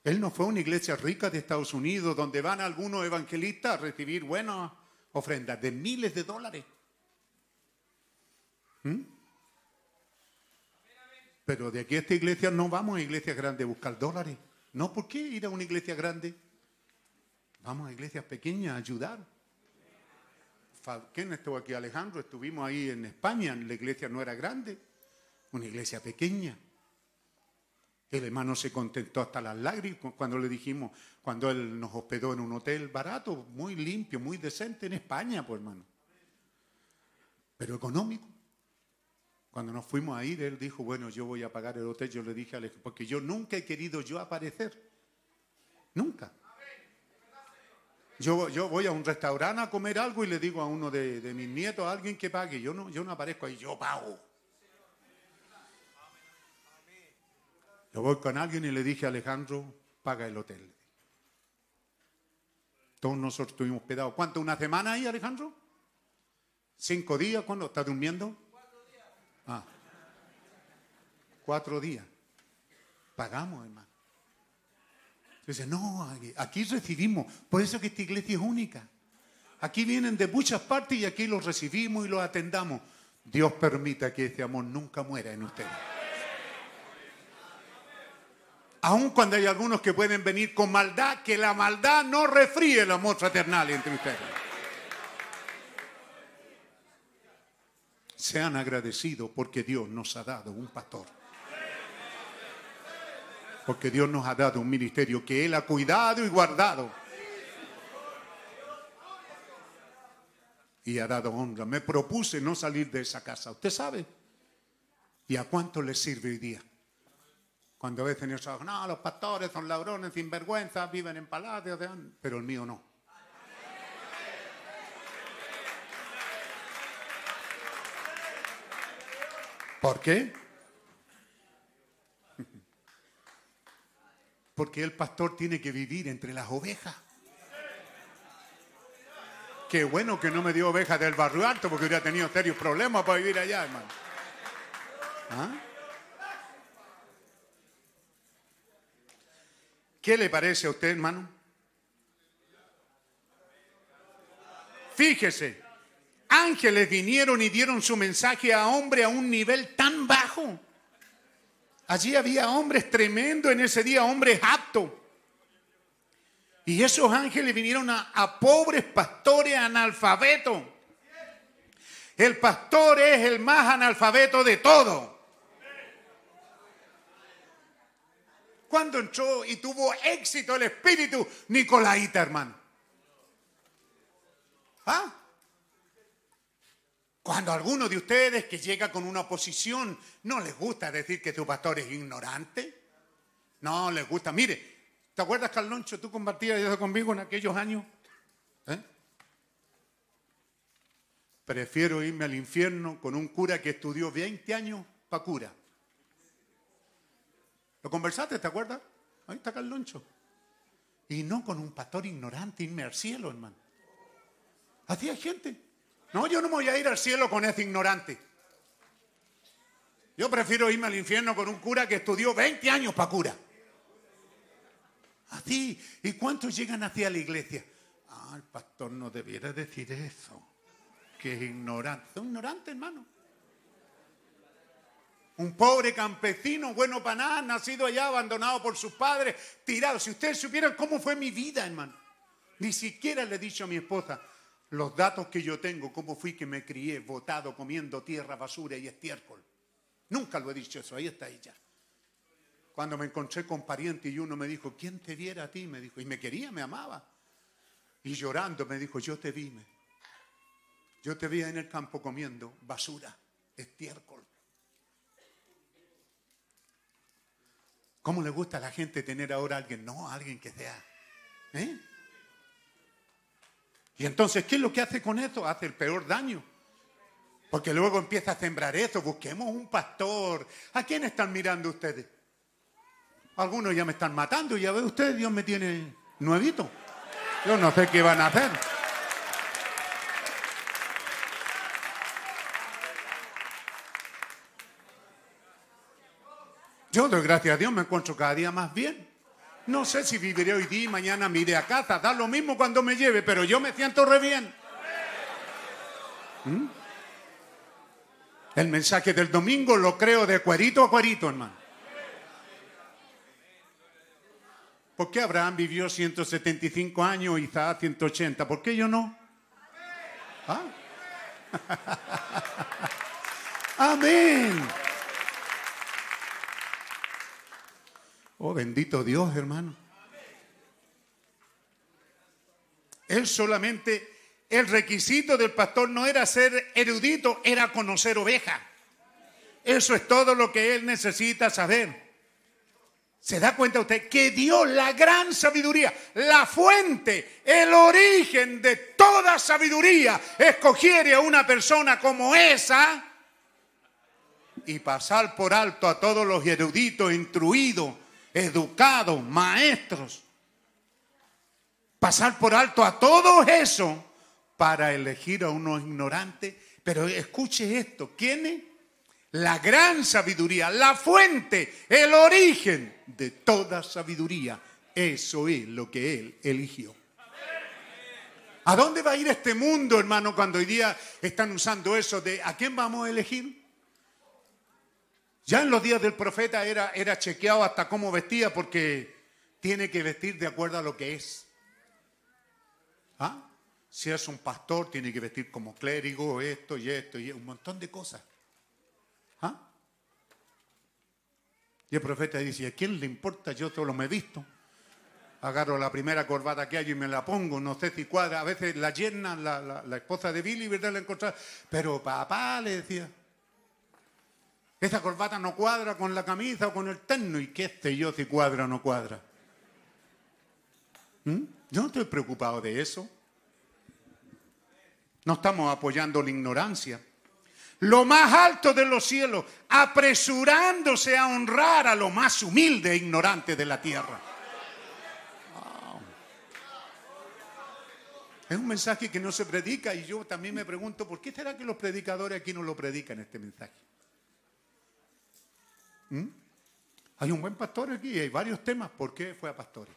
Speaker 3: Él no fue una iglesia rica de Estados Unidos donde van algunos evangelistas a recibir buenas ofrendas de miles de dólares. ¿Mm? Pero de aquí a esta iglesia no vamos a iglesias grandes a buscar dólares. No, ¿por qué ir a una iglesia grande? Vamos a iglesias pequeñas a ayudar. ¿Quién estuvo aquí? Alejandro, estuvimos ahí en España, la iglesia no era grande, una iglesia pequeña. El hermano se contentó hasta las lágrimas cuando le dijimos, cuando él nos hospedó en un hotel barato, muy limpio, muy decente en España, pues hermano. Pero económico. Cuando nos fuimos a ir, él dijo, bueno, yo voy a pagar el hotel. Yo le dije a Alejandro, porque yo nunca he querido yo aparecer. Nunca. Yo, yo voy a un restaurante a comer algo y le digo a uno de, de mis nietos, a alguien que pague. Yo no, yo no aparezco ahí, yo pago. Yo voy con alguien y le dije a Alejandro, paga el hotel. Todos nosotros estuvimos hospedados. ¿Cuánto? ¿Una semana ahí, Alejandro? ¿Cinco días? ¿Cuándo? ¿Está durmiendo? Ah. Cuatro días. Pagamos, hermano. Dice, no, aquí recibimos. Por eso que esta iglesia es única. Aquí vienen de muchas partes y aquí los recibimos y los atendamos. Dios permita que este amor nunca muera en ustedes. Aun cuando hay algunos que pueden venir con maldad, que la maldad no refríe el amor fraternal entre ustedes. Sean agradecidos porque Dios nos ha dado un pastor. Porque Dios nos ha dado un ministerio que Él ha cuidado y guardado. Y ha dado honra. Me propuse no salir de esa casa. ¿Usted sabe? ¿Y a cuánto le sirve hoy día? Cuando a veces nosotros, no, los pastores son ladrones, sinvergüenza, viven en palacios, pero el mío no. ¿Por qué? Porque el pastor tiene que vivir entre las ovejas. Qué bueno que no me dio ovejas del barrio alto porque hubiera tenido serios problemas para vivir allá, hermano. ¿Ah? ¿Qué le parece a usted, hermano? Fíjese, ángeles vinieron y dieron su mensaje a hombre a un nivel tan bajo. Allí había hombres tremendos en ese día, hombres aptos. Y esos ángeles vinieron a, a pobres pastores analfabetos. El pastor es el más analfabeto de todos. Cuando entró y tuvo éxito el espíritu Nicolaita, hermano. ¿Ah? Cuando alguno de ustedes que llega con una oposición no les gusta decir que tu pastor es ignorante. No les gusta. Mire, ¿te acuerdas, Carloncho? Tú compartías eso conmigo en aquellos años. ¿Eh? Prefiero irme al infierno con un cura que estudió 20 años para cura ¿Lo conversaste, te acuerdas? Ahí está Carloncho. Y no con un pastor ignorante, irme al cielo, hermano. Así hay gente. No, yo no me voy a ir al cielo con ese ignorante. Yo prefiero irme al infierno con un cura que estudió 20 años para cura. Así. ¿Y cuántos llegan hacia la iglesia? Ah, el pastor no debiera decir eso. Que es ignorante. Son ignorantes, hermano. Un pobre campesino, bueno para nacido allá, abandonado por sus padres, tirado. Si ustedes supieran cómo fue mi vida, hermano. Ni siquiera le he dicho a mi esposa los datos que yo tengo, cómo fui que me crié, botado, comiendo tierra, basura y estiércol. Nunca lo he dicho eso, ahí está ella. Cuando me encontré con pariente y uno me dijo, ¿quién te viera a ti? Me dijo, y me quería, me amaba. Y llorando me dijo, yo te vi, yo te vi en el campo comiendo basura, estiércol. ¿Cómo le gusta a la gente tener ahora a alguien? No, alguien que sea. ¿eh? Y entonces, ¿qué es lo que hace con esto? Hace el peor daño. Porque luego empieza a sembrar eso. Busquemos un pastor. ¿A quién están mirando ustedes? Algunos ya me están matando. Ya ve usted, Dios me tiene nuevito. Yo no sé qué van a hacer. Yo gracias a Dios, me encuentro cada día más bien. No sé si viviré hoy día y mañana me iré a casa. Da lo mismo cuando me lleve, pero yo me siento re bien. ¿Mm? El mensaje del domingo lo creo de cuerito a cuerito, hermano. ¿Por qué Abraham vivió 175 años y Isaac 180? ¿Por qué yo no? ¿Ah? (laughs) Amén. Oh, bendito Dios, hermano. Él solamente, el requisito del pastor no era ser erudito, era conocer oveja. Eso es todo lo que él necesita saber. ¿Se da cuenta usted que Dios, la gran sabiduría, la fuente, el origen de toda sabiduría, escogiere a una persona como esa y pasar por alto a todos los eruditos, instruidos, educados, maestros? Pasar por alto a todo eso para elegir a unos ignorantes. Pero escuche esto, ¿quién es? la gran sabiduría, la fuente, el origen de toda sabiduría. Eso es lo que Él eligió. ¿A dónde va a ir este mundo, hermano, cuando hoy día están usando eso de a quién vamos a elegir? Ya en los días del profeta era, era chequeado hasta cómo vestía porque tiene que vestir de acuerdo a lo que es. ¿Ah? Si es un pastor, tiene que vestir como clérigo, esto y esto y un montón de cosas. ¿Ah? Y el profeta dice, ¿a quién le importa? Yo solo me he visto. Agarro la primera corbata que hay y me la pongo, no sé si cuadra. A veces la yerna, la, la, esposa de Billy, ¿verdad? La encontraba. Pero papá le decía, esa corbata no cuadra con la camisa o con el terno. ¿Y qué sé yo si cuadra o no cuadra? ¿Mm? Yo no estoy preocupado de eso. No estamos apoyando la ignorancia lo más alto de los cielos, apresurándose a honrar a lo más humilde e ignorante de la tierra. Es un mensaje que no se predica y yo también me pregunto, ¿por qué será que los predicadores aquí no lo predican este mensaje? ¿Mm? Hay un buen pastor aquí, hay varios temas. ¿Por qué fue a pastores?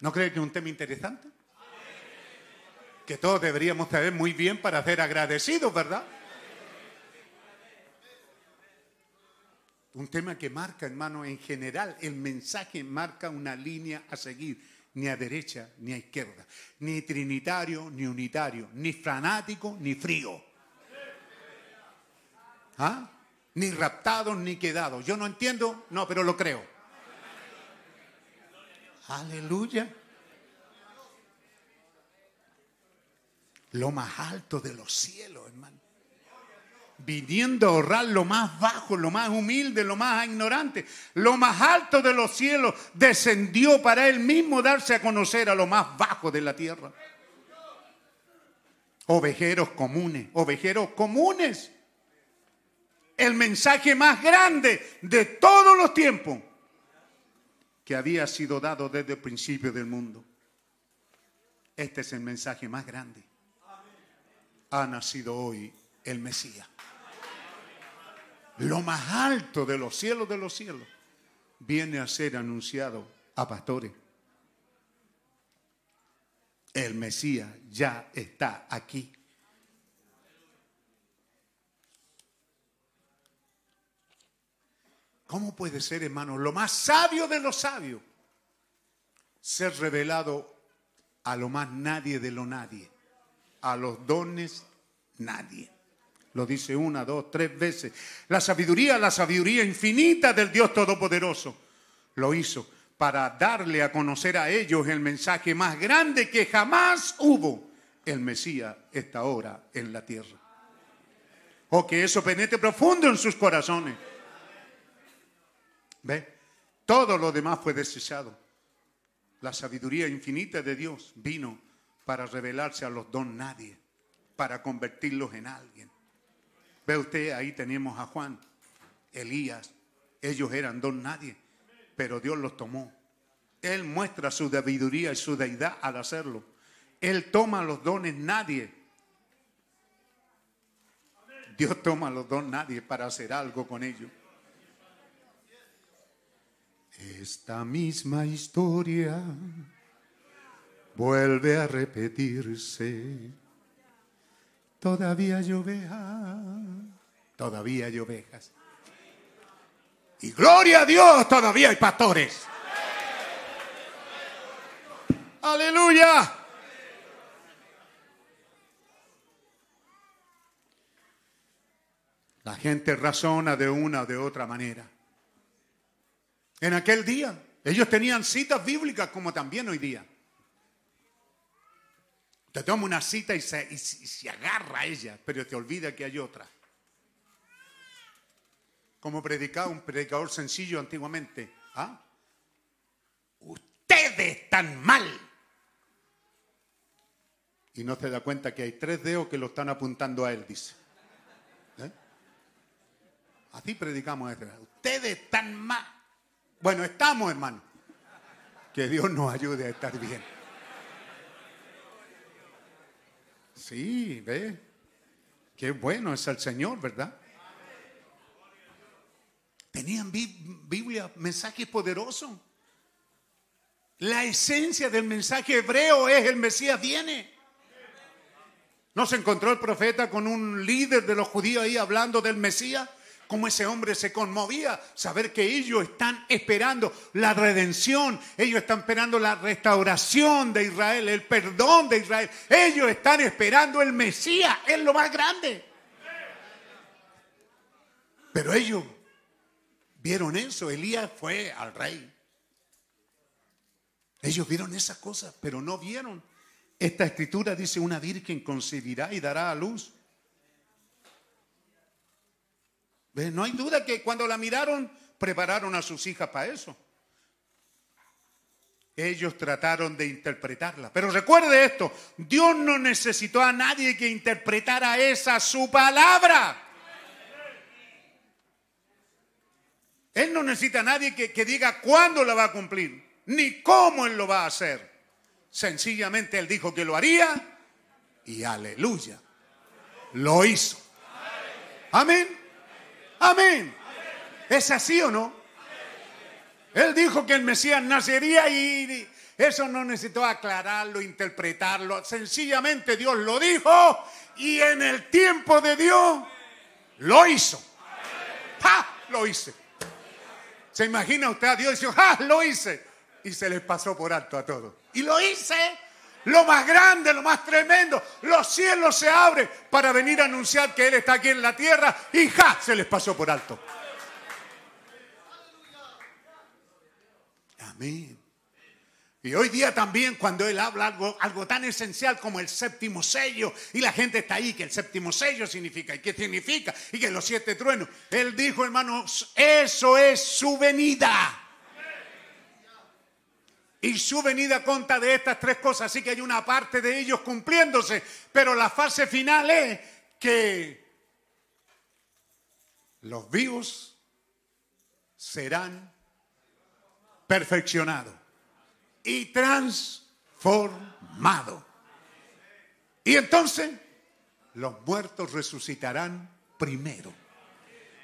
Speaker 3: ¿No cree que es un tema interesante? que todos deberíamos saber muy bien para ser agradecidos, ¿verdad? Un tema que marca, hermano, en general, el mensaje marca una línea a seguir, ni a derecha ni a izquierda, ni trinitario ni unitario, ni fanático ni frío. ¿Ah? Ni raptados ni quedados. Yo no entiendo, no, pero lo creo. Aleluya. lo más alto de los cielos, hermano. Viniendo a ahorrar lo más bajo, lo más humilde, lo más ignorante. Lo más alto de los cielos descendió para él mismo darse a conocer a lo más bajo de la tierra. Ovejeros comunes, ovejeros comunes. El mensaje más grande de todos los tiempos que había sido dado desde el principio del mundo. Este es el mensaje más grande ha nacido hoy el Mesías. Lo más alto de los cielos de los cielos viene a ser anunciado a pastores. El Mesías ya está aquí. ¿Cómo puede ser, hermano, lo más sabio de los sabios ser revelado a lo más nadie de lo nadie? a los dones nadie. Lo dice una, dos, tres veces. La sabiduría, la sabiduría infinita del Dios Todopoderoso, lo hizo para darle a conocer a ellos el mensaje más grande que jamás hubo. El Mesías está ahora en la tierra. O que eso penetre profundo en sus corazones. ¿Ve? Todo lo demás fue desechado. La sabiduría infinita de Dios vino para revelarse a los don nadie, para convertirlos en alguien. Ve usted, ahí tenemos a Juan, Elías, ellos eran don nadie, pero Dios los tomó. Él muestra su sabiduría y su deidad al hacerlo. Él toma los dones nadie. Dios toma los dones nadie para hacer algo con ellos. Esta misma historia vuelve a repetirse. Todavía hay todavía hay ovejas. Y gloria a Dios, todavía hay pastores. Aleluya. La gente razona de una o de otra manera. En aquel día, ellos tenían citas bíblicas como también hoy día. Te toma una cita y se, agarra a ella, pero te olvida que hay otra. Como predicaba un predicador sencillo antiguamente. ¿ah? Ustedes están mal. Y no se da cuenta que hay tres dedos que lo están apuntando a él, dice. ¿Eh? Así predicamos. Ustedes están mal. Bueno, estamos, hermano. Que Dios nos ayude a estar bien. Sí, ve. Qué bueno es el Señor, ¿verdad? Tenían Biblia, mensaje poderoso. La esencia del mensaje hebreo es el Mesías viene. ¿No se encontró el profeta con un líder de los judíos ahí hablando del Mesías? Cómo ese hombre se conmovía saber que ellos están esperando la redención, ellos están esperando la restauración de Israel, el perdón de Israel. Ellos están esperando el Mesías, es lo más grande. Pero ellos vieron eso, Elías fue al rey. Ellos vieron esas cosas, pero no vieron. Esta escritura dice, una virgen concebirá y dará a luz No hay duda que cuando la miraron, prepararon a sus hijas para eso. Ellos trataron de interpretarla. Pero recuerde esto, Dios no necesitó a nadie que interpretara esa su palabra. Él no necesita a nadie que, que diga cuándo la va a cumplir, ni cómo Él lo va a hacer. Sencillamente Él dijo que lo haría y aleluya, lo hizo. Amén. Amén. ¿Es así o no? Él dijo que el Mesías nacería y eso no necesitó aclararlo, interpretarlo. Sencillamente Dios lo dijo y en el tiempo de Dios lo hizo. ¡Ja! Lo hice. ¿Se imagina usted a Dios diciendo, ¡ja! Lo hice. Y se les pasó por alto a todos. Y lo hice lo más grande, lo más tremendo. Los cielos se abren para venir a anunciar que Él está aquí en la tierra y ja, se les pasó por alto. Amén. Y hoy día también cuando Él habla algo, algo tan esencial como el séptimo sello y la gente está ahí, que el séptimo sello significa y qué significa y que los siete truenos. Él dijo, hermanos, eso es su venida y su venida conta de estas tres cosas. Así que hay una parte de ellos cumpliéndose, pero la fase final es que los vivos serán perfeccionados y transformados. Y entonces los muertos resucitarán primero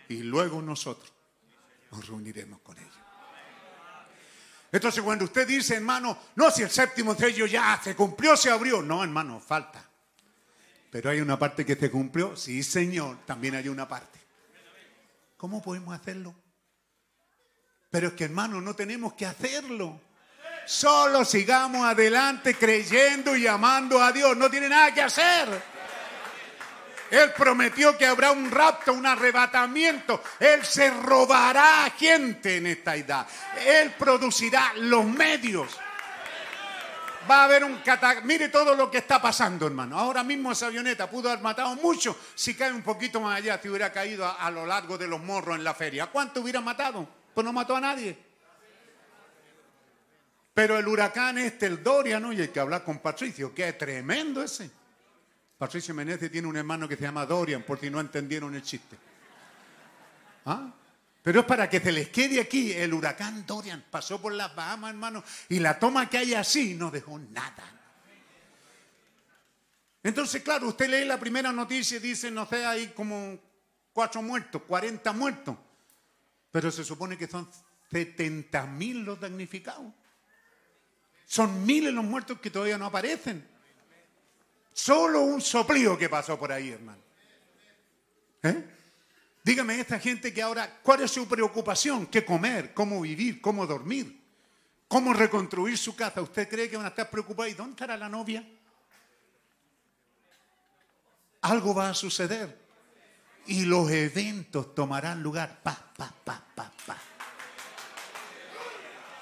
Speaker 3: y luego nosotros nos reuniremos con ellos. Entonces cuando usted dice, hermano, no, si el séptimo sello ya se cumplió, se abrió. No, hermano, falta. Pero hay una parte que se cumplió. Sí, Señor, también hay una parte. ¿Cómo podemos hacerlo? Pero es que, hermano, no tenemos que hacerlo. Solo sigamos adelante creyendo y amando a Dios. No tiene nada que hacer. Él prometió que habrá un rapto, un arrebatamiento. Él se robará a gente en esta edad. Él producirá los medios. Va a haber un cataclismo. Mire todo lo que está pasando, hermano. Ahora mismo esa avioneta pudo haber matado mucho. Si cae un poquito más allá, te hubiera caído a, lo largo de los morros en la feria. ¿Cuánto hubiera matado? Pues no mató a nadie. Pero el huracán este, el Dorian, y hay que hablar con Patricio, que es tremendo ese. Patricio Menezes tiene un hermano que se llama Dorian, por si no entendieron el chiste. ¿Ah? Pero es para que se les quede aquí. El huracán Dorian pasó por las Bahamas, hermano, y la toma que hay así no dejó nada. Entonces, claro, usted lee la primera noticia y dice, no sé, hay como cuatro muertos, 40 muertos. Pero se supone que son 70 mil los damnificados. Son miles los muertos que todavía no aparecen. Solo un soplío que pasó por ahí, hermano. ¿Eh? Dígame esta gente que ahora, ¿cuál es su preocupación? ¿Qué comer? ¿Cómo vivir? ¿Cómo dormir? ¿Cómo reconstruir su casa? ¿Usted cree que van a estar preocupados? ¿Y dónde estará la novia? Algo va a suceder. Y los eventos tomarán lugar. Pa, pa, pa, pa, pa.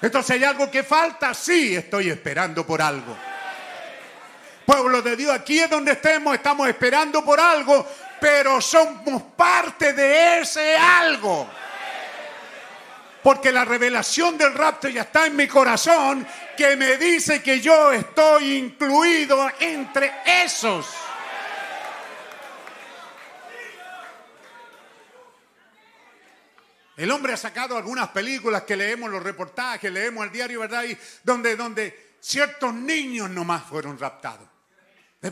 Speaker 3: Entonces hay algo que falta, sí, estoy esperando por algo. Pueblo de Dios, aquí es donde estemos, estamos esperando por algo, pero somos parte de ese algo. Porque la revelación del rapto ya está en mi corazón, que me dice que yo estoy incluido entre esos. El hombre ha sacado algunas películas que leemos los reportajes, leemos el diario, ¿verdad? Y donde, donde ciertos niños nomás fueron raptados.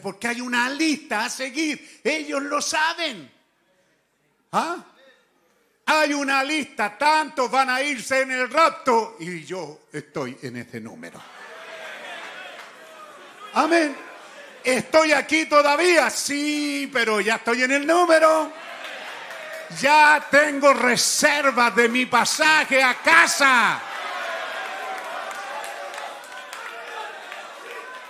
Speaker 3: Porque hay una lista a seguir. Ellos lo saben. ¿Ah? Hay una lista. Tantos van a irse en el rapto y yo estoy en ese número. Amén. ¿Estoy aquí todavía? Sí, pero ya estoy en el número. Ya tengo reservas de mi pasaje a casa.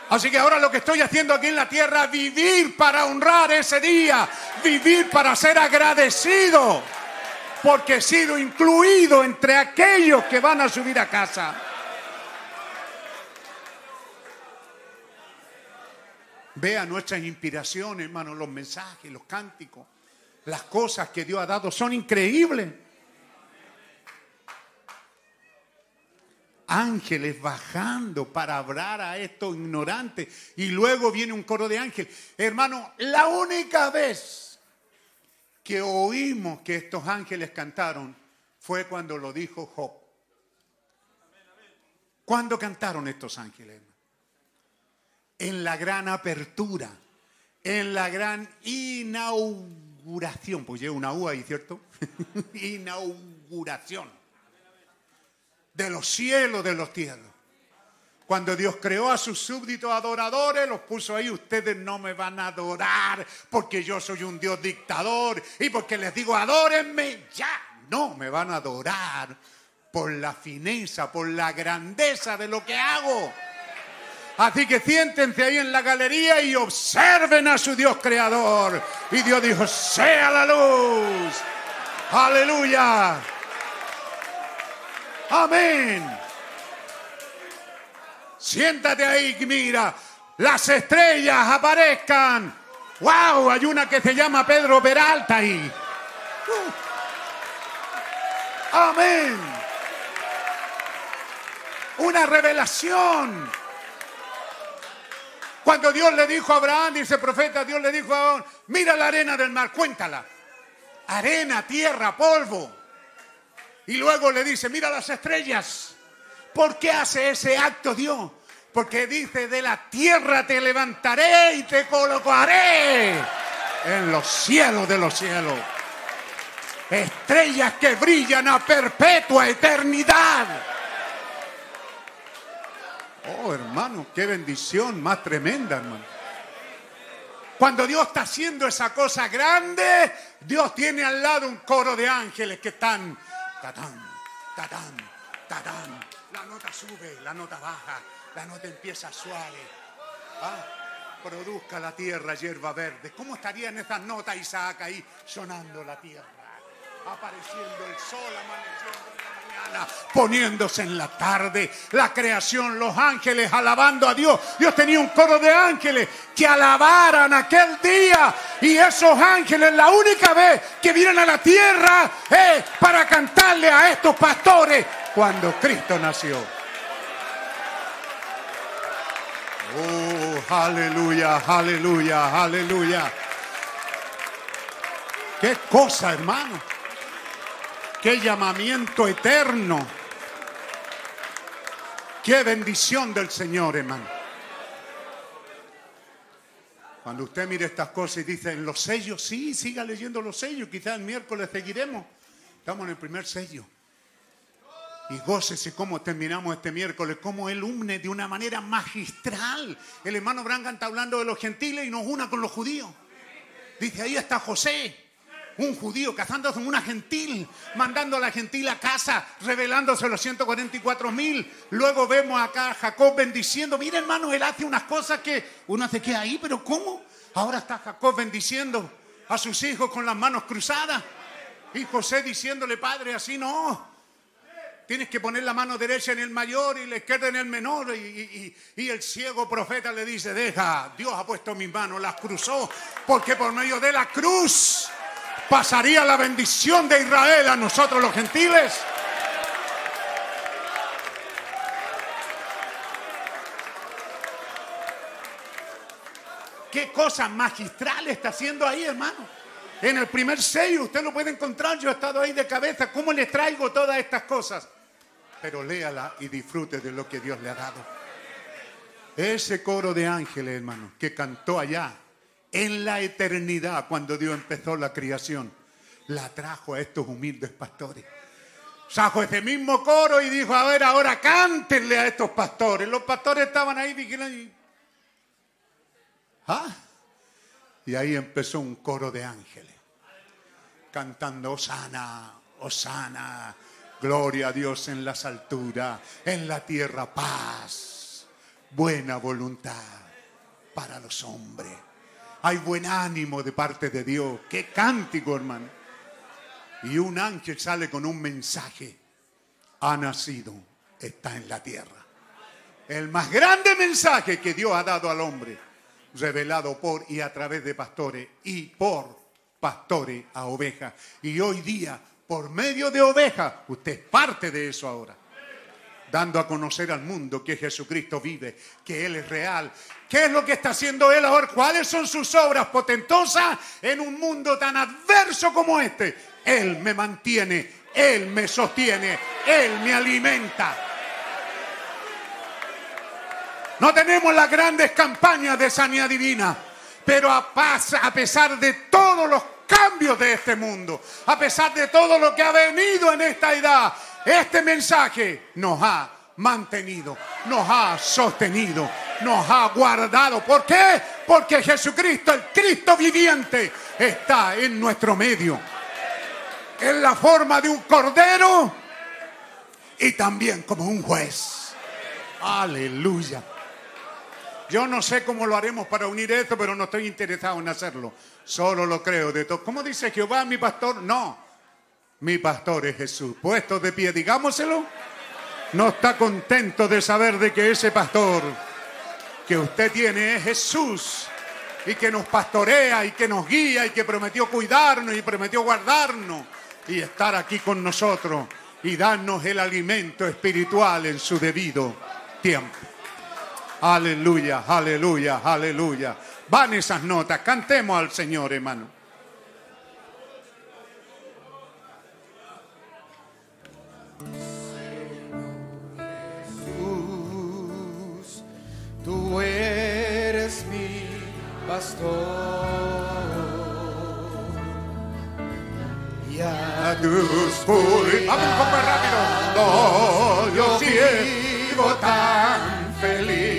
Speaker 3: Así que ahora lo que estoy haciendo aquí en la tierra, vivir para honrar ese día, vivir para ser agradecido, porque he sido incluido entre aquellos que van a subir a casa. Vea nuestras inspiraciones, hermano, los mensajes, los cánticos, las cosas que Dios ha dado son increíbles. Ángeles bajando para hablar a estos ignorantes. Y luego viene un coro de ángeles. Hermano, la única vez que oímos que estos ángeles cantaron fue cuando lo dijo Job. ¿Cuándo cantaron estos ángeles? En la gran apertura, en la gran inauguración. Pues lleva una U ahí, ¿cierto? (laughs) inauguración de los cielos, de los cielos. Cuando Dios creó a sus súbditos adoradores, los puso ahí, ustedes no me van a adorar porque yo soy un Dios dictador y porque les digo, adórenme, ya, no, me van a adorar por la fineza, por la grandeza de lo que hago. Así que siéntense ahí en la galería y observen a su Dios creador. Y Dios dijo, sea la luz. Aleluya. Amén. Siéntate ahí mira. Las estrellas aparezcan. ¡Wow! Hay una que se llama Pedro Peralta ahí. Uh. Amén. Una revelación. Cuando Dios le dijo a Abraham, dice profeta, Dios le dijo a Abraham, mira la arena del mar, cuéntala. Arena, tierra, polvo. Y luego le dice, mira las estrellas. ¿Por qué hace ese acto Dios? Porque dice, de la tierra te levantaré y te colocaré en los cielos de los cielos. Estrellas que brillan a perpetua eternidad. Oh, hermano, qué bendición más tremenda, hermano. Cuando Dios está haciendo esa cosa grande, Dios tiene al lado un coro de ángeles que están tatán, tatán, tatán. La nota sube, la nota baja, la nota empieza suave. Ah, produzca la tierra hierba verde. ¿Cómo estarían esas notas, Isaac, ahí sonando la tierra? Apareciendo el sol, amaneciendo poniéndose en la tarde, la creación, los ángeles alabando a Dios. Dios tenía un coro de ángeles que alabaran aquel día y esos ángeles la única vez que vienen a la tierra es para cantarle a estos pastores cuando Cristo nació. Oh, aleluya, aleluya, aleluya. Qué cosa, hermano. Qué llamamiento eterno. Qué bendición del Señor, hermano. Cuando usted mire estas cosas y dice, en los sellos, sí, siga leyendo los sellos. Quizás el miércoles seguiremos. Estamos en el primer sello. Y gócese cómo terminamos este miércoles, cómo Él une de una manera magistral. El hermano Brangan está hablando de los gentiles y nos una con los judíos. Dice, ahí está José un judío casándose con una gentil, mandando a la gentil a casa, revelándose los 144 mil. Luego vemos acá a Jacob bendiciendo. Mira, hermano, él hace unas cosas que uno se queda ahí, pero ¿cómo? Ahora está Jacob bendiciendo a sus hijos con las manos cruzadas. Y José diciéndole, padre, así no. Tienes que poner la mano derecha en el mayor y la izquierda en el menor. Y, y- el ciego profeta le dice, deja, Dios ha puesto mis manos, las cruzó, porque por medio de la cruz pasaría la bendición de Israel a nosotros los gentiles. ¿Qué cosa magistral está haciendo ahí, hermano? En el primer sello usted lo puede encontrar, yo he estado ahí de cabeza, ¿cómo les traigo todas estas cosas? Pero léala y disfrute de lo que Dios le ha dado. Ese coro de ángeles, hermano, que cantó allá en la eternidad cuando Dios empezó la creación, la trajo a estos humildes pastores. Trajo ese mismo coro y dijo, a ver, ahora cántenle a estos pastores. Los pastores estaban ahí vigilando y... ¿Ah? Y ahí empezó un coro de ángeles cantando Osana, Osana, gloria a Dios en las alturas, en la tierra paz, buena voluntad para los hombres. Hay buen ánimo de parte de Dios. Qué cántico, hermano. Y un ángel sale con un mensaje. Ha nacido, está en la tierra. El más grande mensaje que Dios ha dado al hombre, revelado por y a través de pastores y por pastores a ovejas. Y hoy día, por medio de ovejas, usted es parte de eso ahora. Dando a conocer al mundo que Jesucristo vive, que Él es real. ¿Qué es lo que está haciendo Él ahora? ¿Cuáles son sus obras potentosas en un mundo tan adverso como este? Él me mantiene, Él me sostiene, Él me alimenta. No tenemos las grandes campañas de sanidad divina, pero a, a pesar de todos los cambios de este mundo, a pesar de todo lo que ha venido en esta edad, este mensaje nos ha mantenido, nos ha sostenido, nos ha guardado. ¿Por qué? Porque Jesucristo, el Cristo viviente, está en nuestro medio, en la forma de un cordero y también como un juez. Aleluya. Yo no sé cómo lo haremos para unir esto, pero no estoy interesado en hacerlo. Solo lo creo de todo. ¿Cómo dice Jehová, mi pastor? No. Mi pastor es Jesús. Puesto de pie, digámoselo. No está contento de saber de que ese pastor que usted tiene es Jesús y que nos pastorea y que nos guía y que prometió cuidarnos y prometió guardarnos y estar aquí con nosotros y darnos el alimento espiritual en su debido tiempo. Aleluya, aleluya, aleluya. Van esas notas, cantemos al Señor, hermano.
Speaker 2: Tú eres mi pastor. Y a
Speaker 3: tus Vamos rápido. No, yo vivo tan feliz.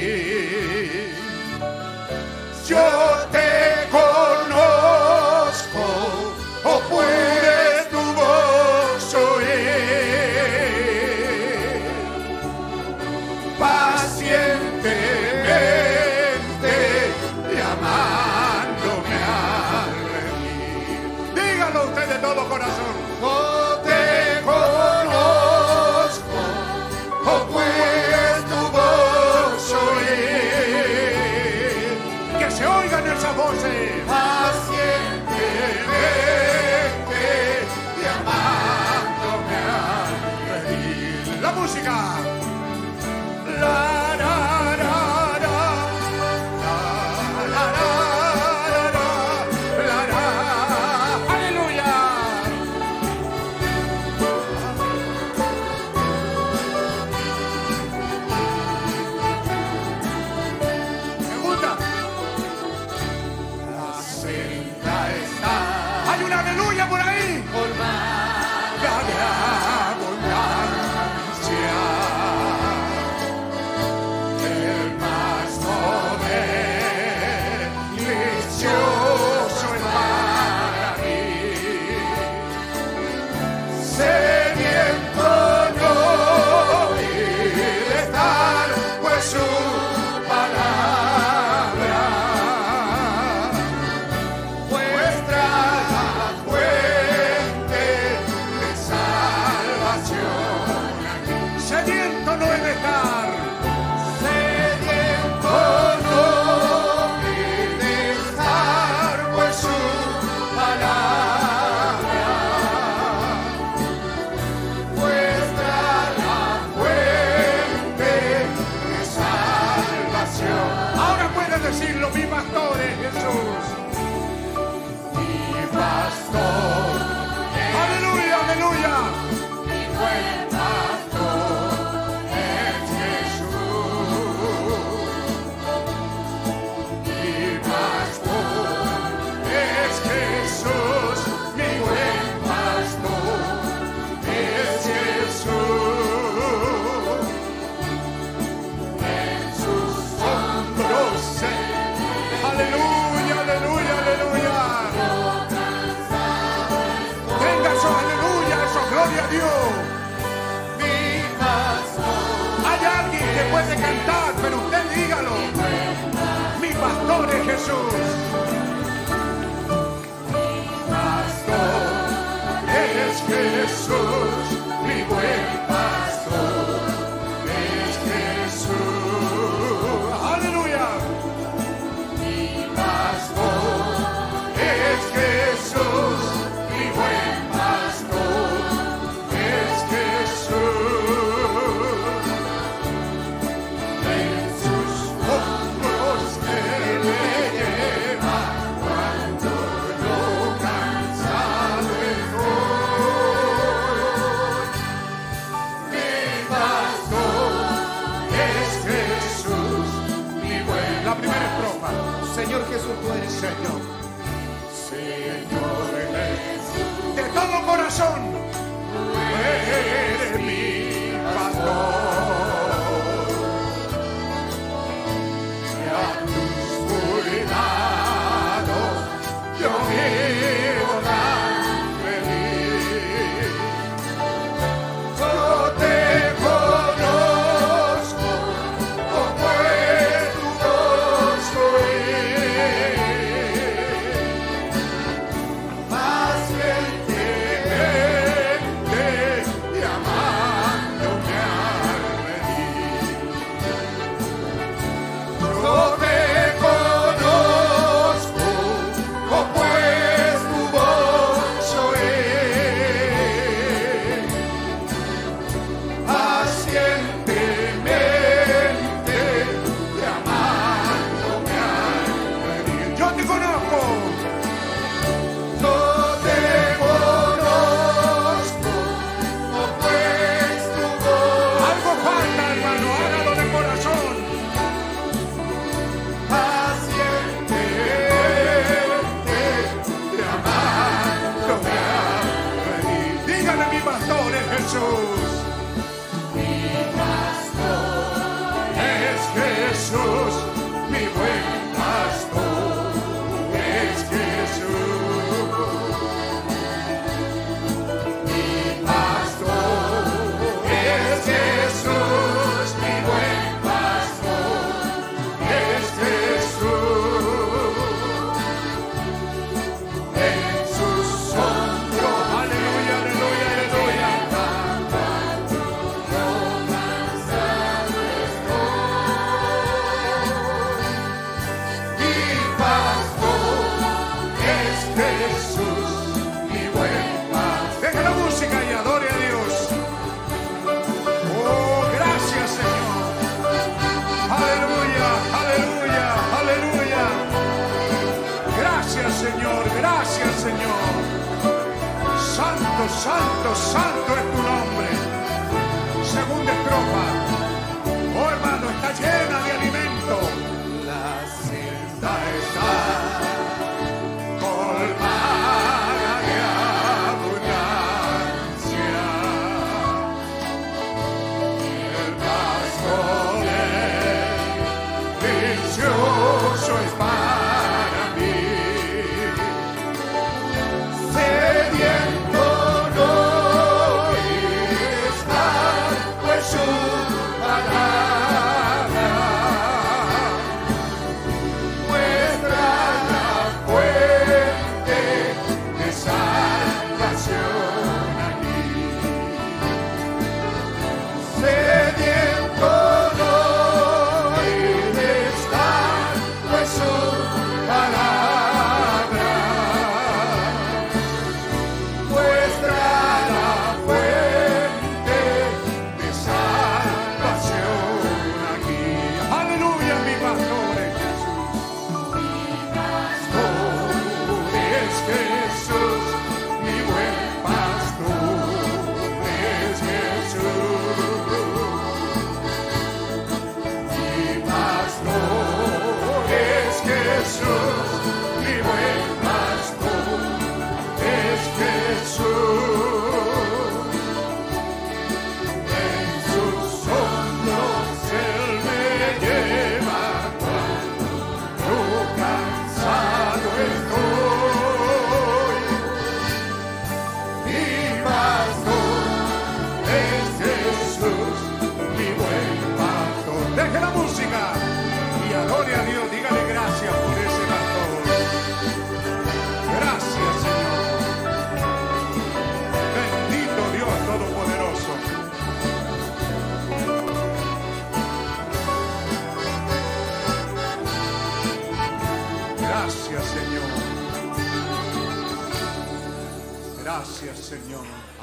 Speaker 3: Pastor corazón, tú eres mi pastor.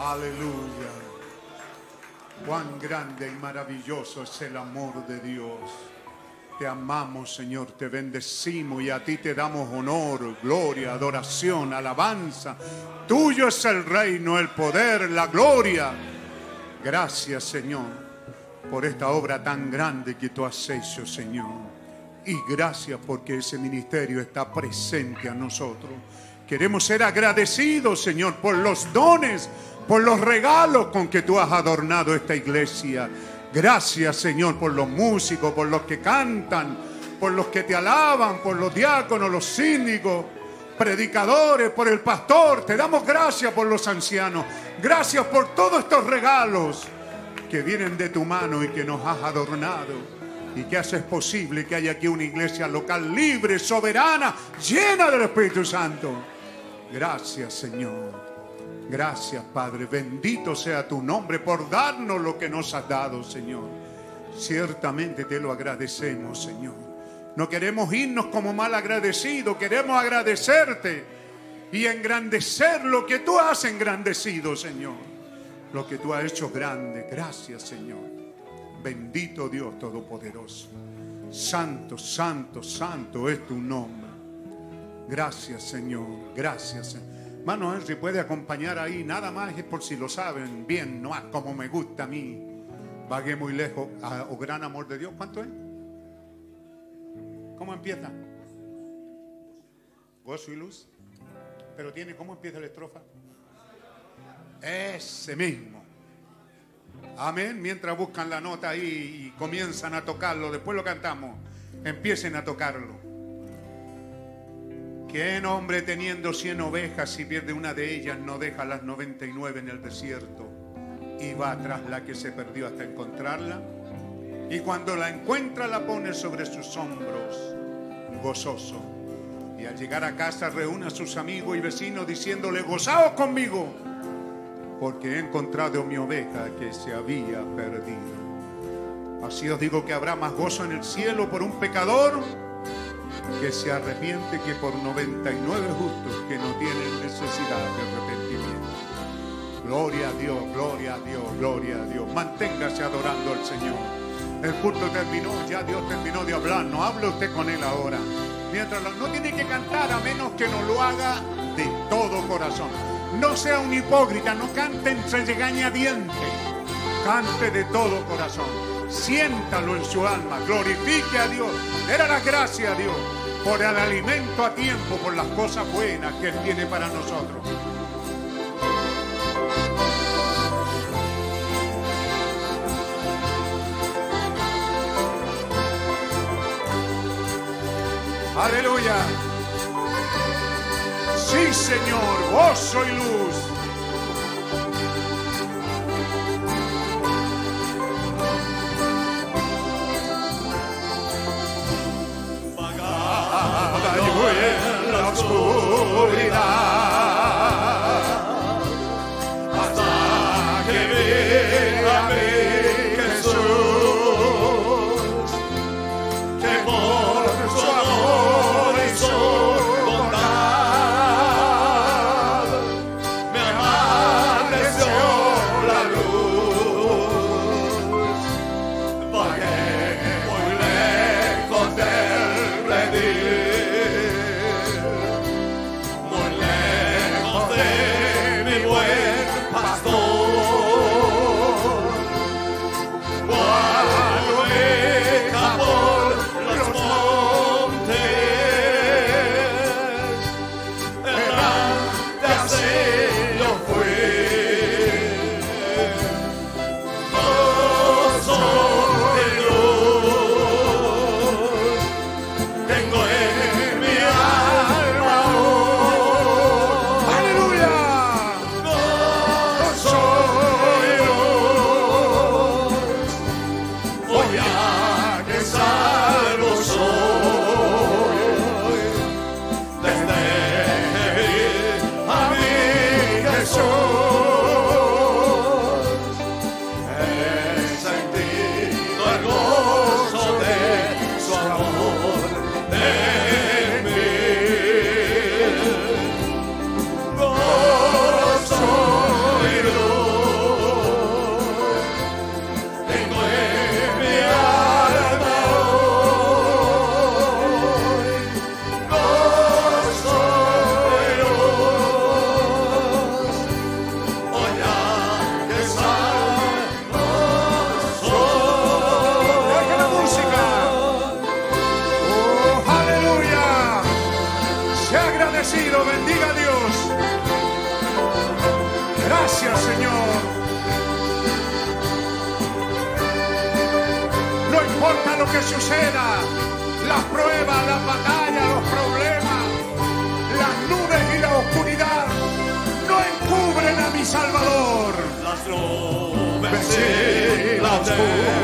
Speaker 3: Aleluya. Cuán grande y maravilloso es el amor de Dios. Te amamos, Señor, te bendecimos y a ti te damos honor, gloria, adoración, alabanza. Tuyo es el reino, el poder, la gloria. Gracias, Señor, por esta obra tan grande que tú has hecho, Señor. Y gracias porque ese ministerio está presente a nosotros. Queremos ser agradecidos, Señor, por los dones, por los regalos con que tú has adornado esta iglesia. Gracias, Señor, por los músicos, por los que cantan, por los que te alaban, por los diáconos, los síndicos, predicadores, por el pastor. Te damos gracias por los ancianos. Gracias por todos estos regalos que vienen de tu mano y que nos has adornado y que haces posible que haya aquí una iglesia local libre, soberana, llena del Espíritu Santo. Gracias, Señor. Gracias, Padre. Bendito sea tu nombre por darnos lo que nos has dado, Señor. Ciertamente te lo agradecemos, Señor. No queremos irnos como mal agradecidos, queremos agradecerte y engrandecer lo que tú has engrandecido, Señor. Lo que tú has hecho grande. Gracias, Señor. Bendito Dios Todopoderoso. Santo, santo, santo es tu nombre. Gracias, Señor. Gracias, Señor. Hermano Henry puede acompañar ahí, nada más es por si lo saben bien, no como me gusta a mí. Vagué muy lejos. O gran amor de Dios, ¿cuánto es? ¿Cómo empieza? Gozo y luz. Pero tiene, ¿cómo empieza la estrofa? Ese mismo. Amén. Mientras buscan la nota ahí y comienzan a tocarlo, después lo cantamos. Empiecen a tocarlo. ¿Qué hombre teniendo cien ovejas, si pierde una de ellas, no deja las 99 en el desierto y va tras la que se perdió hasta encontrarla? Y cuando la encuentra, la pone sobre sus hombros, gozoso. Y al llegar a casa, reúne a sus amigos y vecinos diciéndole: Gozaos conmigo, porque he encontrado mi oveja que se había perdido. Así os digo que habrá más gozo en el cielo por un pecador que se arrepiente que por 99 justos que no tienen necesidad de arrepentimiento. Gloria a Dios, gloria a Dios, gloria a Dios. Manténgase adorando al Señor. El culto terminó, ya Dios terminó de hablar. No hable usted con Él ahora. Mientras no tiene que cantar a menos que no lo haga de todo corazón. No sea un hipócrita, no cante entre dientes. Cante de todo corazón siéntalo en su alma, glorifique a Dios, era la gracia a Dios por el alimento a tiempo, por las cosas buenas que Él tiene para nosotros. Aleluya. Sí, Señor, gozo y luz. En la oscuridad.
Speaker 5: Y la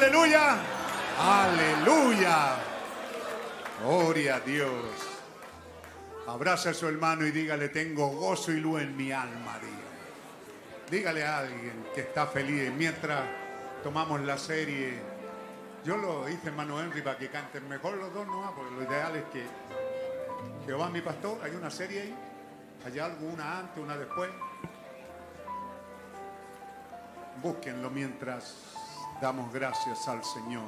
Speaker 5: aleluya. Aleluya.
Speaker 3: Gloria a Dios. Abraza a su hermano y dígale, tengo gozo y luz en mi alma. Dígale, dígale a alguien que está feliz. Mientras tomamos la serie, yo lo hice hermano Henry para que canten mejor los dos, no, porque lo ideal es que Jehová mi pastor, hay una serie ahí, hay algo, una antes, una después. Búsquenlo mientras damos gracias al Señor.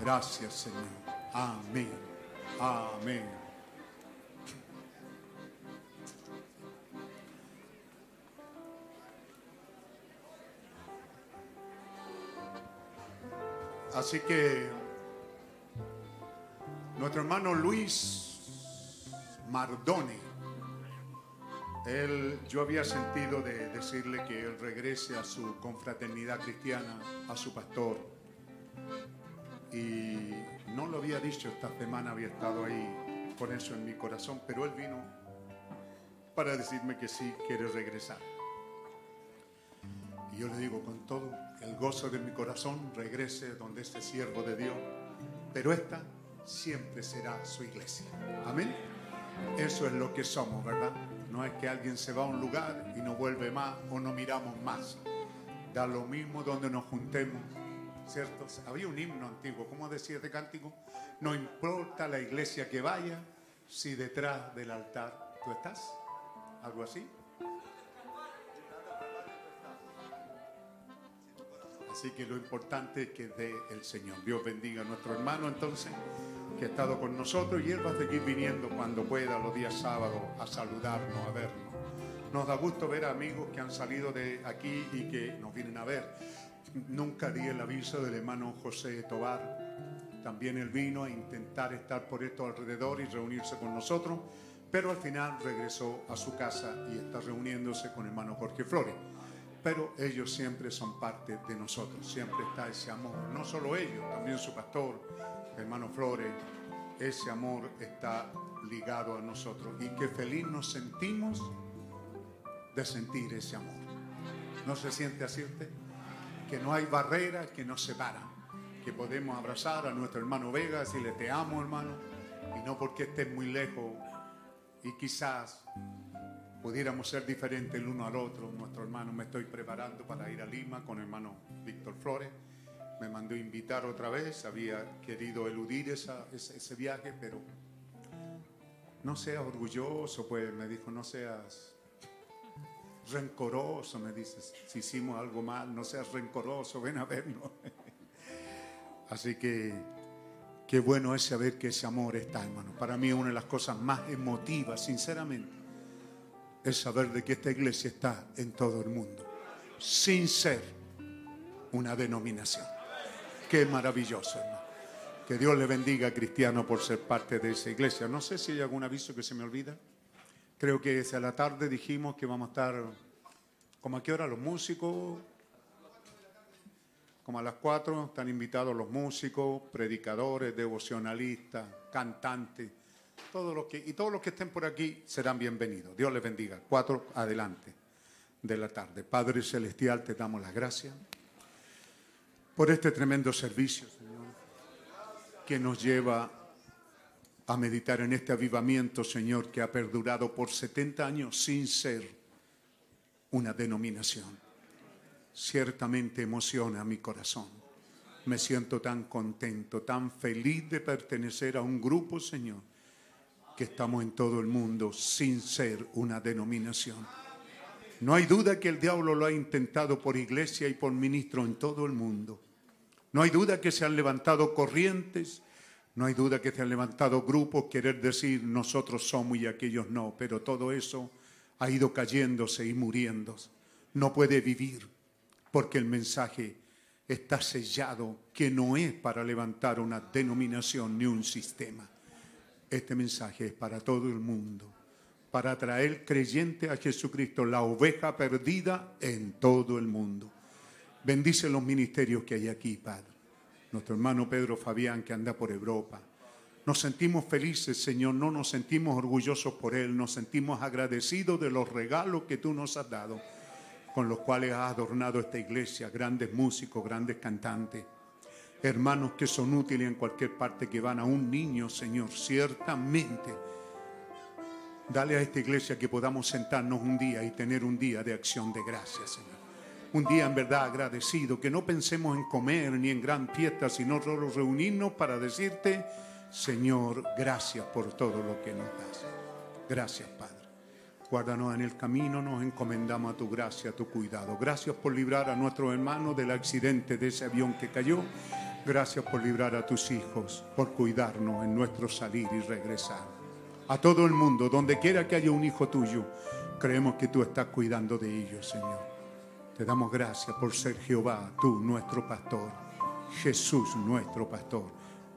Speaker 3: Gracias, Señor. Amén. Amén. Así que nuestro hermano Luis Mardoni, él, yo había sentido de decirle que él regrese a su confraternidad cristiana, a su pastor. Y no lo había dicho, esta semana había estado ahí con eso en mi corazón, pero él vino para decirme que sí quiere regresar. Y yo le digo con todo el gozo de mi corazón, regrese donde este siervo de Dios, pero esta siempre será su iglesia. Amén. Eso es lo que somos, ¿verdad? No es que alguien se va a un lugar y no vuelve más o no miramos más. Da lo mismo donde nos juntemos, ¿cierto? Había un himno antiguo, ¿cómo decía este cántico? No importa la iglesia que vaya, si detrás del altar tú estás. Algo así. Así que lo importante es que dé el Señor. Dios bendiga a nuestro hermano entonces, que ha estado con nosotros y él va a seguir viniendo cuando pueda los días sábados a saludarnos, a vernos. Nos da gusto ver amigos que han salido de aquí y que nos vienen a ver. Nunca di el aviso del hermano José Tobar. También él vino a intentar estar por esto alrededor y reunirse con nosotros, pero al final regresó a su casa y está reuniéndose con el hermano Jorge Flores pero ellos siempre son parte de nosotros, siempre está ese amor, no solo ellos, también su pastor, hermano Flores, ese amor está ligado a nosotros. Y qué feliz nos sentimos de sentir ese amor. ¿No se siente así usted? Que no hay barreras que nos separan, que podemos abrazar a nuestro hermano Vega, decirle te amo hermano, y no porque estés muy lejos. Y quizás pudiéramos ser diferentes el uno al otro. Nuestro hermano me estoy preparando para ir a Lima con hermano Víctor Flores. Me mandó invitar otra vez, había querido eludir esa, ese, ese viaje, pero no seas orgulloso, pues me dijo, no seas rencoroso, me dices, si hicimos algo mal, no seas rencoroso, ven a vernos. (laughs) Así que qué bueno es saber que ese amor está, hermano. Para mí es una de las cosas más emotivas, sinceramente es saber de que esta iglesia está en todo el mundo, sin ser una denominación. Qué maravilloso, hermano. Que Dios le bendiga a Cristiano por ser parte de esa iglesia. No sé si hay algún aviso que se me olvida. Creo que a la tarde dijimos que vamos a estar, ¿como a qué hora los músicos? Como a las cuatro están invitados los músicos, predicadores, devocionalistas, cantantes que, y todos los que estén por aquí serán bienvenidos. Dios les bendiga. Cuatro adelante de la tarde. Padre Celestial, te damos las gracias por este tremendo servicio, Señor, que nos lleva a meditar en este avivamiento, Señor, que ha perdurado por 70 años sin ser una denominación. Ciertamente emociona mi corazón. Me siento tan contento, tan feliz de pertenecer a un grupo, Señor, que estamos en todo el mundo sin ser una denominación. No hay duda que el diablo lo ha intentado por iglesia y por ministro en todo el mundo. No hay duda que se han levantado corrientes, no hay duda que se han levantado grupos, querer decir nosotros somos y aquellos no, pero todo eso ha ido cayéndose y muriendo. No puede vivir porque el mensaje está sellado que no es para levantar una denominación ni un sistema. Este mensaje es para todo el mundo, para traer creyente a Jesucristo, la oveja perdida en todo el mundo. Bendice los ministerios que hay aquí, Padre. Nuestro hermano Pedro Fabián que anda por Europa. Nos sentimos felices, Señor, no nos sentimos orgullosos por Él, nos sentimos agradecidos de los regalos que tú nos has dado. con los cuales has adornado esta iglesia, grandes músicos, grandes cantantes, hermanos que son útiles en cualquier parte que van a un niño, Señor, ciertamente. Dale a esta iglesia que podamos sentarnos un día y tener un día de acción de gracias, Señor. Un día en verdad agradecido, que no pensemos en comer ni en gran fiesta, sino solo reunirnos para decirte, Señor, gracias por todo lo que nos das. Gracias, Padre. Guárdanos en el camino, nos encomendamos a tu gracia, a tu cuidado. Gracias por librar a nuestros hermanos del accidente de ese avión que cayó. Gracias por librar a tus hijos, por cuidarnos en nuestro salir y regresar. A todo el mundo, donde quiera que haya un hijo tuyo, creemos que tú estás cuidando de ellos, Señor. Te damos gracias por ser Jehová, tú, nuestro pastor, Jesús, nuestro pastor,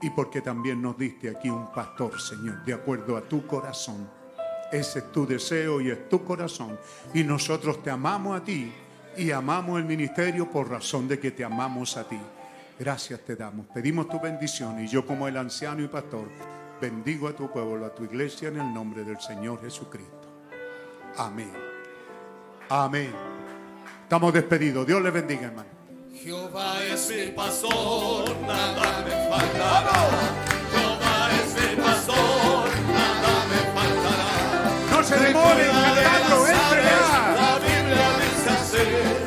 Speaker 3: y porque también nos diste aquí un pastor, Señor, de acuerdo a tu corazón. Ese es tu deseo y es tu corazón. Y nosotros te amamos a ti y amamos el ministerio por razón de que te amamos a ti. Gracias te damos. Pedimos tu bendición y yo como el anciano y pastor bendigo a tu pueblo, a tu iglesia en el nombre del Señor Jesucristo. Amén. Amén. Estamos despedidos. Dios les bendiga, hermano.
Speaker 5: Jehová es mi pastor, nada me faltará. Jehová es mi pastor, nada me faltará.
Speaker 3: No se demoren cantando, entre.
Speaker 5: La Biblia dice así.